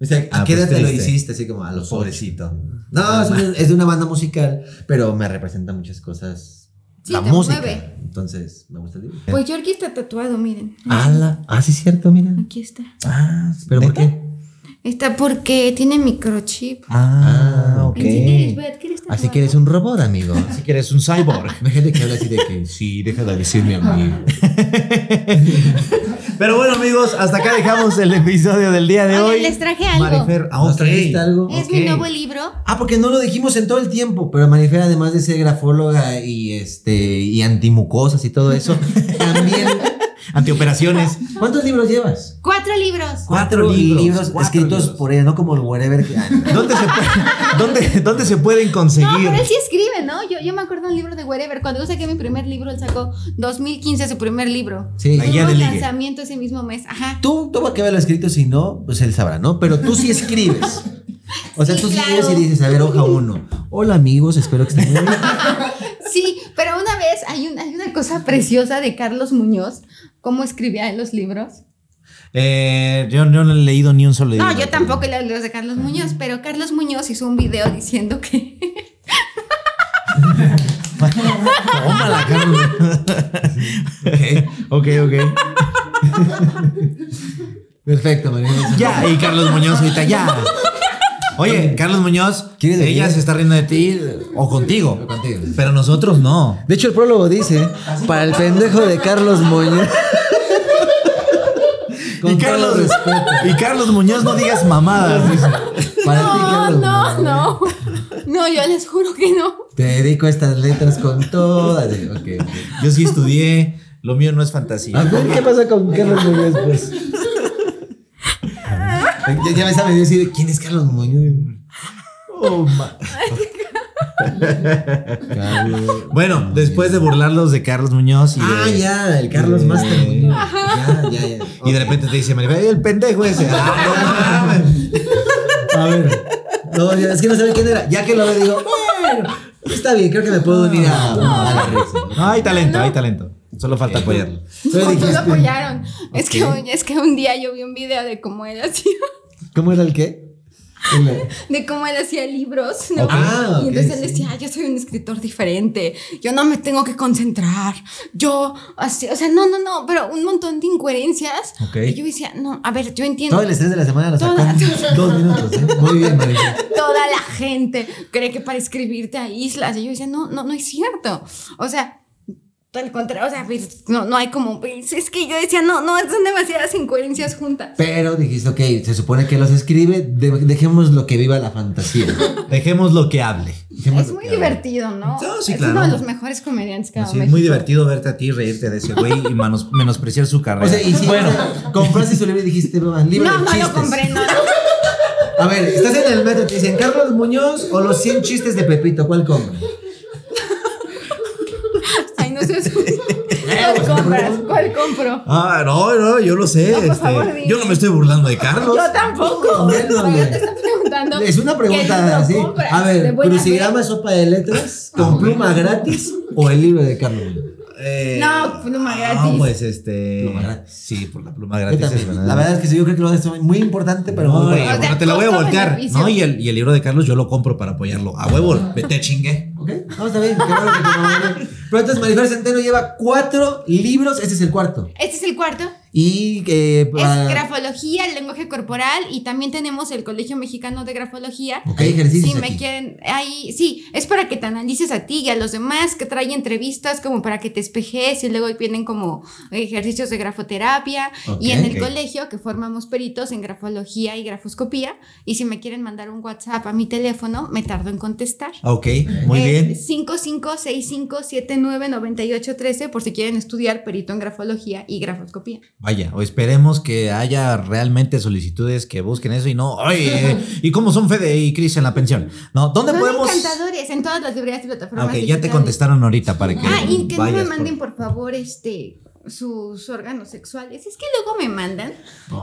O sea, ¿a Ah, qué pues edad te lo hiciste? Así como a los Pobrecito. No, es, un- es de una banda musical, pero me representa muchas cosas. Sí, la te música. mueve. Entonces, me gusta el libro. Pues Yorkie está tatuado, miren. ¡Hala! Ah, sí, es cierto, mira. Aquí está. Ah, ¿Pero por qué? Está porque tiene microchip. Ah, Ah, ok. Enseña, Lisbeth, ¿quieres Así que eres un robot, amigo. Así que eres un cyborg. [laughs] Hay gente que habla así de que Sí, deja de decirme a mí. [laughs] Pero bueno, amigos, hasta acá dejamos el episodio del día de Oigan, hoy. les traje algo. Marifer, ah, ¿Nos ok. trajiste algo? Es mi nuevo libro. Ah, porque no lo dijimos en todo el tiempo, pero Marifer, además de ser grafóloga y este y antimucosas y todo eso, [laughs] también. Antioperaciones. [laughs] ¿Cuántos libros llevas? Cuatro libros. Cuatro libros, cuatro escritos libros. por ella, no como el que- no. ¿Dónde se, puede- [laughs] dónde, dónde se pueden No, conseguir? pero él sí escribe, ¿no? Yo, yo me acuerdo de un libro de Wherever. Cuando yo saqué mi primer libro, él sacó 2015 su primer libro. Sí. La guía de lanzamiento ese mismo mes. Ajá. Tú, tú va que haberlo escrito, si no, pues él sabrá, ¿no? Pero tú sí escribes. O sea, Sí, tú sí claro. y dices, a ver, hoja uno. Hola amigos, espero que estén muy bien. [laughs] Sí, pero una vez hay una, hay una cosa preciosa de Carlos Muñoz, cómo escribía en los libros. Eh, yo, yo no he leído ni un solo libro. No, yo tampoco leo los de Carlos Muñoz, pero Carlos Muñoz hizo un video diciendo que Tómala, Carlos. ok, ok. Perfecto, María. Ya, y Carlos Muñoz ahorita ya. Oye, Carlos Muñoz, ¿Quieres ella se está riendo de ti o contigo. O contigo. Pero nosotros no. De hecho, el prólogo dice, para el pendejo de Carlos Muñoz. [laughs] Con y, todo Carlos, respeto. y Carlos Muñoz, no digas mamadas. dice. Para ti, no, Carlos no, Muñoz. no. No, yo les juro que no. Te dedico estas letras con todas. Ok, ok. Yo sí estudié, lo mío no es fantasía. A ver, ¿qué pasa con Carlos Muñoz, pues? Ya, ya me sabe decir quién es Carlos Muñoz. Oh. Bueno, después de burlarlos de Carlos Muñoz y de- Ah, ya, el Carlos de- Master Muñoz. Ya, ya, ya. Y de repente te dice, Maribel, el pendejo ese. [laughs] Ah, no mames. A ver. No, es que no sabe quién era. Ya que lo veo, digo, bueno, está bien, creo que me puedo unir a, a la risa. No, hay talento, hay talento. Solo falta apoyarlo. Solo No, dijiste- lo apoyaron. Es, que, un- es que un día yo vi un video de cómo él hacía, ¿Cómo era el qué? De cómo él hacía libros. Ah, y entonces él decía, "Ah, yo soy un escritor diferente, yo no me tengo que concentrar, yo así, o sea, no, no, no, pero un montón de incoherencias. Ok. Y yo decía, no, a ver, yo entiendo. Todo el estrés de la semana lo sacó dos minutos. ¿eh? Muy bien, Marisa. Toda la gente cree que para escribirte a islas. Y yo decía, no, no, no es cierto. O sea, al contrario, o sea, pues, no, no hay como. pues, Es que yo decía, no, no, son demasiadas incoherencias juntas. Pero dijiste, ok, se supone que los escribe, de- dejemos lo que viva la fantasía. [laughs] Dejemos lo que hable. Dejemos Es muy hable. divertido, ¿no? No, sí, es claro. uno de los mejores comediantes que ha Así, es muy divertido verte a ti reírte de ese güey y manos- menospreciar su carrera. O sea, y si bueno, compraste su libro y dijiste, "Va, libro No, de no chistes. lo compré, no. [laughs] A ver, estás en el metro y te dicen Carlos Muñoz o los 100 chistes de Pepito, ¿cuál compras? Ay, no sé. ¿Cuál [laughs] compras? ¿Cuál compro? Ah, no, no, yo lo sé. No, por este, favor, yo no me estoy burlando de Carlos. Yo tampoco. Güey. te estoy preguntando. Es una ¿qué pregunta así. compras? A ver, crucigrama, sopa de letras, [laughs] con pluma gratis o el libro de Carlos. Eh, No, pluma gratis. No, pues este. Pluma gratis. Sí, por la pluma gratis. también. es verdad. La verdad es que sí, yo creo que lo es muy importante, pero No, muy O sea, bueno, te la voy a voltear. beneficio. No, y el, y el libro de Carlos yo lo compro para apoyarlo. A huevo, vete chingue. Ok, que te lo mandé. Pero entonces Marifer Centeno lleva cuatro libros, este es el cuarto. Este es el cuarto. Y que... Eh, es grafología, el lenguaje corporal y también tenemos el Colegio Mexicano de Grafología. Ok, ejercicios. Si me quieren, ahí, sí, es para que te analices a ti y a los demás, que trae entrevistas como para que te espejes y luego vienen como ejercicios de grafoterapia. Okay, y en el colegio que formamos peritos en grafología y grafoscopía. Y si me quieren mandar un WhatsApp a mi teléfono, me tardo en contestar. Ok, muy eh, bien. 556579 779-9813 por si quieren estudiar perito en grafología y grafoscopía. Vaya, o esperemos que haya realmente solicitudes que busquen eso y no, oye, eh, [laughs] ¿y cómo son Fede y Cris en la pensión? No, ¿dónde podemos? encantadores en todas las librerías y ah, plataformas. Ok, ya te contestaron ahorita para ah, que. Ah, y que no me manden por favor este sus órganos sexuales. Es que luego me mandan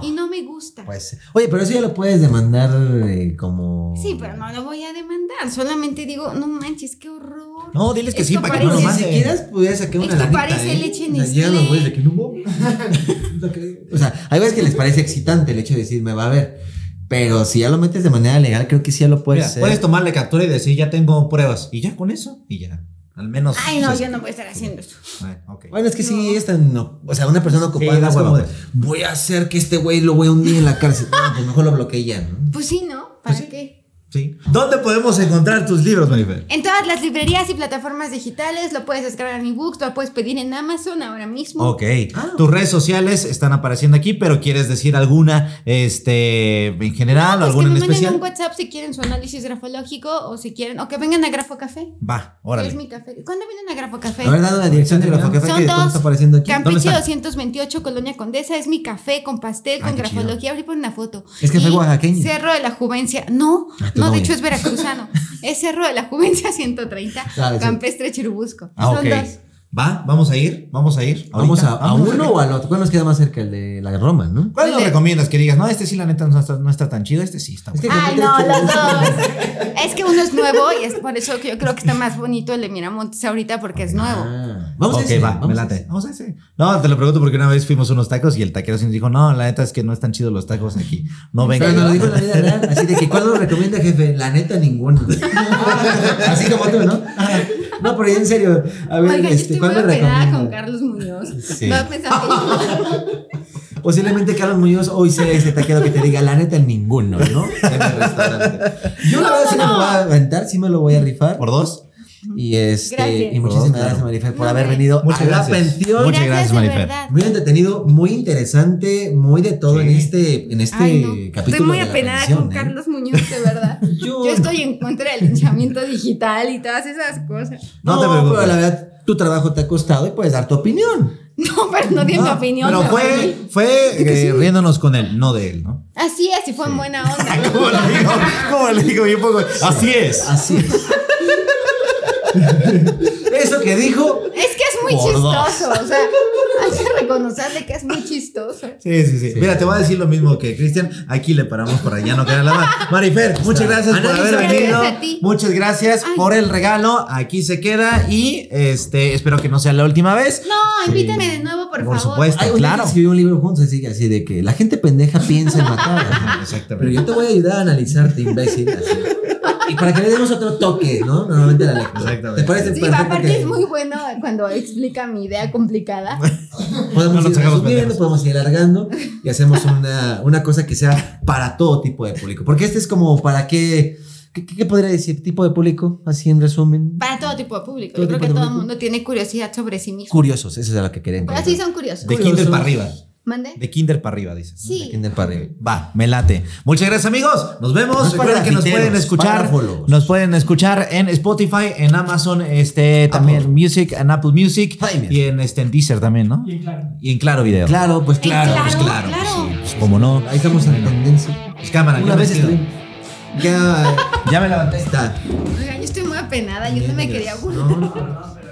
y no me gusta. Pues, oye, pero eso ya lo puedes demandar eh, como. Sí, pero no lo voy a demandar. Solamente digo, no manches, qué horror. No, diles que sí, para que no lo parece- Si manden. quieras, pudieras sacar una Esto lanita, parece ¿eh? leche O sea, Nestlé. güeyes de que no. O sea, hay veces que les parece excitante el hecho de decir, me va a ver. Pero si ya lo metes de manera legal, creo que sí ya lo puedes Mira, hacer. puedes tomarle captura y decir, ya tengo pruebas. Y ya con eso, y ya. Al menos. Ay, no, yo no voy a estar haciendo eso. Bueno, es que sí No. es tan. no- o sea, una persona ocupada Sí, es como de, pues. voy a hacer que este güey lo voy a hundir en la cárcel. [laughs] No, pues mejor lo bloqueé ya, ¿no? Pues sí, ¿no? ¿Para Pues sí. qué? Sí. ¿Dónde podemos encontrar tus libros, Marifer? En todas las librerías y plataformas digitales lo puedes descargar en ebooks, lo puedes pedir en Amazon ahora mismo. Ok. Ah. Tus redes sociales están apareciendo aquí, pero ¿quieres decir alguna este, en general o Pues que me en manden especial? un WhatsApp si quieren su análisis grafológico o si quieren, o que vengan a Grafo Café. Va, Es órale. mi café. ¿Cuándo vienen a Grafo Café? A ver, dando la dirección de Grafocafé Son que ¿dónde dos. está apareciendo aquí. ¿Dónde Campeche está? 228, Colonia Condesa, es mi café con pastel, Ay, con grafología. Ahorita ponen una foto. Es café Y oaxaqueño. Cerro de la Juvencia. No, Ah, tu no, de hecho es veracruzano. [laughs] es Cerro de la Juvencia [laughs] 130, Ah. Campestre Chirubusco. Ah, Son dos. Va, vamos a ir, vamos a ir. ¿Vamos a, a Vamos uno o al otro? ¿Cuál nos queda más cerca? El de la Roma, ¿no? ¿Cuál nos recomiendas que digas? No, este sí, la neta, no está, no está tan chido. Este sí está Es que bueno. Ay, no, [laughs] los dos. Es que uno es nuevo y es por eso que yo creo que está más bonito el de Miramontes ahorita porque es nuevo. Ah, vamos a ok, ese, va, vamos me a late. Vamos a ese. No, te lo pregunto porque una vez fuimos a unos tacos y el taquero sí nos dijo, no, la neta es que no están chidos los tacos aquí. No venga. Pero nos lo dijo la vida real. Así de que, ¿cuál nos recomienda, jefe? La neta, ninguno. [laughs] así como tú, ¿no? [laughs] No, pero ya en serio. A ver, Oiga, yo este, estoy ¿cuál muy me con recomienda? Carlos Muñoz. Sí. No pensar que [laughs] Posiblemente Carlos Muñoz hoy sea este taquero que te diga, la neta, ninguno, ¿no? [laughs] En el restaurante. Yo la No, verdad sí me no, lo voy a aventar, sí me lo voy a rifar. ¿Por dos? Y este, Gracias. y muchísimas gracias, Marifer, por No, haber venido Muchas a la gracias. pensión. Muchas gracias, Marifer. Muy entretenido, muy interesante, muy de todo Sí. en este, en este Ay, no. capítulo. Estoy muy de la apenada pensión, con ¿eh? Carlos Muñoz, de verdad. [laughs] Yo- Yo estoy en contra del linchamiento digital y todas esas cosas. No No, te preocupes. pero la verdad, tu trabajo te ha costado y puedes dar tu opinión. [laughs] No, pero no di mi opinión. Pero fue, fue eh, riéndonos con él, no de él, ¿no? Así es, y fue en buena onda. [laughs] ¿Cómo le digo? ¿Cómo le digo? Yo pongo, así es. Así es. [laughs] Eso que dijo, Es que es muy Por dos. chistoso. O sea, hay que reconocerle que es muy chistoso. Sí, sí, sí, Mira, te voy a decir lo mismo que Cristian. Aquí le paramos para ya no quedar la mano. Marifer, muchas gracias por haber venido. Muchas gracias Ay. por el regalo. Aquí se queda y este espero que no sea la última vez. No, invítame de nuevo, por, Por favor. supuesto. Ay, claro. día escribió un libro juntos así, así de que la gente pendeja piensa en matar. [laughs] Exactamente. Pero yo te voy a ayudar a analizarte, imbécil. así. Y para que le demos otro toque, ¿no? Normalmente a la lectura. Exactamente. ¿Te parece Sí, perfecto aparte que es muy bueno cuando explica mi idea complicada. [laughs] podemos No ir resumiendo, podemos ir alargando y hacemos una, una cosa que sea para todo tipo de público? Porque este es como para qué, qué, qué podría decir tipo de público, así en resumen. Para todo tipo de público. Todo Yo creo que todo el mundo tiene curiosidad sobre sí mismo. Curiosos, eso es a lo que queremos. Pero sí son curiosos. De kinder para arriba. ¿Mande? De kinder para arriba, dices. Sí. Kinder para arriba. Va, me late. Muchas gracias, amigos. Nos vemos. No es para Recuerden que nos pueden escuchar. Nos pueden escuchar en Spotify, en Amazon, este también Apple. Music, en Apple Music Ay, y en este en Deezer también, ¿no? Y claro. Y en Claro Video. Claro, pues En claro. Claro, pues claro. claro. Sí, pues cómo no. Ahí estamos en tendencia. Pues cámara, Una ya me vez Ya me levanté. está. Oiga, yo estoy muy apenada. Yo no me quería burlar. No, no, no.